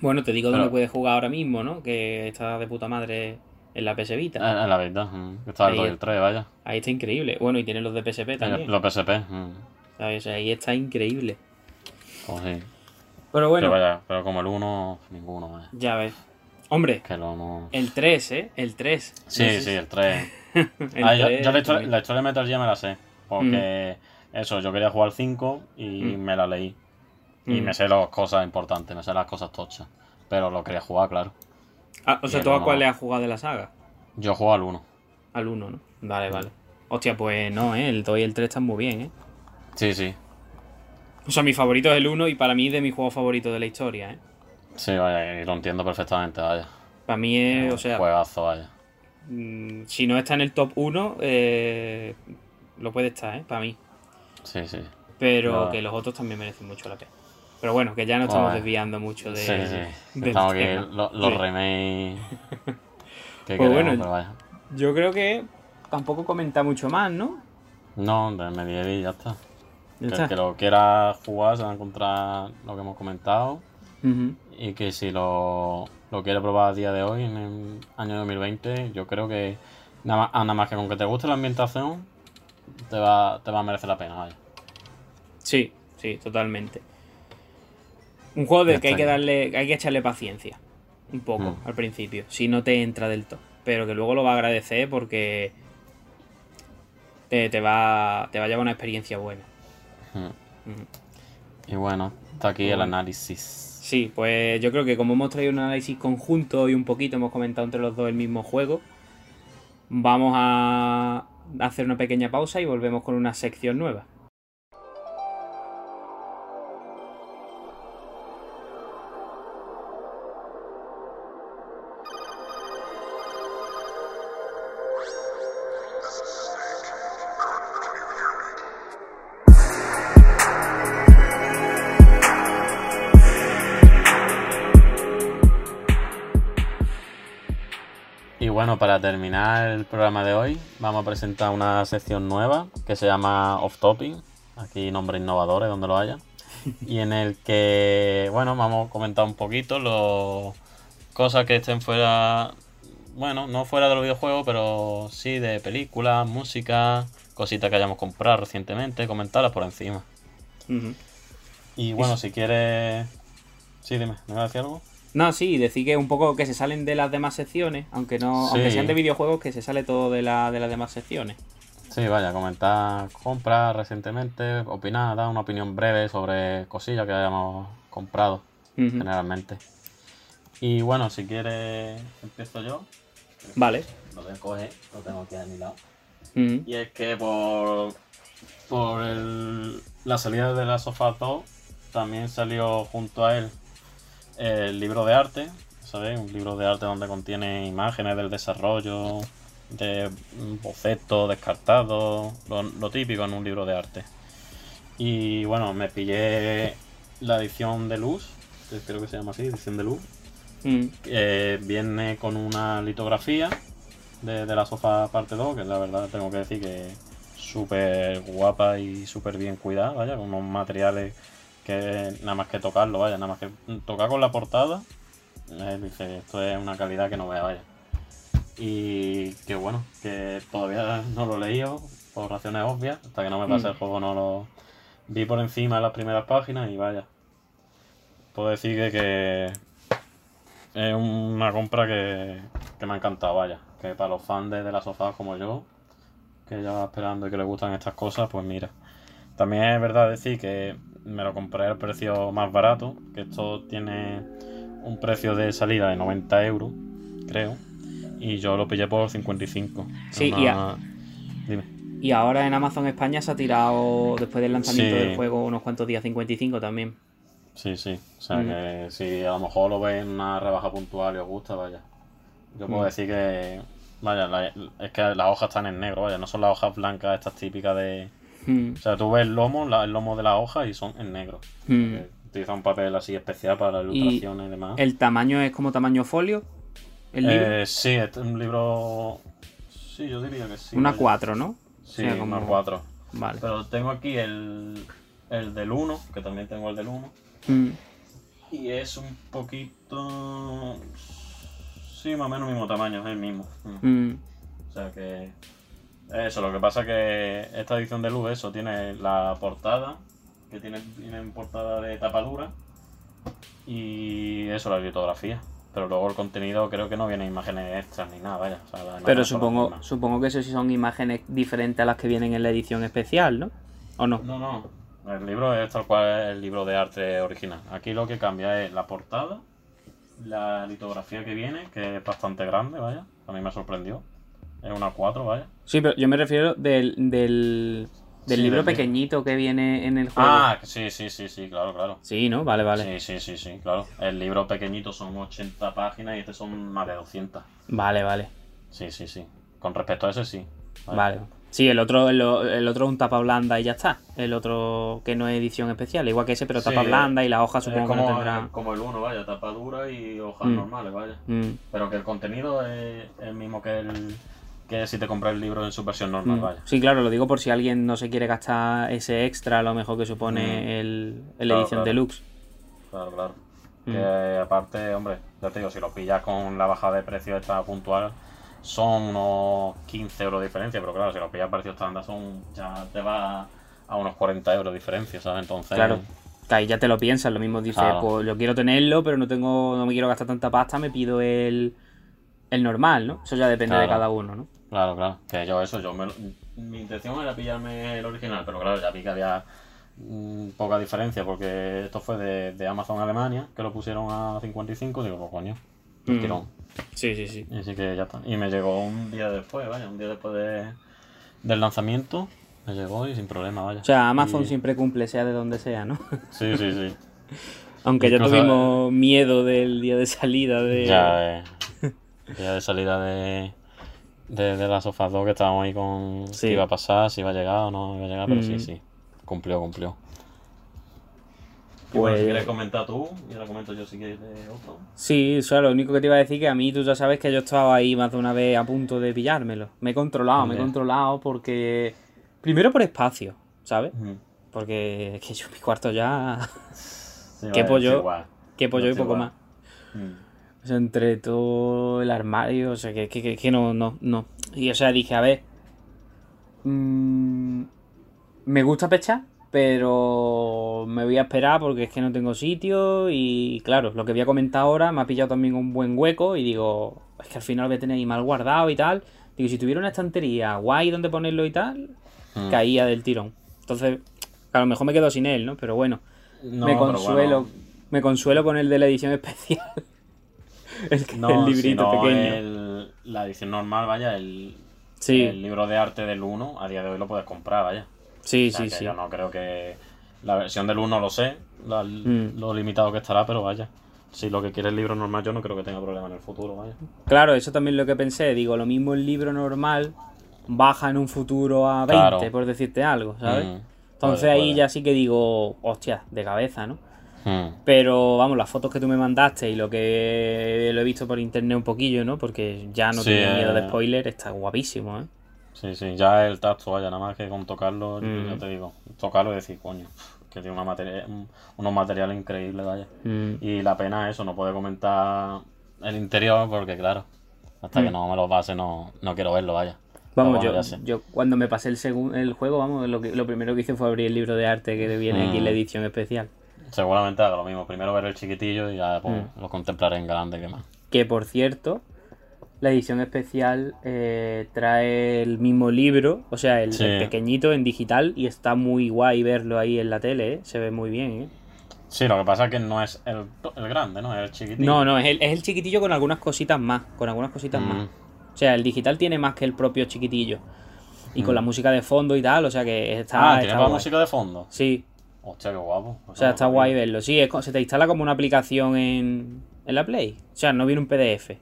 Bueno, te digo Pero- dónde puedes jugar ahora mismo, ¿no? Que está de puta madre en la PS Vita. Eh, la verdad, mm, está el Ahí 2 y el 3, vaya. Ahí está increíble. Bueno, y tiene los de PSP también. Los PSP, mm, ¿sabes? Ahí está increíble. pues sí. Pero bueno, Pero vaya, pero como el 1, ninguno, vaya. ya ves. Hombre, Que el 1... el 3, ¿eh? El 3. Sí, No sé sí, el 3. el Ah, yo, 3 yo la, historia, la historia de Metal Gear me la sé. Porque eso, yo quería jugar al 5 y Mm. me la leí. Y Mm. me sé las cosas importantes, me sé las cosas tochas. Pero lo quería jugar, claro. Ah, o sea, ¿tú a cuál le has jugado de la saga? Yo juego al 1. Al 1, ¿no? Vale, Mm. vale. Hostia, pues no, ¿eh? El 2 y el 3 están muy bien, ¿eh? Sí, sí. O sea, mi favorito es el 1 y para mí es de mis juegos favoritos de la historia, ¿eh? Sí, vaya, y lo entiendo perfectamente, vaya. Para mí es, o sea, Juegazo, vaya. mm, si no está en el top 1, eh, lo puede estar, ¿eh? Para mí. Sí, sí. Pero que los otros también merecen mucho la pena. Pero bueno, que ya no estamos desviando mucho de. sí, sí. Estamos tema. lo- los Sí. remakes. que Pues queremos, bueno, pero vaya. Yo creo que tampoco comenta mucho más, ¿no? No, de Medieval ya está. Ya Que está. el que lo quiera jugar se va a encontrar lo que hemos comentado. Ujú. Y que si lo, lo quiere probar a día de hoy, en el año 2020, yo creo que nada más, nada más que con que te guste la ambientación, te va, te va a merecer la pena. Vaya. Sí, sí, totalmente. Un juego del que hay que darle, hay que echarle paciencia. Un poco Mm. al principio. Si no te entra del todo. Pero que luego lo va a agradecer porque te, te va, te va a llevar una experiencia buena. Mm. Y bueno, está aquí el análisis. Sí, pues yo creo que como hemos traído un análisis conjunto y un poquito hemos comentado entre los dos el mismo juego, vamos a hacer una pequeña pausa y volvemos con una sección nueva. Para terminar el programa de hoy, vamos a presentar una sección nueva que se llama Off Topic. Aquí nombres innovadores donde lo haya. Y en el que, bueno, vamos a comentar un poquito los cosas que estén fuera, bueno, no fuera de los videojuegos, pero sí de películas, música, cositas que hayamos comprado recientemente, comentarlas por encima. Y bueno, si quieres... Sí, dime, ¿me vas a decir algo? No, sí, decir que un poco que se salen de las demás secciones, aunque no, aunque sean de videojuegos, que se sale todo de, la, de las demás secciones. Sí, vaya, comentar compras recientemente, opinar, dar una opinión breve sobre cosillas que hayamos comprado generalmente. Y bueno, si quieres, empiezo yo. Vale. Lo tengo, coger, lo tengo aquí a mi lado. Y es que por, por el- la salida de la Sofá 2 también salió junto a él el libro de arte, ¿sabes? Un libro de arte donde contiene imágenes del desarrollo, de bocetos descartados, lo, lo típico en un libro de arte. Y bueno, me pillé la edición de luz, que creo que se llama así, edición de luz, Ujú. eh, viene con una litografía de, de la sofá parte 2, que la verdad tengo que decir que es súper guapa y súper bien cuidada, vaya, con unos materiales que nada más que tocarlo, vaya, nada más que tocar con la portada, eh, dice, esto es una calidad que no vea, vaya. Y que bueno, que todavía no lo he leído por razones obvias, hasta que no me pase Mm. el juego no lo vi por encima de las primeras páginas y vaya. Puedo decir que, que es una compra que, que me ha encantado, vaya. Que para los fans de, de las sofás como yo, que ya va esperando y que les gustan estas cosas, pues mira. También es verdad decir que me lo compré al precio más barato, que esto tiene un precio de salida de 90 euros, creo. Y yo lo pillé por 55. Sí, y a- Dime. Y ahora en Amazon España se ha tirado, después del lanzamiento Sí. del juego, unos cuantos días, 55 también. Sí, sí. O sea Mm. que si a lo mejor lo ves en una rebaja puntual y os gusta, vaya. Yo puedo Mm. decir que. Vaya, la- es que las hojas están en negro, vaya. No son las hojas blancas estas típicas de. Mm, O sea, tú ves el lomo, la- el lomo de las hojas y son en negro. mm. Eh, Utiliza un papel así especial para las Y ilustraciones y, demás. ¿El tamaño es como tamaño folio? ¿El libro? Eh, sí, este es un libro. Sí, yo diría que sí. una vaya. 4, ¿no? Sí, O sea, como- una 4. Vale. Pero tengo aquí el, el del 1, que también tengo el del 1. Mm, Y es un poquito. Sí, más o menos mismo tamaño, es el mismo. Mm, O sea que. Eso, lo que pasa es que esta edición de luz, eso, tiene la portada, que tiene, viene en portada de tapadura. Y eso, la litografía. Pero luego el contenido creo que no viene imágenes extras ni nada, vaya. O sea, imágenes Pero supongo, supongo que eso sí son imágenes diferentes a las que vienen en la edición especial, ¿no? ¿O no? No, no. El libro es tal cual es el libro de arte original. Aquí lo que cambia es la portada, la litografía que viene, que es bastante grande, vaya. A mí me sorprendió. Es una 4, vaya. Sí, pero yo me refiero del, del, del Sí, libro del- pequeñito que viene en el juego. Ah, sí, sí, sí, sí, claro, claro. Sí, ¿no? Vale, vale. Sí, sí, sí, sí, claro. El libro pequeñito son 80 páginas y este son más de 200. Vale, vale. Sí, sí, sí. Con respecto a ese, sí. Vale. Sí, el otro, el, el otro es un tapa blanda y ya está. El otro que no es edición especial, igual que ese, pero Sí, tapa blanda y las hojas supongo que no como, tendrán. como el 1, vaya, tapa dura y hojas Mm. normales, vaya. Mm, Pero que el contenido es el mismo que el que si te compras el libro en su versión normal, mm. vaya. Sí, claro, lo digo por si alguien no se quiere gastar ese extra, a lo mejor que supone Mm. el, el Claro, edición claro. deluxe. Claro, claro. Mm. Que aparte, hombre, ya te digo, si lo pillas con la bajada de precio esta puntual, son unos 15 euros de diferencia, pero claro, si lo pillas a precio estándar, son ya te va a unos 40 euros de diferencia, ¿sabes? Entonces, Claro. Que ahí ya te lo piensas, lo mismo dices, Claro. pues yo quiero tenerlo, pero no tengo, no me quiero gastar tanta pasta, me pido el, el normal, ¿no? Eso ya depende de cada uno, ¿no? Claro, claro. Que yo eso, yo me lo- mi intención era pillarme el original, pero claro, ya vi que había mm, poca diferencia, porque esto fue de, de Amazon Alemania, que lo pusieron a 55, digo, pues coño, Mm. tirón. Sí, sí, sí. Y así que ya está. Y me llegó un día después, vaya, un día después de, del lanzamiento. Me llegó y sin problema, vaya. O sea, Amazon Y- siempre cumple, sea de donde sea, ¿no? Sí, sí, sí. Aunque ya Incluso- tuvimos miedo del día de salida de... Ya, eh, día de salida de, de, de la Sofá 2 que estábamos ahí con Sí. qué iba a pasar, si iba a llegar o no iba a llegar, pero Mm. sí, sí. Cumplió, cumplió. Pues- si quieres comentar tú, y ahora comento yo si quieres de otro. Sí, o sea, lo único que te iba a decir que a mí tú ya sabes que yo estaba ahí más de una vez a punto de pillármelo. Me he controlado, me he controlado porque... Primero por espacio, ¿sabes? Porque es que yo mi cuarto ya... Sí, ¿Qué pollo? que pollo y poco igual. más. Mm. O sea, entre todo el armario, o sea, que, que, que- no, no, no. Y o sea, dije, a ver. mm, me gusta pechar, pero me voy a esperar porque es que no tengo sitio. Y claro, lo que voy a comentar ahora me ha pillado también un buen hueco. Y digo, es que al final lo voy a tener ahí mal guardado y tal. Digo, si tuviera una estantería guay donde ponerlo y tal, Mm. caía del tirón. Entonces, a lo mejor me quedo sin él, ¿no? Pero bueno, No, me consuelo. bueno, Me consuelo con el de la edición especial. el, que- No, el librito pequeño. el- la edición normal, vaya, el, Sí, el libro de arte del 1, a día de hoy lo puedes comprar, vaya. sí, O sea, sí, que sí. Yo no creo que. La versión del 1 lo sé, la- Mm. lo limitado que estará, pero vaya. Si lo que quiere el libro normal, yo no creo que tenga problema en el futuro, vaya. Claro, eso también lo que pensé. Digo, lo mismo el libro normal baja en un futuro a 20, Claro. por decirte algo, ¿sabes? Mm, Entonces puede, ahí puede. ya sí que digo, hostia, de cabeza, ¿no? Mm, Pero vamos, las fotos que tú me mandaste y lo que lo he visto por internet un poquillo, ¿no? Porque ya no Sí, tenía miedo de eh. spoiler, está guapísimo, ¿eh? Sí, sí, ya el tacto, vaya, nada más que con tocarlo, Mm. yo te digo, tocarlo y decir, coño, que tiene una materia, un- unos materiales increíbles, vaya. Mm. Y la pena es eso, no puede comentar el interior porque, claro, hasta que no me lo pase no, no quiero verlo, vaya. Vamos, bueno, yo, yo cuando me pasé el, el juego, vamos, lo, que, lo primero que hice fue abrir el libro de arte que viene aquí en la edición especial. Seguramente haga lo mismo. Primero ver el chiquitillo y ya pues, Mm. lo contemplaré en grande que más. Que por cierto, la edición especial eh, trae el mismo libro, o sea, el, Sí. el pequeñito en digital y está muy guay verlo ahí en la tele, ¿eh? se ve muy bien. ¿eh? Sí, lo que pasa es que no es el, el grande, ¿no? Es el chiquitillo. No, no, es el, es el chiquitillo con algunas cositas más, con algunas cositas Mm. más. O sea, el digital tiene más que el propio chiquitillo. Y con Mm. la música de fondo y tal, o sea que está... Ah, está tiene la música de fondo. Sí, Hostia, qué guapo. O sea, está guay verlo. Sí, es, se te instala como una aplicación en, en la Play. O sea, no viene un PDF.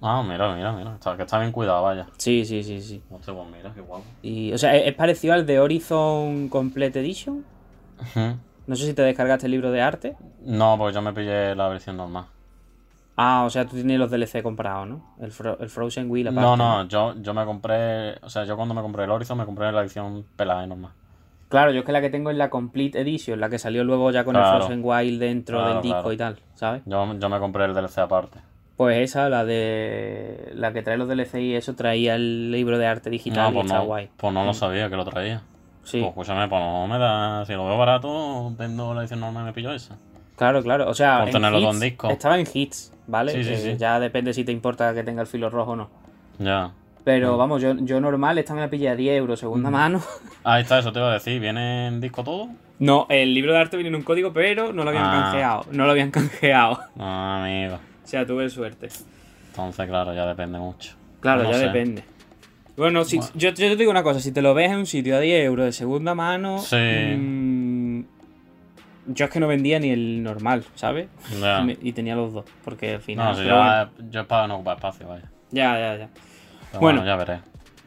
Ah, mira, mira, mira. Está, que está bien cuidado, vaya. Sí, sí, sí, sí. Hostia, pues mira, qué guapo. Y, o sea, es, es parecido al de Horizon Complete Edition. No sé si te descargaste el libro de arte. No, pues yo me pillé la versión normal. Ah, o sea, tú tienes los DLC comprados, ¿no? El, Fro- el Frozen Wheel aparte. No, no, yo, yo me compré. O sea, yo cuando me compré el Horizon me compré la edición pelada y normal. Claro, yo es que la que tengo es la Complete Edition, la que salió luego ya con el Claro. Frozen Wild dentro Claro, del disco claro. y tal, ¿sabes? Yo, yo me compré el DLC aparte. Pues esa, la de. La que trae los DLC y eso, traía el libro de arte digital No, y pues está no, guay. pues no lo sabía que lo traía. Sí, Pues escúchame, pues no me da. Si lo veo barato, vendo la edición normal y me pillo esa. claro, claro. O sea, Por en tenerlo hits, en disco. estaba en hits, ¿vale? Sí, sí, Eh, sí. Ya depende si te importa que tenga el filo rojo o no. Ya. Pero vamos, yo, yo normal, esta me la pillé a 10 euros, segunda mano. Ahí está, eso te iba a decir. ¿Viene en disco todo? No, el libro de arte viene en un código, pero no lo habían Ah. canjeado. No lo habían canjeado. Ah, amigo. O sea, tuve suerte. Entonces, claro, ya depende mucho. Claro, No ya sé. depende. Bueno, si, Bueno. Yo, yo te digo una cosa, si te lo ves en un sitio a 10 euros de segunda mano, Sí. mm, yo es que no vendía ni el normal, ¿sabes? Ya. Y, tenía los dos, porque al final... No, si yo, bueno, yo es para no ocupar espacio, vaya. ya, ya, ya. Pero Bueno. bueno, ya veré.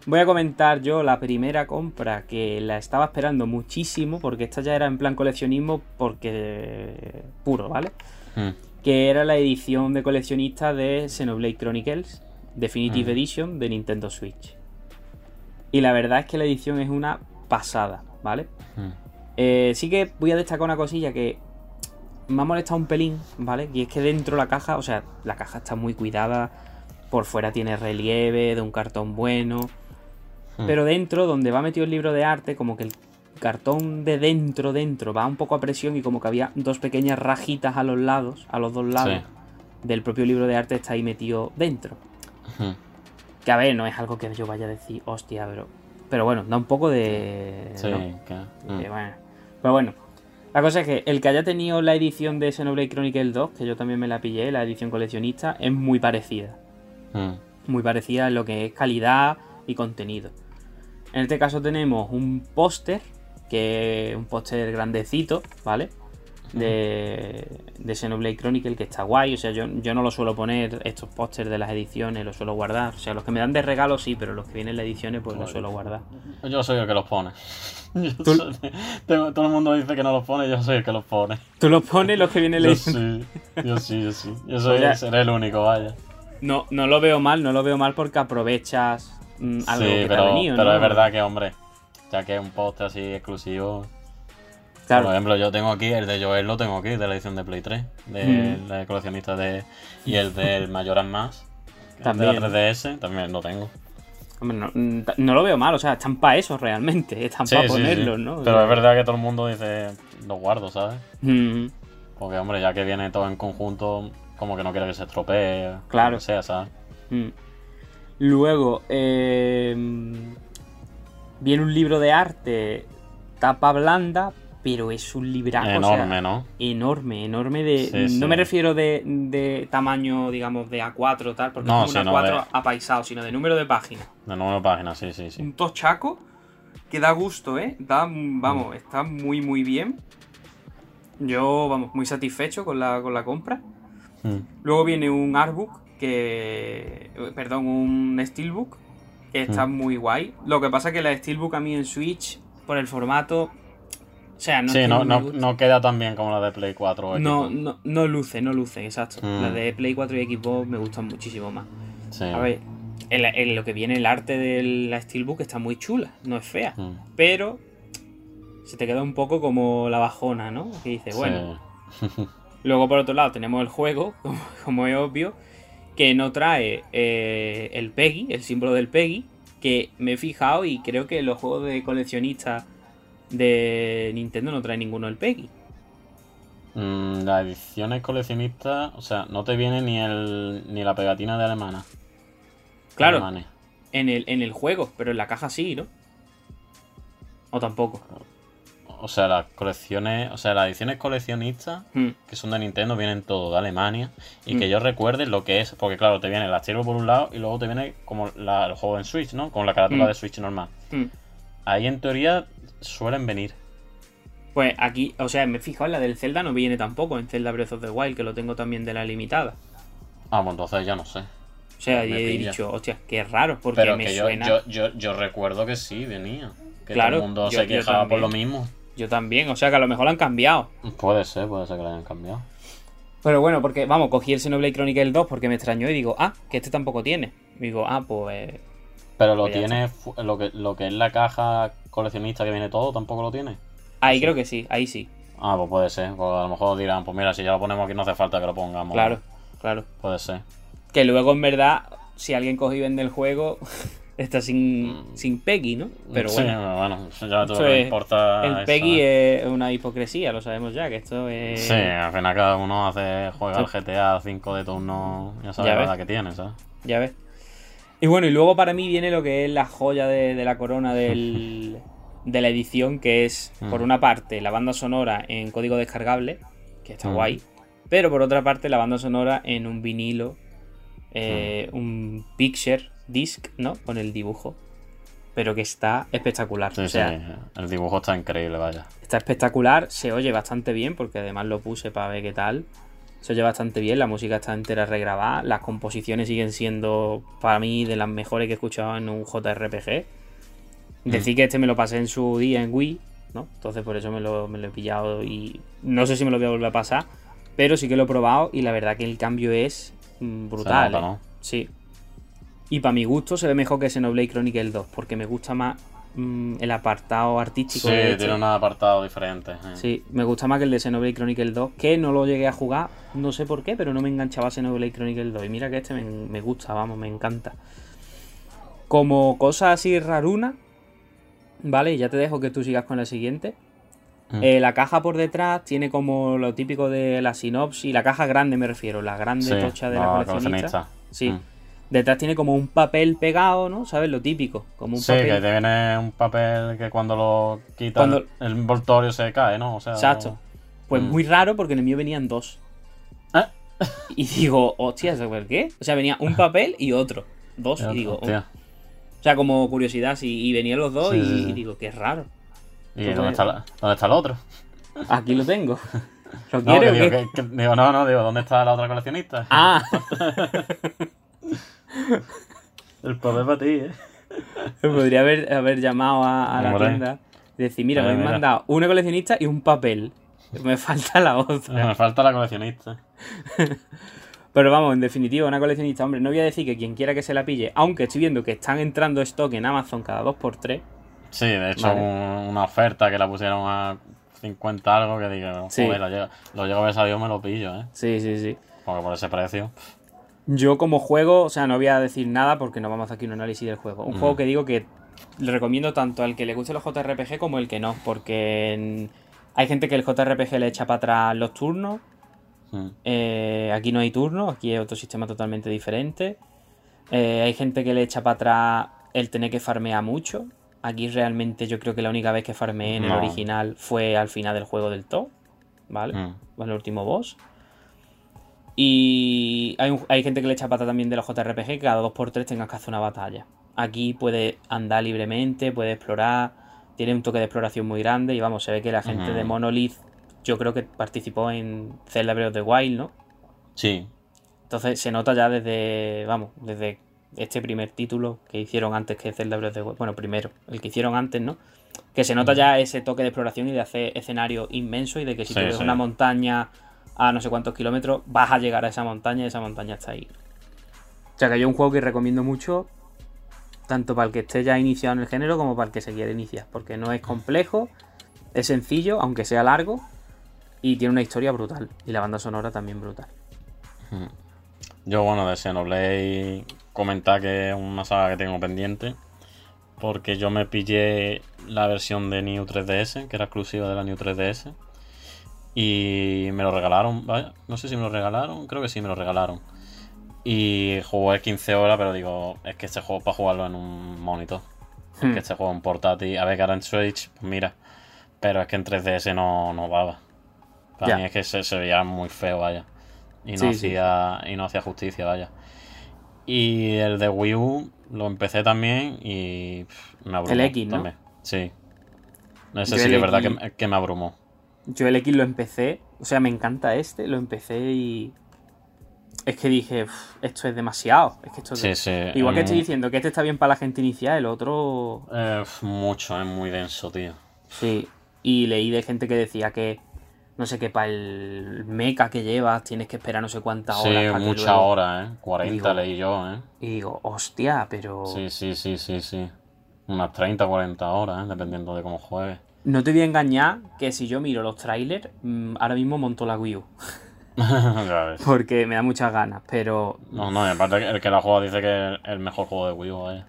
Voy a comentar yo la primera compra que la estaba esperando muchísimo, porque esta ya era en plan coleccionismo, porque puro, ¿vale? Mm. Que era la edición de coleccionista de Xenoblade Chronicles Definitive Mm. Edition de Nintendo Switch. Y la verdad es que la edición es una pasada, ¿vale? Mm. Eh, sí que voy a destacar una cosilla que me ha molestado un pelín, ¿vale? Y es que dentro la caja, o sea, la caja está muy cuidada, por fuera tiene relieve, de un cartón bueno, Hmm. pero dentro, donde va metido el libro de arte, como que el cartón de dentro, dentro, va un poco a presión y como que había dos pequeñas rajitas a los lados, a los dos lados Sí. del propio libro de arte está ahí metido dentro. Mm. Que a ver, no es algo que yo vaya a decir, hostia, pero... Pero bueno, da un poco de... Sí, ¿no? que. Mm. bueno. Pero bueno, la cosa es que el que haya tenido la edición de Xenoblade Chronicles 2, que yo también me la pillé, la edición coleccionista, es muy parecida. Mm. Muy parecida en lo que es calidad y contenido. En este caso tenemos un póster, que es un póster grandecito, ¿vale? De, de Xenoblade Chronicle, que está guay. O sea, yo, yo no lo suelo poner, estos pósters de las ediciones, los suelo guardar. O sea, los que me dan de regalo sí, pero los que vienen en las ediciones, pues los suelo guardar. Yo soy el que los pone. Yo Tú- soy- tengo- todo el mundo dice que no los pone, yo soy el que los pone. Tú los pones los que vienen en la Yo edición. sí, yo sí, yo sí. Yo soy, Oye. seré el único, vaya. No, no lo veo mal, no lo veo mal porque aprovechas mm, algo sí, que te pero, ha venido, pero ¿no? es verdad que, hombre, ya que es un poste así exclusivo. Claro. Por ejemplo, yo tengo aquí, el de Joel lo tengo aquí, de la edición de Play 3, de Mm. la coleccionista de. Y el del Mayoras Más, También. de la 3DS, también lo tengo. Hombre, no, no lo veo mal, o sea, están para eso realmente, están Sí, para sí, sí. ponerlos, ¿no? O Pero sea, es verdad que todo el mundo dice, los guardo, ¿sabes? mm, Porque, hombre, ya que viene todo en conjunto, como que no quiere que se estropee. Claro. Que sea, ¿sabes? mm. Luego, eh, viene un libro de arte, tapa blanda, pero es un librazo. o sea, Enorme, ¿no? enorme, enorme de... Sí, sí. No me refiero de, de tamaño, digamos, de A4 o tal, porque No, es un no, A4 de- apaisado, sino de número de páginas. De nueva página, sí, sí, sí. un tochaco que da gusto, ¿eh? Da, vamos, está muy, muy bien. Yo, vamos, muy satisfecho con la, con la compra. Mm. Luego viene un artbook que... Perdón, un steelbook que está Mm. muy guay. Lo que pasa es que la steelbook a mí en Switch, por el formato... O sea, no, sí, no, no, no queda tan bien como la de Play 4 o no, Xbox. no, no luce, no luce, exacto. Mm. La de Play 4 y Xbox me gustan muchísimo más. Sí. A ver, en, la- en lo que viene el arte de la Steelbook está muy chula, no es fea. Mm. Pero se te queda un poco como la bajona, ¿no? Que dices, bueno. Sí. Luego por otro lado tenemos el juego, como, como es obvio, que no trae eh, el PEGI, el símbolo del PEGI, que me he fijado y creo que los juegos de coleccionistas de Nintendo no trae ninguno el PEGI. Mm, las ediciones coleccionistas, o sea, no te viene ni el ni la pegatina de alemana. Claro, Alemanes. en el, en el juego, pero en la caja sí, ¿no? O tampoco. O sea, las colecciones, o sea, las ediciones coleccionistas Hmm, que son de Nintendo vienen todo de Alemania y Mm. que yo recuerde lo que es, porque claro, te viene el archivo por un lado y luego te viene como la- el juego en Switch, ¿no? Con la carátula Mm. de Switch normal. Ahí en teoría suelen venir. Pues aquí, o sea, me he fijado en la del Zelda, no viene tampoco en Zelda Breath of the Wild, que lo tengo también de la limitada. Ah, pues entonces ya no sé. O sea, Me y he dicho, hostia, qué raro, porque Pero me que yo, suena. yo, yo, yo recuerdo que sí, venía. Que Claro, todo el mundo yo- se yo quejaba por lo mismo. Yo también, o sea que a lo mejor lo han cambiado. Puede ser, puede ser que lo hayan cambiado. Pero bueno, porque, vamos, cogí el Xenoblade Chronicle 2 porque me extrañó y digo, ah, que este tampoco tiene. Y digo, ah, pues. Pero lo Pues tiene, lo que, lo que es la caja coleccionista que viene todo, tampoco lo tiene. Ahí Sí. creo que sí, ahí sí. Ah, pues puede ser. Pues a lo mejor dirán, pues mira, si ya lo ponemos aquí no hace falta que lo pongamos. Claro, claro. Puede ser. Que luego, en verdad, si alguien coge y vende el juego, está sin, sin Peggy, ¿no? Pero sí, bueno. bueno, ya todo es- importa. El es Peggy saber. es una hipocresía, lo sabemos ya, que esto es. Sí, al final cada uno hace juega al. GTA 5 de turno, ya sabes Ya la ves. edad que tiene, ¿sabes? Ya ves. Y bueno, y luego para mí viene lo que es la joya de, de la corona del, de la edición, que es, Mm. por una parte, la banda sonora en código descargable, que está Mm. guay, pero por otra parte, la banda sonora en un vinilo, eh, un picture disc, ¿no? Con el dibujo. Pero que está espectacular. Sí, o sea, sí, el dibujo está increíble, vaya. Está espectacular, se oye bastante bien, porque además lo puse para ver qué tal. Se oye bastante bien, la música está entera regrabada, las composiciones siguen siendo para mí de las mejores que he escuchado en un JRPG. Decir que este me lo pasé en su día en Wii, ¿no? Entonces por eso me lo, me lo he pillado y no sé si me lo voy a volver a pasar, pero sí que lo he probado y la verdad que el cambio es mm, brutal. Nota, ¿eh? ¿no? Sí. Y para mi gusto se ve mejor que Xenoblade Chronicle 2, porque me gusta más mm, el apartado artístico. Sí, de este. tiene un apartado diferente. eh. Sí, me gusta más que el de Xenoblade Chronicle 2, que no lo llegué a jugar, no sé por qué, pero no me enganchaba Xenoblade Chronicle 2. Y mira que este me, me gusta, vamos, me encanta. Como cosa así raruna, ¿vale? Y ya te dejo que tú sigas con la siguiente. Mm. Eh, la caja por detrás tiene como lo típico de la sinopsis, la caja grande me refiero, la grande Sí, tocha de no, la coleccionista. Sí. Mm. Detrás tiene como un papel pegado, ¿no? ¿Sabes? Lo típico, como un Sí, papel. que te viene un papel que cuando lo quitas Cuando- el envoltorio se cae, ¿no? O sea, Exacto. Pues Mm. muy raro porque en el mío venían dos. ¿Eh? Y digo, hostia, ¿eso por qué? O sea, venía un papel y otro. Dos. Y digo, Hostia. o sea, como curiosidad, sí. Y venían los dos Sí, y, sí, sí. y digo, qué raro. ¿Y dónde está, la- dónde está el otro? Aquí lo tengo. ¿Lo No, quieres que o digo, qué? que- que- digo, no, no, digo, ¿dónde está la otra coleccionista? Ah, El papel para ti, ¿eh? podría haber, haber llamado a, a la tienda y decir, mira, me han mira. mandado una coleccionista y un papel. Me falta la otra. Me falta la coleccionista. Pero vamos, en definitiva, una coleccionista, hombre, no voy a decir que quien quiera que se la pille, aunque estoy viendo que están entrando stock en Amazon cada 2x3. Sí, de hecho, Vale. un- una oferta que la pusieron a 50 algo que digo, Sí. joder, lo llego, lo llego a ver sabido me lo pillo, ¿eh? Sí, sí, sí. Porque por ese precio. Yo como juego, o sea, no voy a decir nada porque no vamos a hacer aquí un análisis del juego. Un Mm. juego que digo que le recomiendo tanto al que le guste los JRPG como el que no, porque en- hay gente que el JRPG le echa para atrás los turnos. Mm. eh, aquí no hay turnos, aquí es otro sistema totalmente diferente. Eh, hay gente que le echa para atrás el tener que farmear mucho. Aquí realmente yo creo que la única vez que farmeé en el original fue al final del juego del top, ¿vale? Mm. el último boss. Y hay, un- hay gente que le echa pata también de los JRPG que cada 2x3 tengas que hacer una batalla. Aquí puedes andar libremente, puedes explorar, tiene un toque de exploración muy grande y vamos, se ve que la gente de Monolith yo creo que participó en Zelda Breath of the Wild, ¿no? Sí. Entonces se nota ya desde, vamos, desde este primer título que hicieron antes que Zelda Breath of the Wild. Bueno, primero, el que hicieron antes, ¿no? Que se nota ya ese toque de exploración y de hacer escenario inmenso y de que si Sí, tú ves sí. una montaña a no sé cuántos kilómetros, vas a llegar a esa montaña y esa montaña está ahí. O sea que yo un juego que recomiendo mucho, tanto para el que esté ya iniciado en el género como para el que se quiera iniciar, porque no es complejo, es sencillo, aunque sea largo, y tiene una historia brutal. Y la banda sonora también brutal. Yo, bueno, de Xenoblade comentar que es una saga que tengo pendiente. Porque yo me pillé la versión de New 3DS, que era exclusiva de la New 3DS. Y me lo regalaron, vaya, no sé si me lo regalaron, creo que sí me lo regalaron. Y jugué 15 horas, pero digo, es que este juego es para jugarlo en un monitor. Es Hmm. que este juego es un portátil, a ver que ahora en Switch, pues mira. Pero es que en 3DS no, no daba. Para mí es que se, se veía muy feo, vaya. Y no, Sí, sí. hacía, y no hacía justicia, vaya. Y el de Wii U lo empecé también y pff, me abrumó. El X, ¿no? también. Sí. Ese Yo sí el que es verdad que, que me abrumó. Yo el X lo empecé, o sea, me encanta este, lo empecé y. Es que dije, "Uf, esto es demasiado. Es que esto es Sí, de- sí. Igual que estoy diciendo que este está bien para la gente inicial, el otro. eh, mucho, es muy denso, tío. Sí. Y leí de gente que decía que. No sé qué, para el mecha que llevas tienes que esperar no sé cuántas Sí, horas. para que muchas luego- horas, ¿eh? 40 Digo- leí yo, ¿eh? Y digo, hostia, pero. Sí, sí, sí, sí, sí. Unas 30, 40 horas, ¿eh? Dependiendo de cómo juegues. No te voy a engañar que si yo miro los trailers, mm, ahora mismo monto la Wii U. Porque me da muchas ganas, pero No, no, y aparte el que la juega dice que es el mejor juego de Wii U, vaya.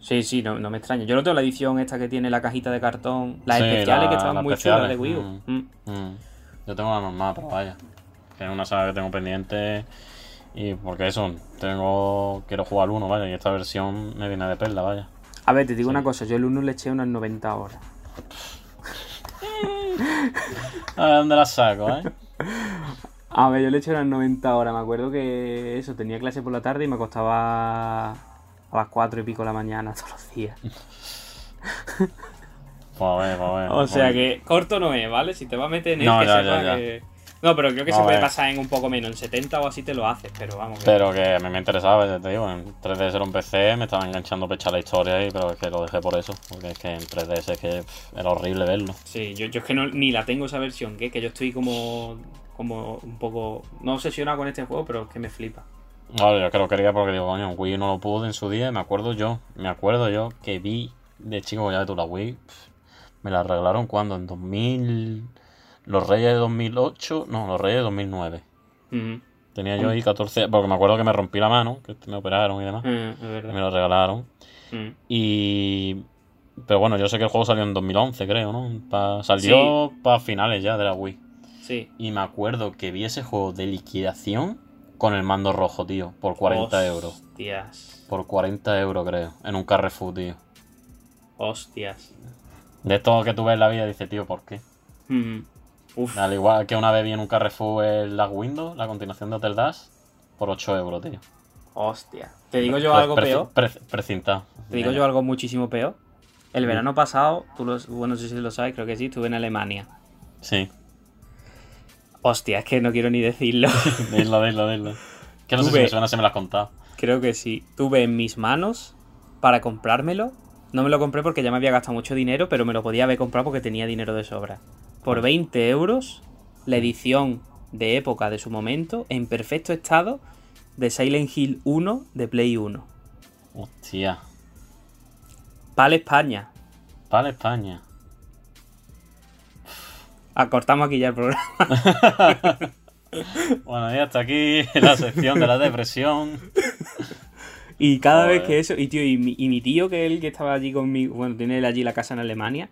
sí, sí, no, no me extraña. Yo no tengo la edición esta que tiene la cajita de cartón, las Sí, especiales la- que estaban muy chulas de especiales, Wii U. Mm. Mm. Yo tengo la normal, pero vaya. Que es una saga que tengo pendiente. Y porque eso, tengo. Quiero jugar al 1, vaya. Y esta versión me viene de perla, vaya. A ver, te digo una cosa, yo el 1 le eché unas 90 horas. A ver dónde la saco, eh. A ver, yo le eché unas 90 horas, me acuerdo que eso, tenía clase por la tarde y me acostaba a las 4 y pico de la mañana todos los días. Pues a ver, pues a ver. O pues sea que corto no es, ¿vale? Si te vas a meter en No, que ya, sepa ya, ya. que... No, pero creo que No, se puede ver. pasar en un poco menos, en 70 o así te lo haces, pero vamos. que- Pero que a mí me interesaba, ya te digo, en 3DS era un PC, me estaba enganchando pecha la historia ahí, pero es que lo dejé por eso, porque es que en 3DS es que pff, era horrible verlo. Sí, yo, yo es que no, ni la tengo esa versión, que, que yo estoy como, como un poco, no obsesionado con este juego, pero es que me flipa. Vale, yo que lo quería porque digo, coño, Wii no lo pude en su día, y me acuerdo yo, me acuerdo yo que vi de chico ya de tu la Wii, pff, me la arreglaron cuando, en 2000, los Reyes de 2008, no, los Reyes de 2009. Ujú. Tenía yo ahí 14, porque me acuerdo que me rompí la mano, que me operaron y demás, es y me lo regalaron. Mm. Y. Pero bueno, yo sé que el juego salió en 2011, creo, ¿no? Pa- salió para finales ya de la Wii. Sí. Y me acuerdo que vi ese juego de liquidación con el mando rojo, tío, por 40 euros. Hostias. Por 40 euros, creo, en un Carrefour, tío. Hostias. De esto que tú ves en la vida, dice, tío, ¿por qué? Mm. Uf. Al igual que una vez vi en un Carrefour el Last Windows, la continuación de Hotel Dash, por 8 euros, tío. Hostia. Te digo yo algo peor. pre- precintado. Te digo yo algo muchísimo peor. El verano pasado, tú lo, bueno, no sé si lo sabes, creo que sí, estuve en Alemania. Sí. Hostia, es que no quiero ni decirlo. Dilo, dilo, dilo. Que no sé si me suena, se me lo has contado. Creo que sí. Tuve en mis manos para comprármelo. No me lo compré porque ya me había gastado mucho dinero, pero me lo podía haber comprado porque tenía dinero de sobra. Por 20 euros, la edición de época de su momento, en perfecto estado, de Silent Hill 1 de Play 1. Hostia. Pal España. Para España. Acortamos aquí ya el programa. Bueno, y hasta aquí la sección de la depresión. Y cada vez que eso, y tío, y mi, y mi tío, que el que estaba allí conmigo, bueno, tiene él allí la casa en Alemania,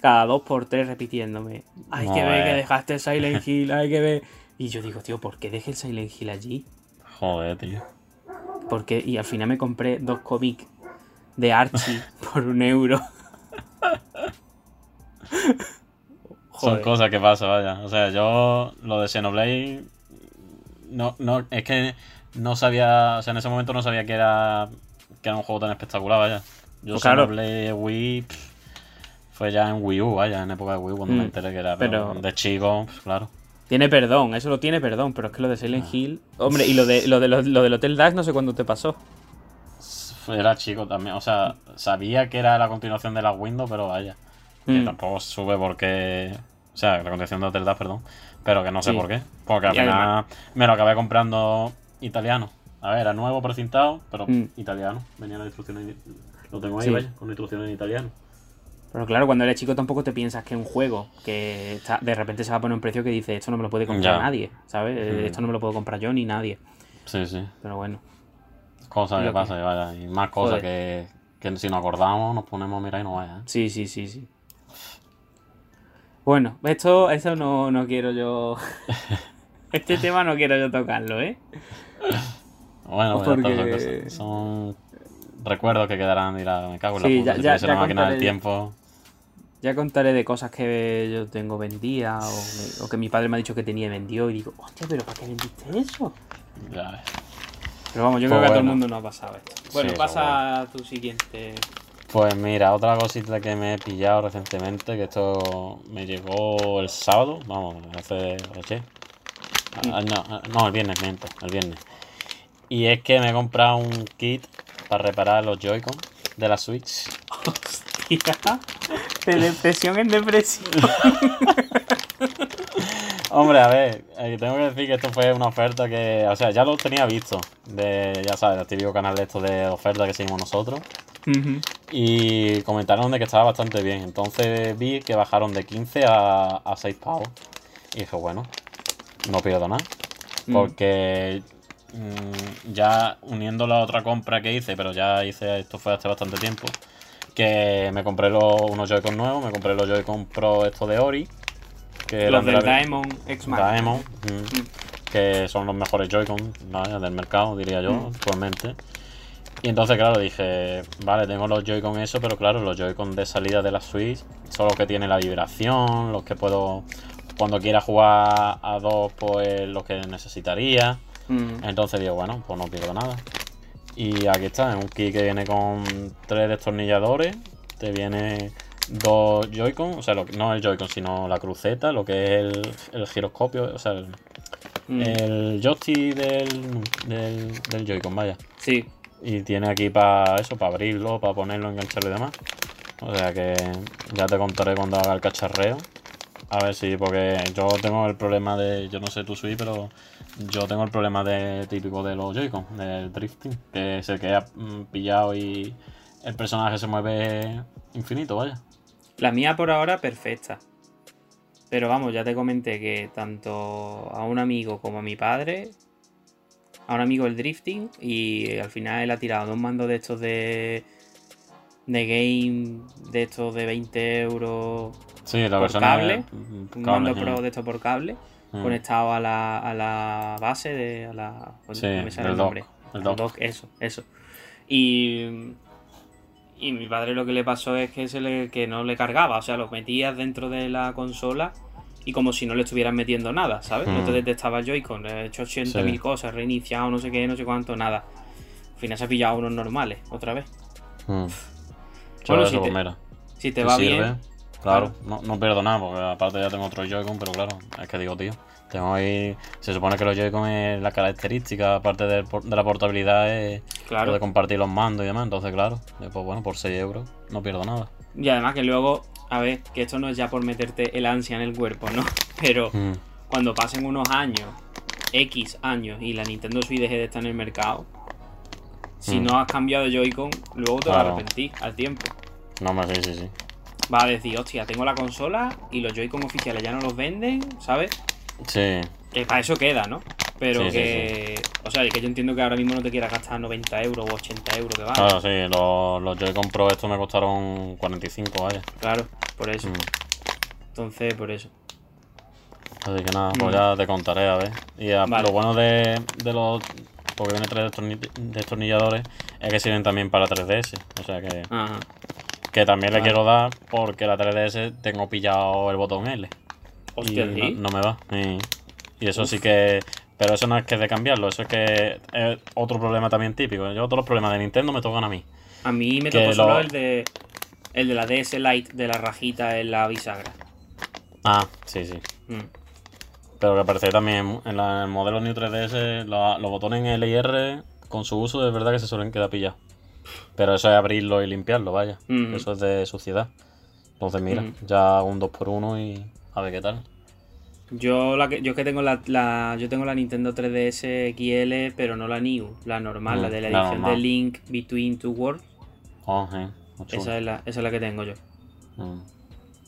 cada dos por tres repitiéndome, hay que ver que dejaste el Silent Hill, hay que ver. Y yo digo, tío, ¿por qué dejé el Silent Hill allí? Joder, tío. Porque, y al final me compré dos cómics de Archie por un euro. Son cosas que pasan, vaya. O sea, yo lo de Xenoblade. No, no, es que no sabía. O sea, en ese momento no sabía que era. Que era un juego tan espectacular, vaya. Yo Pues claro. Xenoblade Wii. pff, fue ya en Wii U, vaya, en época de Wii U, cuando Mm, me enteré que era. Pero, de chico, pues, claro. Tiene perdón, eso lo tiene perdón, pero es que lo de Silent Ah. Hill. Hombre, y lo, de, lo, de, lo, lo del Hotel Dash no sé cuándo te pasó. Era chico también. O sea, sabía que era la continuación de la Windows, pero vaya. Que Mm. tampoco sube porque. O sea, la continuación de Hotel Dash, perdón. Pero que no sé Sí. por qué. Porque al final me lo acabé comprando italiano. A ver, era nuevo precintado, pero Mm. italiano. Venía la instrucción en... Lo tengo ahí, Sí. vaya, con instrucciones en italiano. Pero claro, cuando eres chico tampoco te piensas que un juego que está- de repente se va a poner un precio que dice esto no me lo puede comprar Ya. nadie, ¿sabes? Eh, Mm. Esto no me lo puedo comprar yo ni nadie. Sí, sí. Pero bueno. Cosas que que- pasan, vaya. Y más cosas que si nos acordamos nos ponemos a mirar y no vaya. ¿eh? Sí, sí, sí, sí. Bueno, esto, esto no, no quiero yo. este tema no quiero yo tocarlo, ¿eh? Bueno, pues ya Porque- son recuerdos que quedarán. Dirá, me cago en Sí, la puta. ya- ya- tuviese la ya máquina del tiempo. Ya contaré de cosas que yo tengo vendidas o, me- o que mi padre me ha dicho que tenía y vendió y digo, hostia, pero ¿para qué vendiste eso? Ya. Pero vamos, yo Pues creo que a todo el mundo nos ha pasado esto. Bueno, Sí, pasa a tu siguiente. Pues mira, otra cosita que me he pillado recientemente, que esto me llegó el sábado, vamos, hace ayer. Ah, no, ah, no, el viernes, miento, el viernes. Y es que me he comprado un kit para reparar los Joy-Con de la Switch. Hostia, de depresión en depresión. Hombre, a ver, eh, tengo que decir que esto fue una oferta que, o sea, ya lo tenía visto, de, ya sabes, el típico canal de esto de oferta que seguimos nosotros. Y comentaron de que estaba bastante bien. Entonces vi que bajaron de 15 a, a 6 pavos. Y dije, bueno, no pierdo nada. Mm. Porque mm, ya uniendo la otra compra que hice, pero ya hice, esto fue hace bastante tiempo, que me compré los, unos Joy-Con nuevos, me compré los Joy-Con Pro estos de Ori. Que Los del Daemon X Max. Daemon, mm, que son los mejores Joy-Con del mercado, diría yo, Mm. actualmente. Y entonces, claro, dije, vale, tengo los Joy-Con eso, pero claro, los Joy-Con de salida de la Switch son los que tienen la vibración, los que puedo, cuando quiera jugar a dos, pues los que necesitaría. Mm. Entonces digo, bueno, pues no pierdo nada. Y aquí está, es un kit que viene con tres destornilladores, te viene dos Joy-Con, o sea, lo que- no el Joy-Con, sino la cruceta, lo que es el, el giroscopio, o sea, el, Mm. el joystick del, del, del Joy-Con, vaya. Sí. Y tiene aquí para eso, para abrirlo, para ponerlo, engancharlo y demás. O sea que ya te contaré cuando haga el cacharreo. A ver si, porque yo tengo el problema de, yo no sé tú Sui, pero yo tengo el problema de típico de los Joy-Con, del drifting, que se queda mm, pillado y el personaje se mueve infinito, vaya. La mía por ahora perfecta. Pero vamos, ya te comenté que tanto a un amigo como a mi padre, a un amigo el drifting y al final él ha tirado dos mandos de estos de de game, de estos de 20 euros, Sí, la Por cable, mm, un cable, mando sí. pro de estos por cable, Mm. conectado a la, a la base de a la Sí, no me sale el dock, nombre. el Al dock. dock, eso, eso. Y y mi padre lo que le pasó es que se le que no le cargaba, o sea, lo metías dentro de la consola y como si no le estuvieras metiendo nada, ¿sabes? No te Mm. detectaba el Joy-Con, le he hecho 80.000 Sí. cosas, reiniciado, no sé qué, no sé cuánto, nada. Al final se ha pillado unos normales, otra vez. Mm. Bueno, si te-. Si te ¿Te va sirve? bien, Claro, no, no pierdo nada, porque aparte ya tengo otro Joy-Con, pero claro, es que digo, tío, tengo ahí. Se supone que los Joy-Con es la característica, aparte de, la portabilidad, es claro. lo de compartir los mandos y demás. Entonces, claro, pues bueno, por 6 euros no pierdo nada. Y además que luego, a ver, que esto no es ya por meterte el ansia en el cuerpo, ¿no? Pero Mm, cuando pasen unos años, X años, y la Nintendo Switch deje de estar en el mercado, si Mm. no has cambiado Joy-Con, luego te vas a Claro. arrepentir al tiempo. No, me sí, sí, sí. Vas a decir, hostia, tengo la consola y los Joy-Con oficiales ya no los venden, ¿sabes? Sí, Que para eso queda, ¿no? Pero Sí, sí, que. O sea, que yo entiendo que ahora mismo no te quieras gastar 90 euros o 80 euros que vale. claro, sí, los, los Joy-Con Pro estos me costaron 45, vaya. Claro, por eso. Mm. Entonces, por eso. Así que nada, pues Mm. ya te contaré, a ver. Y a- Vale. lo bueno de, de los. Porque viene tres destorni- destornilladores, es que sirven también para 3DS. O sea que. Ajá. Que también le quiero dar porque la 3DS tengo pillado el botón L. Hostia, no, no me va. Y, y eso Uf. sí que. Pero eso no es que de cambiarlo, eso es que es otro problema también típico. Yo todos los problemas de Nintendo me tocan a mí. A mí me tocó lo- solo el de. El de la DS Lite de la rajita en la bisagra. Ah, sí, sí. Mm. Pero que parece también en la- en el modelo New 3DS la- los botones L y R con su uso es verdad que se suelen quedar pillados. Pero eso es abrirlo y limpiarlo, vaya. Mm. Eso es de suciedad. Entonces mira, Mm. ya un 2x1 y a ver qué tal. Yo la que, yo es que tengo la, la- yo tengo la Nintendo 3DS XL, pero no la New, la normal, Mm, la de la la edición de. Link Between Two Worlds. Oh. Esa es la, esa es la que tengo yo. Mm.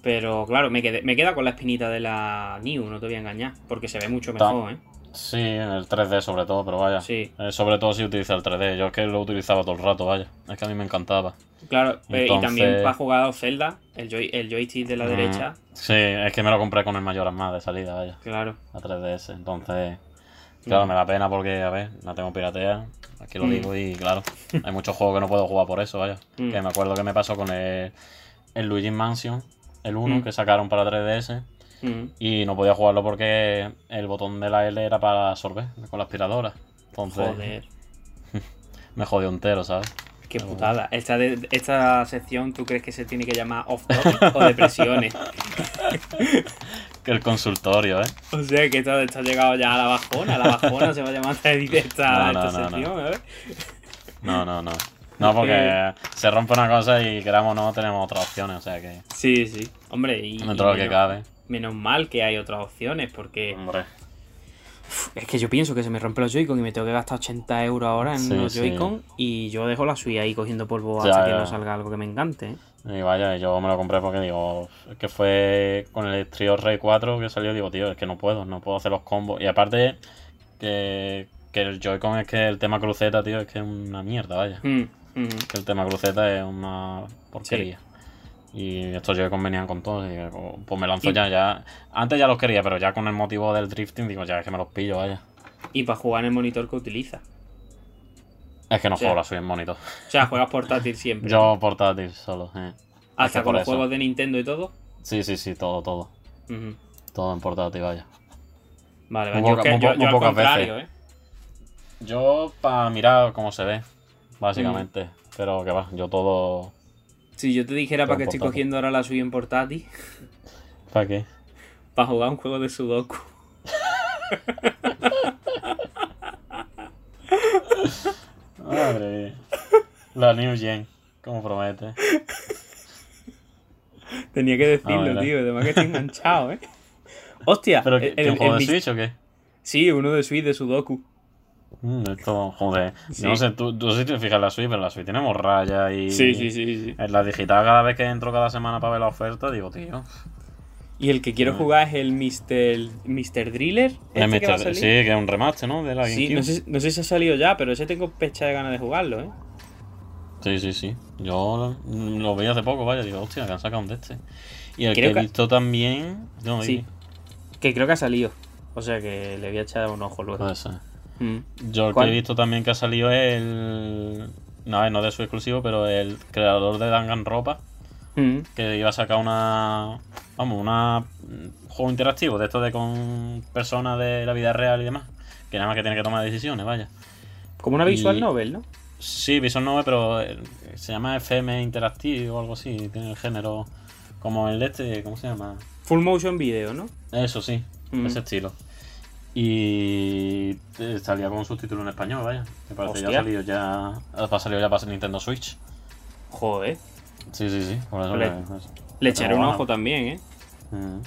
Pero claro, me, quedé- me queda con la espinita de la New, no te voy a engañar, porque se ve mucho Ta- mejor, ¿eh? Sí, el 3D sobre todo, pero vaya. Sí. Eh, sobre todo si utiliza el 3D. Yo es que lo utilizaba todo el rato, vaya. Es que a mí me encantaba. Claro, eh, y también para jugar a Zelda, el, joy, el joystick de la Mm. derecha, Sí, es que me lo compré con el Mayoras más de salida, vaya. claro. La 3DS. Entonces, claro, Mm. me da pena porque, a ver, no tengo piratea. Aquí lo Mm. digo y claro, hay muchos juegos que no puedo jugar por eso, vaya. Mm. Que me acuerdo que me pasó con el, el Luigi Mansion, el 1 Mm. que sacaron para 3DS. Mm. Y no podía jugarlo porque el botón de la L era para absorber con la aspiradora. Entonces, Joder. me jodió entero, ¿sabes? Qué putada. Esta, de- esta sección, ¿tú crees que se tiene que llamar off topic o depresiones? Que el consultorio, ¿eh? O sea, que esto, esto ha llegado ya a la bajona. La bajona se va a llamar esta, esta, No, no, esta no, sección, ¿eh? No, no, no. No, porque se rompe una cosa y queramos o no tenemos otras opciones, o sea que Sí, sí. Hombre, y, dentro de lo que cabe. Menos mal que hay otras opciones, porque Hombre. es que yo pienso que se me rompen los Joy-Con y me tengo que gastar 80 euros ahora en Sí, los sí. Joy-Con y yo dejo la suya ahí cogiendo polvo Ya, hasta que ya. no salga algo que me encante. ¿eh? Y vaya, yo me lo compré porque digo, es que fue con el Trio Rey 4 que salió, digo, tío, es que no puedo, no puedo hacer los combos. Y aparte, que, que el Joy-Con es que el tema cruceta, tío, es que es una mierda, vaya. Mm, mm. Que el tema cruceta es una porquería. Y estos Joy-Con venían con todo, y digo, pues me lanzo Y- ya, ya. Antes ya los quería, pero ya con el motivo del drifting, digo, ya es que me los pillo, vaya. Y para jugar en el monitor que utiliza. Es que no O sea, juego la suya en monitor. O sea, juegas portátil siempre. Yo portátil solo, eh. Hasta que con los eso. juegos de Nintendo y todo. Sí, sí, sí, todo, todo. Todo en portátil, vaya. Vale, Muy vale. Yo, poca- muy yo- yo muy pocas veces. ¿eh? Yo para mirar cómo se ve, básicamente. Pero que va, yo todo. Si yo te dijera para que estoy cogiendo ahora la suya en portátil, ¿Para qué? para jugar un juego de Sudoku. Madre. La New Gen, como promete. Tenía que decirlo, Ah, tío. Además que estoy enganchado, ¿eh? Hostia. ¿Pero el- qué, el- qué, un juego de Switch o qué? Sí, uno de Switch de Sudoku. Mm, esto, joder. Sí. Yo no sé, tú, tú sí te fijas en la Switch, pero la Switch tenemos rayas y. Sí, sí, sí, sí. En la digital, cada vez que entro cada semana para ver la oferta, digo, tío. Y el que quiero Mm. jugar es el Mr. Mr. Driller. Es Este que va a Mr. salir. Sí, que es un remaster, ¿no? De la Sí, no sé, no sé si ha salido ya, pero ese tengo pecha de ganas de jugarlo, ¿eh? Sí, sí, sí. Yo lo, lo vi hace poco, vaya, digo, hostia, que han sacado un de este. Y el Creo que he visto también. No, Sí. sí. Que creo que ha salido. O sea que le voy a echar un ojo luego. Puede ser. Mm. Yo el que he visto también que ha salido es el. No, no de su exclusivo, pero el creador de Danganronpa, Mm. que iba a sacar una. Vamos, una. un juego interactivo de esto de con personas de la vida real y demás. Que nada más que tiene que tomar decisiones, vaya. Como una visual Y- novel, ¿no? Sí, Visual Novel, pero eh, se llama FM Interactive o algo así. Tiene el género como el de este, ¿cómo se llama? Full motion video, ¿no? Eso sí, Mm. ese estilo. Y eh, salía con subtítulo en español, vaya. Me parece que ya ha salido ya. Ha salido ya para Nintendo Switch. Joder. Sí, sí, sí. Por eso Le- que- eso. Le echaré un ojo también, ¿eh? Mm,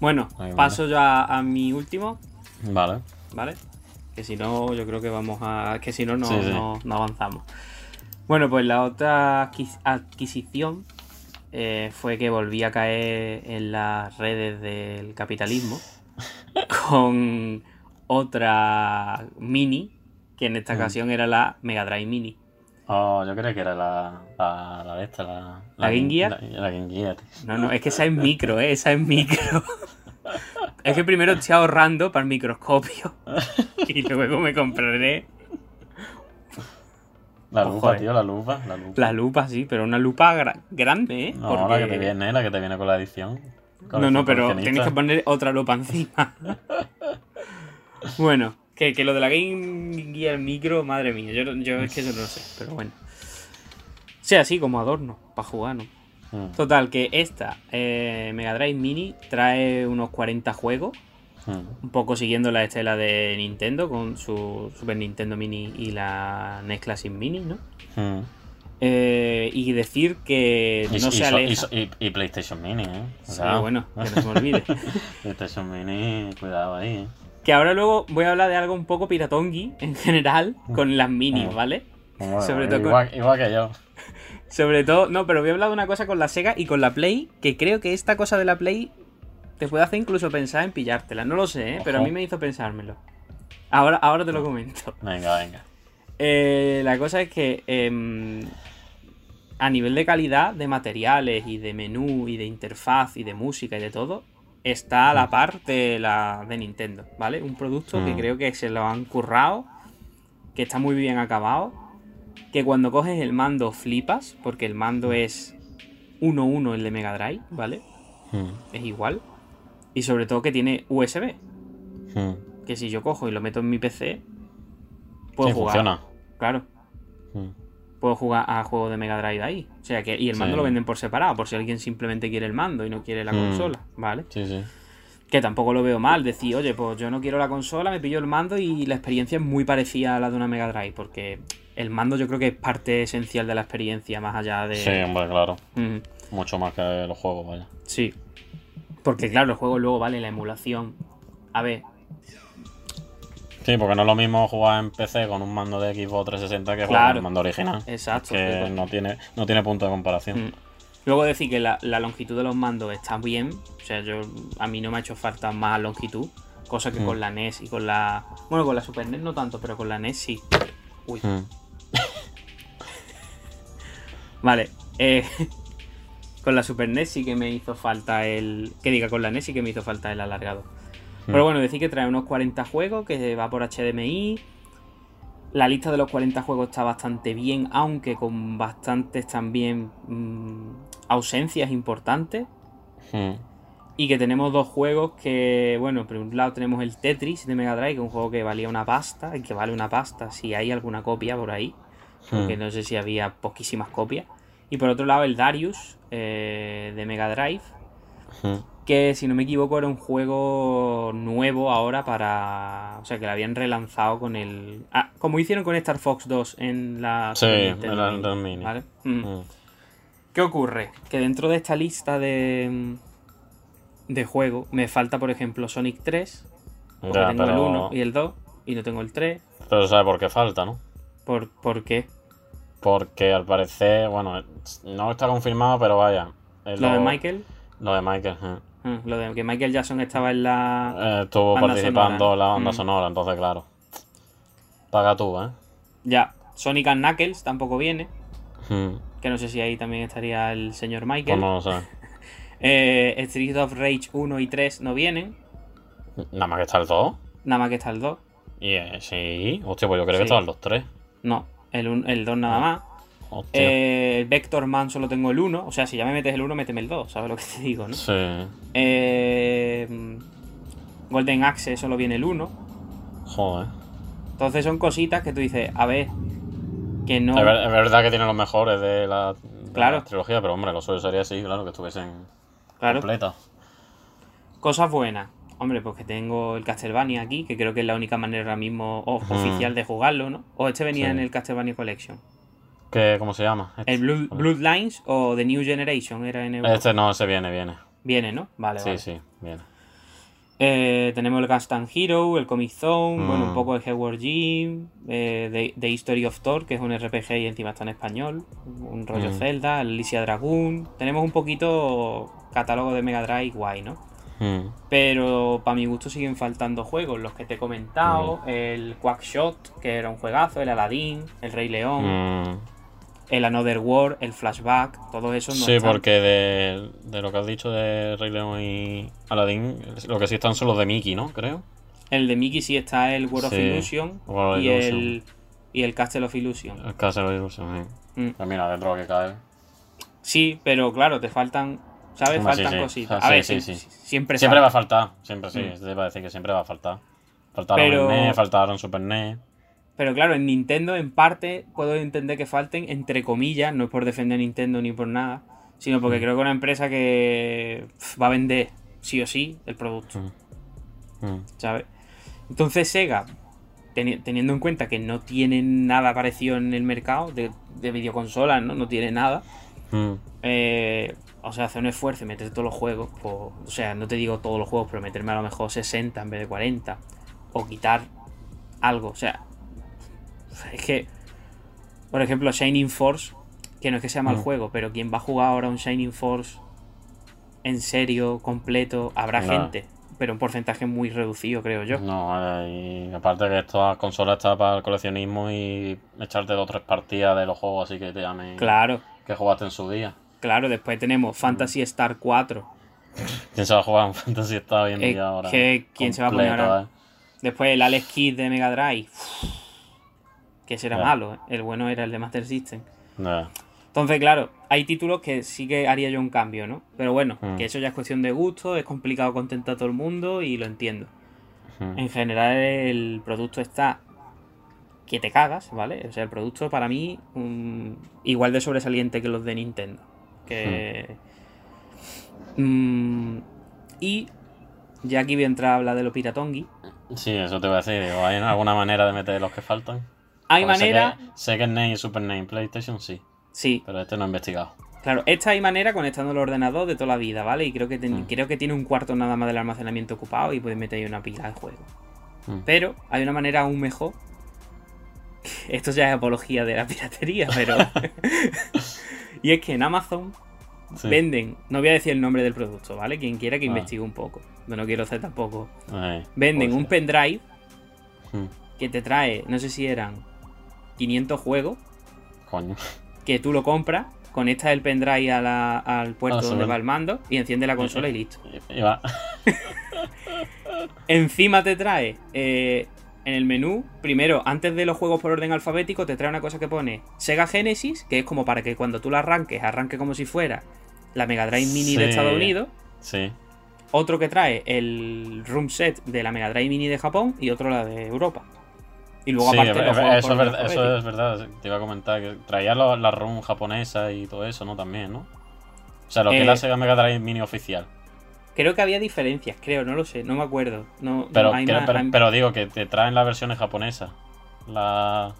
Bueno, Ahí va. paso ya a mi último, Vale. ¿vale? Que si no, yo creo que vamos a. Que si no, no, Sí, sí. no- no avanzamos. Bueno, pues la otra adquis- adquisición eh, fue que volví a caer en las redes del capitalismo con otra mini, que en esta Mm. ocasión era la Mega Drive Mini. Oh, yo creía que era la, la, la de esta, la. ¿La Game Gear? La, la Game Gear, tío. No, no, es que esa es micro, ¿eh? Esa es micro. es que primero estoy ahorrando para el microscopio. y luego me compraré La lupa, joder. tío, la lupa. La lupa. la lupa, sí, pero una lupa gra- grande, ¿eh? No, Porque- la que te viene, la que te viene con la edición. No, no, pero tienes que poner otra lupa encima. bueno, que, que lo de la Game Gear Micro, madre mía, yo, yo es que eso no lo sé, pero bueno. Sea así como adorno, para jugar, ¿no? Mm, Total, que esta eh, Mega Drive Mini trae unos 40 juegos, mm. un poco siguiendo la estela de Nintendo con su Super Nintendo Mini y la NES Classic Mini, ¿no? Mm. Eh, y decir que Y, no y se aleja. y so- y- y PlayStation Mini, ¿eh? Sí, Cuidado. bueno, que no se me olvide. PlayStation Mini, cuidado ahí, ¿eh? Que ahora luego voy a hablar de algo un poco piratongui en general con las minis, Mm. ¿vale? Sobre todo con- igual, que yo. Sobre todo, no, pero voy a hablar de una cosa con la Sega y con la Play, que creo que esta cosa de la Play te puede hacer incluso pensar en pillártela. No lo sé, ¿eh? pero a mí me hizo pensármelo. Ahora, ahora te lo comento. Venga, venga. Eh, la cosa es que em, a nivel de calidad de materiales y de menú y de interfaz y de música y de todo, está a la par de la de Nintendo, ¿vale? Un producto que Mm. creo que se lo han currado, que está muy bien acabado, que cuando coges el mando flipas, porque el mando es 1-1 el de Mega Drive, ¿vale? Mm, Es igual. Y sobre todo que tiene USB, mm. que si yo cojo y lo meto en mi PC, puedo Sí, jugar. funciona. Claro. Mm. puedo jugar a juegos de Mega Drive ahí. O sea que, y el mando Sí. lo venden por separado, por si alguien simplemente quiere el mando y no quiere la Mm. consola, ¿vale? Sí, sí. Que tampoco lo veo mal, decir, oye, pues yo no quiero la consola, me pillo el mando y la experiencia es muy parecida a la de una Mega Drive, porque el mando yo creo que es parte esencial de la experiencia, más allá de... Sí, hombre, claro. Mm, Mucho más que los juegos, vaya. sí. Porque claro, el juego luego vale la emulación. A ver, Sí, porque no es lo mismo jugar en PC con un mando de Xbox 360 que jugar con un mando original. exacto. Que no tiene, no tiene punto de comparación. Mm. Luego decir que la, la longitud de los mandos está bien. O sea, yo a mí no me ha hecho falta más longitud. Cosa que Mm. con la NES y con la. Bueno, con la Super NES no tanto, pero con la NES sí. Uy. Mm. Vale. eh, con la Super NES sí que me hizo falta el. Que diga, con la NES sí que me hizo falta el alargado. Pero bueno, decir que trae unos 40 juegos, que va por HDMI. La lista de los 40 juegos está bastante bien, aunque con bastantes también mm, ausencias importantes. Mm. Y que tenemos dos juegos que, bueno, por un lado tenemos el Tetris de Mega Drive, que es un juego que valía una pasta, y que vale una pasta si hay alguna copia por ahí, porque Mm. no sé si había poquísimas copias. Y por otro lado el Darius eh, de Mega Drive, Mm. Que si no me equivoco era un juego nuevo ahora para... O sea, que lo habían relanzado con el... Ah, como hicieron con Star Fox 2 en la... Sí, en la- Mini. Mm. Mm. ¿Qué ocurre? Que dentro de esta lista de, de juego me falta, por ejemplo, Sonic 3. Porque Ya, tengo el pero, 1 y el 2 y no tengo el 3. pero ¿sabes por qué falta, no? ¿Por, ¿por qué? Porque al parecer, bueno, no está confirmado, pero vaya. eh, Lo de Michael. Lo de Michael, eh. Mm, Lo de que Michael Jackson estaba en la... Eh, estuvo Banda participando sonora. en la banda Mm. sonora, entonces claro. Paga tú, ¿eh? Ya, Sonic and Knuckles tampoco viene. Mm. Que no sé si ahí también estaría el señor Pues Michael. no lo sé. Eh, Street of Rage 1 y 3 no vienen. Nada más que está el 2. Nada más que está el 2. Y eh, sí, hostia, pues yo creo Sí. que estaban los 3. No, el, un- el 2 nada Ah, más. Eh, Vector Man solo tengo el 1. O sea, si ya me metes el 1, méteme el 2. ¿Sabes lo que te digo, no? Sí. Eh, Golden Axe solo viene el 1. Joder. Entonces son cositas que tú dices, a ver, que no. Es, ver- es verdad que tiene los mejores de la, de Claro. la trilogía, pero hombre, lo suyo sería así, claro, que estuviesen Claro, completas. cosas buenas. Hombre, pues que tengo el Castlevania aquí, que creo que es la única manera ahora mismo Ujú. oficial de jugarlo, ¿no? O este venía Sí. en el Castlevania Collection. ¿Qué, ¿Cómo se llama? Este, El Blood- Bloodlines o The New Generation era en Europa. Este no, ese viene, viene. Viene, ¿no? Vale, Sí, vale. sí, viene. Eh, tenemos el Gaston Hero, el Comic Zone, Mm. bueno, un poco de Heward Jim, eh, The, The History of Thor, que es un RPG y encima está en español, un rollo Mm. Zelda, el Alicia Dragoon. Tenemos un poquito catálogo de Mega Drive guay, ¿no? Mm. Pero para mi gusto siguen faltando juegos, los que te he comentado, el Quackshot, que era un juegazo, el Aladdin, el Rey León, Mm. El Another World, el Flashback, todos esos no Sí, están. porque de, de lo que has dicho de Rey León y Aladdin, lo que sí están son los de Mickey, ¿no? Creo. El de Mickey sí está el World of Illusion World y, Illusion. el, y el Castle of Illusion. El Castle of Illusion, sí. Mm. Mira, dentro de lo que cae. Sí, pero claro, te faltan, ¿sabes? Faltan sí. cositas. Ah, a sí, ver, sí, sie- sí. siempre Siempre va a falta. faltar, siempre sí, Mm. te iba a decir que siempre va a faltar. Faltaron Pero- en NES, faltaron Super NES. Pero claro, en Nintendo, en parte, puedo entender que falten, entre comillas, no es por defender a Nintendo ni por nada, sino porque Mm. creo que es una empresa que va a vender sí o sí el producto, Mm. ¿sabes? Entonces Sega, teni- teniendo en cuenta que no tiene nada parecido en el mercado de, de videoconsolas, ¿no? No tiene nada. Mm. eh, o sea, hacer un esfuerzo y meter todos los juegos, pues, o sea, no te digo todos los juegos, pero meterme a lo mejor 60 en vez de 40, o quitar algo, o sea, es que, por ejemplo, Shining Force, que no es que sea mal Mm. juego, pero quien va a jugar ahora un Shining Force en serio, completo, habrá No. gente, pero un porcentaje muy reducido, creo yo. No, y aparte que esta consola está para el coleccionismo y echarte dos o tres partidas de los juegos así que te llamen Claro, que jugaste en su día. claro, después tenemos Fantasy Star 4, ¿Quién se va a jugar en Fantasy está hoy en Eh, día ahora? ¿quién se va a poner ahora? eh. Después el Alex Kidd de Mega Drive. Que ese era malo, el bueno era el de Master System. Entonces, claro, hay títulos que sí que haría yo un cambio, ¿no? Pero bueno, Mm. que eso ya es cuestión de gusto, es complicado contentar a todo el mundo y lo entiendo. Mm. En general el producto está que te cagas, ¿vale? O sea, el producto para mí igual de sobresaliente que los de Nintendo. Que... Mm, y ya aquí voy a entrar a hablar de los piratongi. Sí, eso te voy a decir. digo, ¿Hay alguna manera de meter los que faltan? Hay Porque manera... que- Sé que en NES y Super y PlayStation sí, Sí, pero este no he investigado. Claro, esta hay manera conectando el ordenador de toda la vida, ¿vale? Y creo que, ten- Mm. creo que tiene un cuarto nada más del almacenamiento ocupado y puedes meter ahí una pila de juego. Mm. Pero hay una manera aún mejor. Esto ya es apología de la piratería, pero. y es que en Amazon Sí. venden, no voy a decir el nombre del producto, ¿vale? Quien quiera que Ah. investigue un poco. No, no quiero hacer tampoco. Venden un pendrive Mm, que te trae, no sé si eran 500 juegos, Coño. que tú lo compras, conectas el pendrive a la- al puerto donde va el mando y enciende la consola y listo. Y va. Encima te trae eh, en el menú, primero, antes de los juegos por orden alfabético, te trae una cosa que pone Sega Genesis, que es como para que cuando tú la arranques, arranque como si fuera la Mega Drive Mini de. Estados Unidos. Sí. Otro que trae el room set de la Mega Drive Mini de Japón y otro la de Europa. Y luego Sí, aparte los es- juegos eso, es verdad, eso es verdad. Te iba a comentar que traía lo- la ROM japonesa y todo eso, ¿no? También, ¿no? O sea, lo que Eh, es la Sega Mega Drive Mini oficial. Creo que había diferencias, creo, no lo sé, no me acuerdo. No, Pero, no, hay que- más- pero, hay- pero digo que te traen las versiones japonesas. La,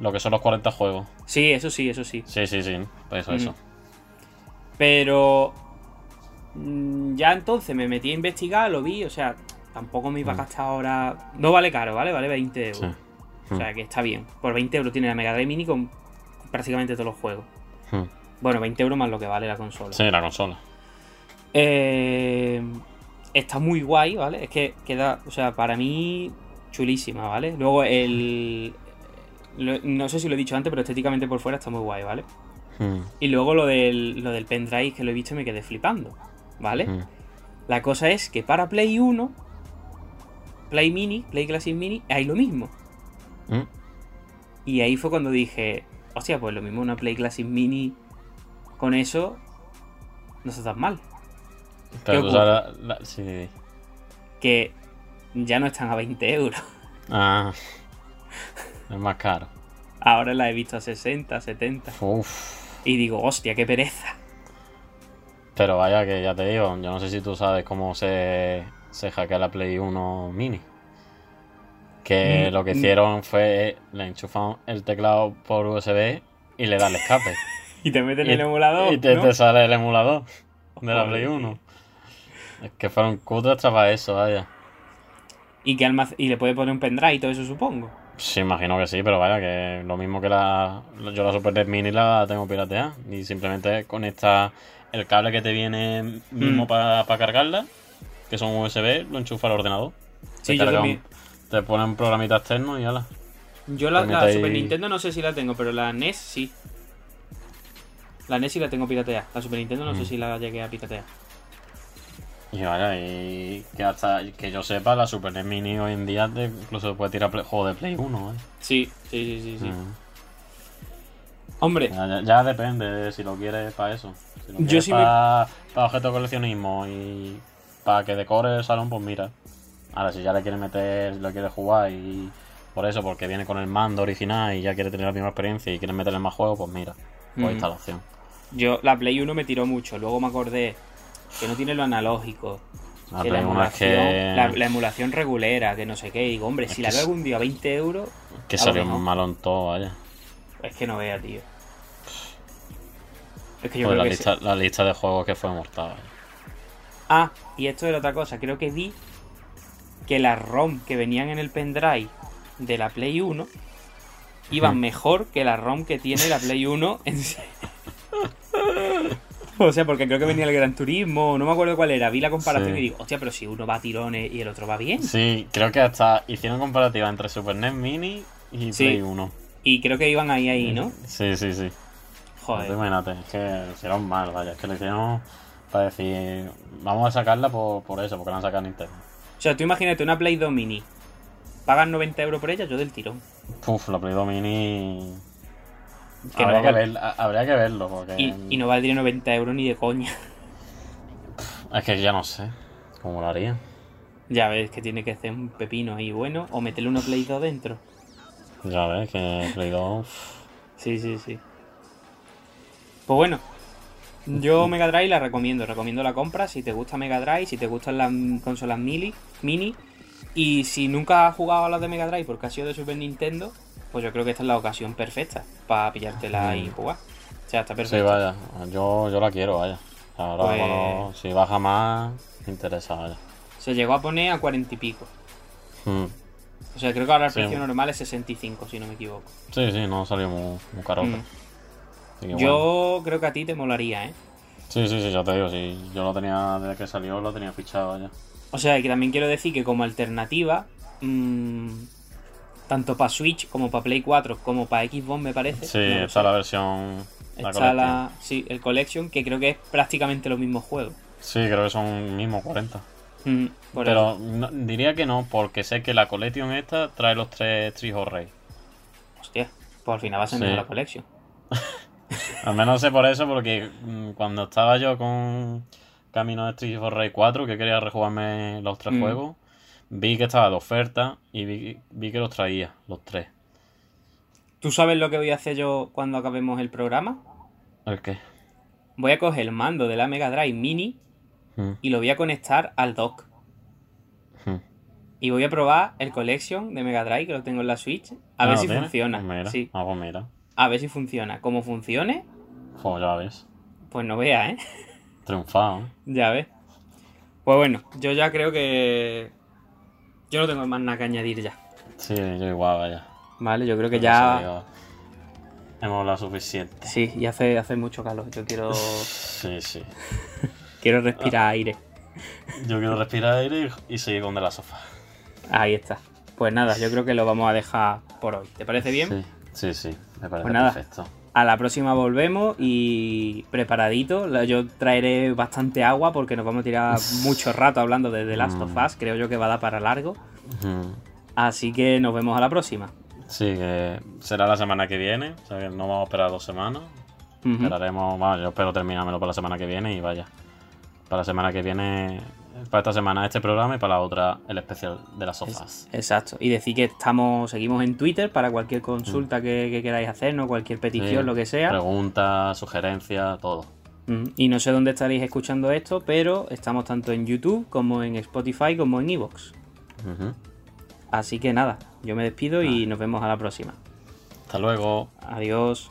lo que son los 40 juegos. Sí, eso sí, eso sí. Sí, sí, sí. Pues eso, Mm. eso. Pero mm, ya entonces me metí a investigar, lo vi, o sea, tampoco me iba a Mm. gastar ahora. No vale caro, ¿vale? Vale 20 Sí. O sea, que está bien. Por 20 euros tiene la Mega Drive Mini con prácticamente todos los juegos. Mm. Bueno, 20 euros más lo que vale la consola. Sí, la consola. Eh, está muy guay, ¿vale? Es que queda, o sea, para mí chulísima, ¿vale? Luego el... lo- no sé si lo he dicho antes, pero estéticamente por fuera está muy guay, ¿vale? Mm, Y luego lo del, lo del pendrive que lo he visto y me quedé flipando, ¿vale? La cosa es que para Play 1, Play Mini, Play Classic Mini, hay lo mismo. Mm. Y ahí fue cuando dije, hostia, pues lo mismo una Play Classic Mini con eso no está tan mal. Pero ¿Qué tú sabes la- la- sí. Que ya no están a 20 euros. Ah. Es más caro. Ahora la he visto a 60, 70. Uf. Y digo, hostia, qué pereza. Pero vaya que ya te digo, yo no sé si tú sabes cómo se, se hackea la Play 1 Mini. Que Mm, lo que mm. hicieron fue le enchufan el teclado por USB y le da el escape. Y te meten Y- el emulador. y te, ¿no? te sale el emulador de la Play tío. 1. Es que fueron cutres para eso, vaya. Y, que almac- y le puede poner un pendrive y todo eso, supongo. Sí, imagino que sí, pero vaya, que lo mismo que la. Yo la Super NES Mini la tengo pirateada. Y simplemente conecta el cable que te viene mismo Mm. para cargarla, que son USB, lo enchufa al ordenador. Sí, yo también. Te pone un programita externo y ala. Yo la, ahí- Super Nintendo no sé si la tengo, pero la NES sí. La NES sí la tengo pirateada. La Super Nintendo no sé Mm. si la llegué a piratear. Y vaya, y que hasta que yo sepa, la Super NES Mini hoy en día te incluso puede tirar play- juego de Play 1, ¿vale? Sí, sí, sí, sí. sí. Mm. Hombre, Ya, depende de si lo quieres para eso. Si lo Yo quieres sí me- para, objeto de coleccionismo y para que decore el salón, pues mira. Ahora, si ya le quieres meter, lo quieres jugar y por eso, porque viene con el mando original y ya quiere tener la misma experiencia y quieres meterle más juegos, pues mira, pues Ujú. instalación. yo la Play 1 me tiró mucho. Luego me acordé que no tiene lo analógico. La que la emulación, que, la, la emulación regulera, que no sé qué. Y digo, hombre, Es si la veo algún día a 20 euros, que salió mejor. malo en todo, vaya. es que no vea, tío. Es que yo Pues creo la, que lista, la lista de juegos que fue mortal. vaya. Ah, y esto era otra cosa. Creo que vi que las ROM que venían en el pendrive de la Play 1 iban mejor que la ROM que tiene la Play 1 en. O sea, porque creo que venía el Gran Turismo, no me acuerdo cuál era. Vi la comparación Sí. y digo, hostia, pero si uno va a tirones y el otro va bien. Sí, creo que hasta hicieron comparativa entre Super NES Mini y Sí. Play 1. Y creo que iban ahí, ahí, ¿no? Sí, sí, sí. Joder. Imagínate, es que lo hicieron mal, vaya, es que lo hicieron para decir, vamos a sacarla por, por eso, porque la han sacado Nintendo. O sea, tú imagínate una Play 2 Mini. Pagan 90 euros por ella, yo del tirón. Uf, la Play 2 Mini... Que habría, no que habría que verlo, porque Y, y no valdría 90 euros ni de coña. es que ya no sé cómo lo haría. Ya ves que tiene que hacer un pepino ahí bueno o meterle una Play 2 dentro. Ya ves que Play 2. Sí, sí, sí. Pues bueno, yo Mega Drive la recomiendo, recomiendo la compra si te gusta Mega Drive, si te gustan las consolas mini, mini y si nunca has jugado a las de Mega Drive porque ha sido de Super Nintendo, pues yo creo que esta es la ocasión perfecta para pillártela y Mm. jugar. O sea, está Sí, perfecto. vaya. Yo, yo la quiero, vaya. Ahora, Pues- cuando- si baja más, me interesa, vaya. Se llegó a poner a cuarenta y pico. Mm. O sea, creo que ahora el Sí. precio normal es 65, si no me equivoco. Sí, sí, no salió muy, muy caro. Mm. Yo creo que a ti te molaría, ¿eh? Sí, sí, sí, ya te digo, sí. Yo lo tenía desde que salió, lo tenía fichado ya. O sea, que también quiero decir que como alternativa, mm, tanto para Switch como para Play 4 como para Xbox me parece. Sí, no está la versión. La Está la, sí, el Collection, que creo que es prácticamente los mismos juegos. Sí, creo que son mismo 40. Mm, Pero no- diría que no, porque sé que la Collection esta trae los tres Trijos Rey. Hostia, pues al final va a ser Sí. la Collection. Al menos sé por eso, porque mm, cuando estaba yo con Camino de Street for Rey 4, que quería rejugarme los tres Mm. juegos, vi que estaba de oferta y vi, vi que los traía, los tres. ¿Tú sabes lo que voy a hacer yo cuando acabemos el programa? ¿El qué? Voy a coger el mando de la Mega Drive Mini Mm, y lo voy a conectar al dock. Y voy a probar el Collection de Mega Drive, que lo tengo en la Switch, a Ah, ver ¿lo si funciona. Pues mira, Sí, ah, pues mira. A ver si funciona. Como funcione, Pues ya ves. pues no vea, ¿eh? Triunfado. Ya ves. Pues bueno, yo ya creo que. Yo no tengo más nada que añadir ya. Sí, yo igual, vaya. Vale, yo creo que ya. Hemos hablado suficiente. Sí, y hace, hace mucho calor. Yo quiero. Sí, sí. quiero respirar aire. Yo quiero respirar aire y, y seguir con de la sofá. Ahí está. Pues nada, yo creo que lo vamos a dejar por hoy. ¿Te parece bien? Sí, sí, sí, me parece Pues nada. perfecto. A la próxima volvemos y preparadito. Yo traeré bastante agua porque nos vamos a tirar mucho rato hablando de The Last of Mm. Us. Creo yo que va a dar para largo. Así que nos vemos a la próxima. Sí, que será la semana que viene. O sea, que no vamos a esperar dos semanas. Ujú. Esperaremos, bueno, yo espero terminármelo para la semana que viene y vaya. Para la semana que viene, para esta semana este programa y para la otra el especial de las sofás. Exacto. Y decir que estamos, seguimos en Twitter para cualquier consulta que, que queráis hacernos, cualquier petición, Mm. Sí. lo que sea. Preguntas, sugerencias, todo. Mm, Y no sé dónde estaréis escuchando esto, pero estamos tanto en YouTube como en Spotify como en Evox. Así que nada, yo me despido y nos vemos a la próxima. Hasta luego. Adiós.